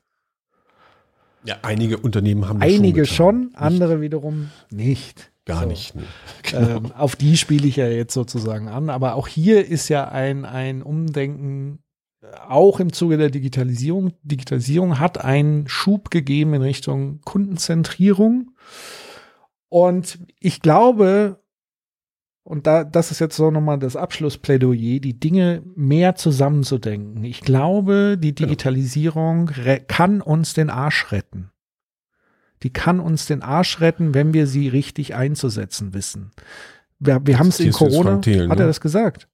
S4: Ja, einige Unternehmen haben
S2: das Einige schon, schon andere wiederum nicht.
S4: Gar so. nicht. Nee.
S2: Genau. Ähm, auf die spiele ich ja jetzt sozusagen an. Aber auch hier ist ja ein, ein Umdenken, äh, auch im Zuge der Digitalisierung. Digitalisierung hat einen Schub gegeben in Richtung Kundenzentrierung. Und ich glaube, und da, das ist jetzt so nochmal das Abschlussplädoyer, die Dinge mehr zusammenzudenken. Ich glaube, die genau. Digitalisierung kann uns den Arsch retten die kann uns den Arsch retten, wenn wir sie richtig einzusetzen wissen. Wir, wir haben es in Corona, Thelen, hat er ne? das gesagt?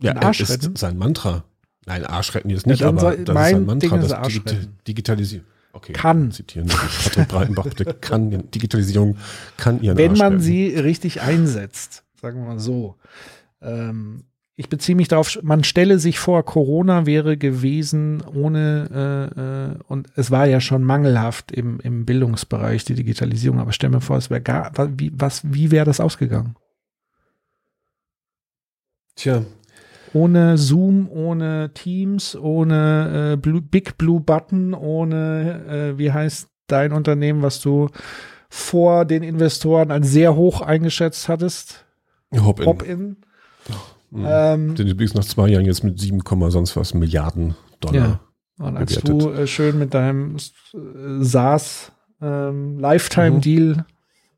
S4: Ja, den Arsch ist retten? sein Mantra. Nein, Arsch retten ist nicht, ja, aber das ist sein Mantra, das Digi Digitalisieren.
S2: Okay, kann.
S4: Zitieren. Patrick Breitenbach, der kann, Digitalisierung kann ihren
S2: Wenn
S4: Arsch
S2: man
S4: retten.
S2: sie richtig einsetzt, sagen wir mal so. Ähm, ich beziehe mich darauf, man stelle sich vor, Corona wäre gewesen ohne, äh, äh, und es war ja schon mangelhaft im, im Bildungsbereich, die Digitalisierung, aber stell mir vor, es wäre gar, wie, was, wie wäre das ausgegangen?
S4: Tja.
S2: Ohne Zoom, ohne Teams, ohne äh, Blue, Big Blue Button, ohne, äh, wie heißt dein Unternehmen, was du vor den Investoren als sehr hoch eingeschätzt hattest?
S4: Hop-in.
S2: Hop-in.
S4: Mhm. Ähm, Sind übrigens nach zwei Jahren jetzt mit 7, sonst was Milliarden Dollar.
S2: Ja. Und als bewertet. du äh, schön mit deinem äh, SaaS ähm, Lifetime-Deal mhm.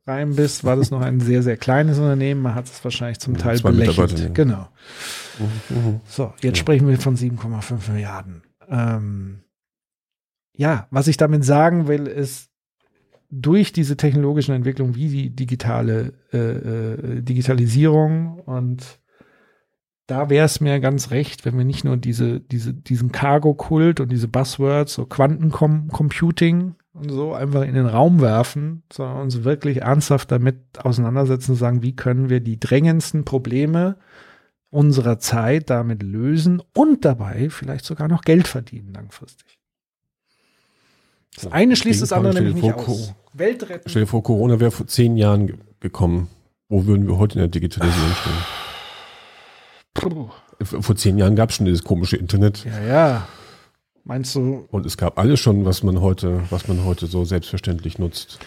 S2: rein bist, war das noch ein sehr, sehr kleines Unternehmen. Man hat es wahrscheinlich zum Teil Zwei belächelt. Genau. Mhm. mhm. So, jetzt ja. sprechen wir von 7,5 Milliarden. Ähm, ja, was ich damit sagen will, ist, durch diese technologischen Entwicklungen wie die digitale äh, äh, Digitalisierung und da wäre es mir ganz recht, wenn wir nicht nur diese, diese, diesen Cargo-Kult und diese Buzzwords, so Quantencomputing und so einfach in den Raum werfen, sondern uns wirklich ernsthaft damit auseinandersetzen und sagen, wie können wir die drängendsten Probleme unserer Zeit damit lösen und dabei vielleicht sogar noch Geld verdienen langfristig. Das eine schließt das andere nämlich nicht aus.
S4: Welt retten. Stell dir vor, Corona wäre vor zehn Jahren gekommen. Wo würden wir heute in der Digitalisierung stehen? Vor zehn Jahren gab es schon dieses komische Internet.
S2: Ja, ja. Meinst du?
S4: Und es gab alles schon, was man heute, was man heute so selbstverständlich nutzt.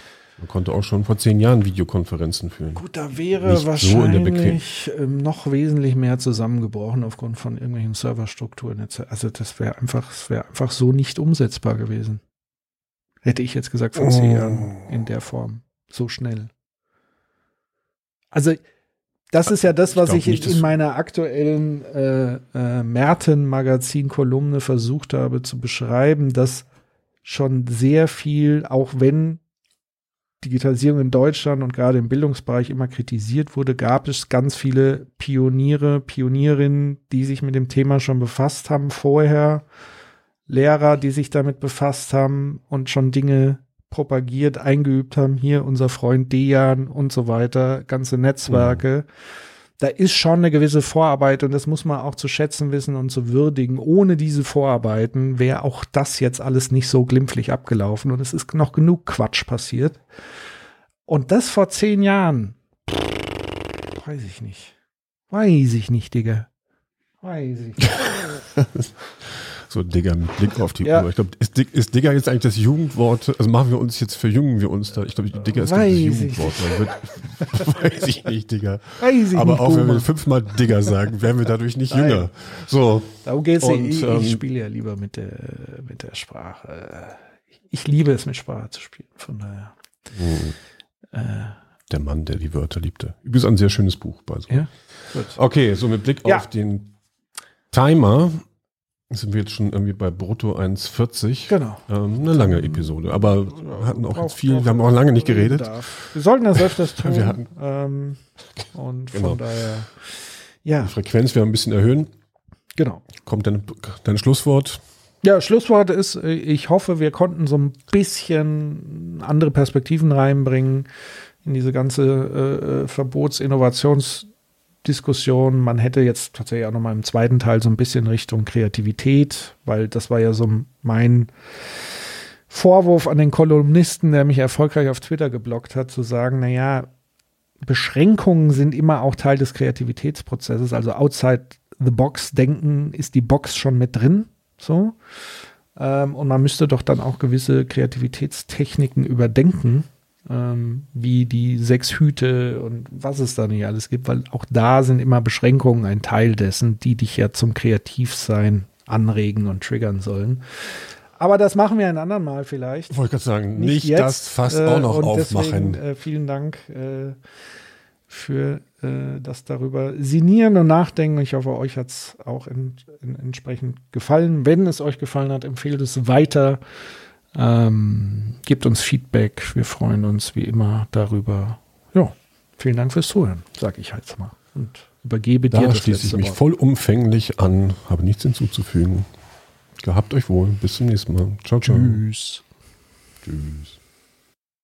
S4: Man konnte auch schon vor zehn Jahren Videokonferenzen führen.
S2: Gut, da wäre Nicht wahrscheinlich so ähm, noch wesentlich mehr zusammengebrochen aufgrund von irgendwelchen Serverstrukturen. Also das wäre einfach, das wäre einfach so nicht umsetzbar gewesen. Hätte ich jetzt gesagt vor zehn oh. Jahren in der Form. So schnell. Also das ist ja das, was ich, ich in, in, meiner aktuellen äh, äh, Merten-Magazin-Kolumne versucht habe zu beschreiben, dass schon sehr viel, auch wenn Digitalisierung in Deutschland und gerade im Bildungsbereich immer kritisiert wurde, gab es ganz viele Pioniere, Pionierinnen, die sich mit dem Thema schon befasst haben vorher. Lehrer, die sich damit befasst haben und schon Dinge propagiert, eingeübt haben. Hier unser Freund Dejan und so weiter, ganze Netzwerke. Mhm. Da ist schon eine gewisse Vorarbeit und das muss man auch zu schätzen wissen und zu würdigen. Ohne diese Vorarbeiten wäre auch das jetzt alles nicht so glimpflich abgelaufen und es ist noch genug Quatsch passiert. Und das vor zehn Jahren, weiß ich nicht. Weiß ich nicht, Digga. Weiß ich nicht.
S4: So Digger mit Blick auf die ja. Uhr. Ich glaube, ist, ist Digger jetzt eigentlich das Jugendwort? Also machen wir uns jetzt, verjüngen wir uns da? Ich glaube, Digger ist
S2: weiß
S4: das Jugendwort. Wird, weiß ich nicht, Digger.
S2: Weiß
S4: ich Aber nicht, auch wenn wir fünfmal Digger sagen, werden wir dadurch nicht Nein. jünger. So.
S2: Darum geht's und, ich, ähm, ich spiele ja lieber mit der, mit der Sprache. Ich liebe es, mit Sprache zu spielen. Von daher.
S4: Hm. Äh, der Mann, der die Wörter liebte. Übrigens ein sehr schönes Buch. Bei so. Ja? Okay, so mit Blick ja. auf den Timer sind wir jetzt schon irgendwie bei Brutto 1,40.
S2: Genau.
S4: Ähm, eine lange Episode, aber wir hatten auch jetzt viel, wir haben auch lange nicht geredet.
S2: Darf. Wir sollten das öfters tun. wir hatten, ähm, und genau. von daher,
S4: ja. Die Frequenz wir ein bisschen erhöhen.
S2: Genau.
S4: Kommt dein, dein Schlusswort?
S2: Ja, Schlusswort ist, ich hoffe, wir konnten so ein bisschen andere Perspektiven reinbringen in diese ganze äh, äh Verbots-Innovations- Diskussion. Man hätte jetzt tatsächlich auch noch mal im zweiten Teil so ein bisschen Richtung Kreativität, weil das war ja so mein Vorwurf an den Kolumnisten, der mich erfolgreich auf Twitter geblockt hat, zu sagen, na ja, Beschränkungen sind immer auch Teil des Kreativitätsprozesses, also outside the box denken ist die Box schon mit drin, so. Ähm, und man müsste doch dann auch gewisse Kreativitätstechniken überdenken ähm, wie die sechs Hüte und was es da nicht alles gibt, weil auch da sind immer Beschränkungen ein Teil dessen, die dich ja zum Kreativsein anregen und triggern sollen. Aber das machen wir ein andermal vielleicht.
S4: Wollte gerade sagen, nicht, nicht das fast äh, auch noch und aufmachen.
S2: Deswegen, äh, vielen Dank äh, für äh, das darüber sinnieren und nachdenken. Ich hoffe, euch hat es auch in, in, entsprechend gefallen. Wenn es euch gefallen hat, empfehlt es weiter. Ähm, gebt uns Feedback. Wir freuen uns wie immer darüber. Ja, vielen Dank fürs Zuhören, sage ich jetzt mal. Und übergebe
S4: da
S2: dir
S4: das schließe ich mich Wort. vollumfänglich an, habe nichts hinzuzufügen. Gehabt euch wohl. Bis zum nächsten Mal. Ciao, ciao.
S2: Tschüss.
S4: Tschüss.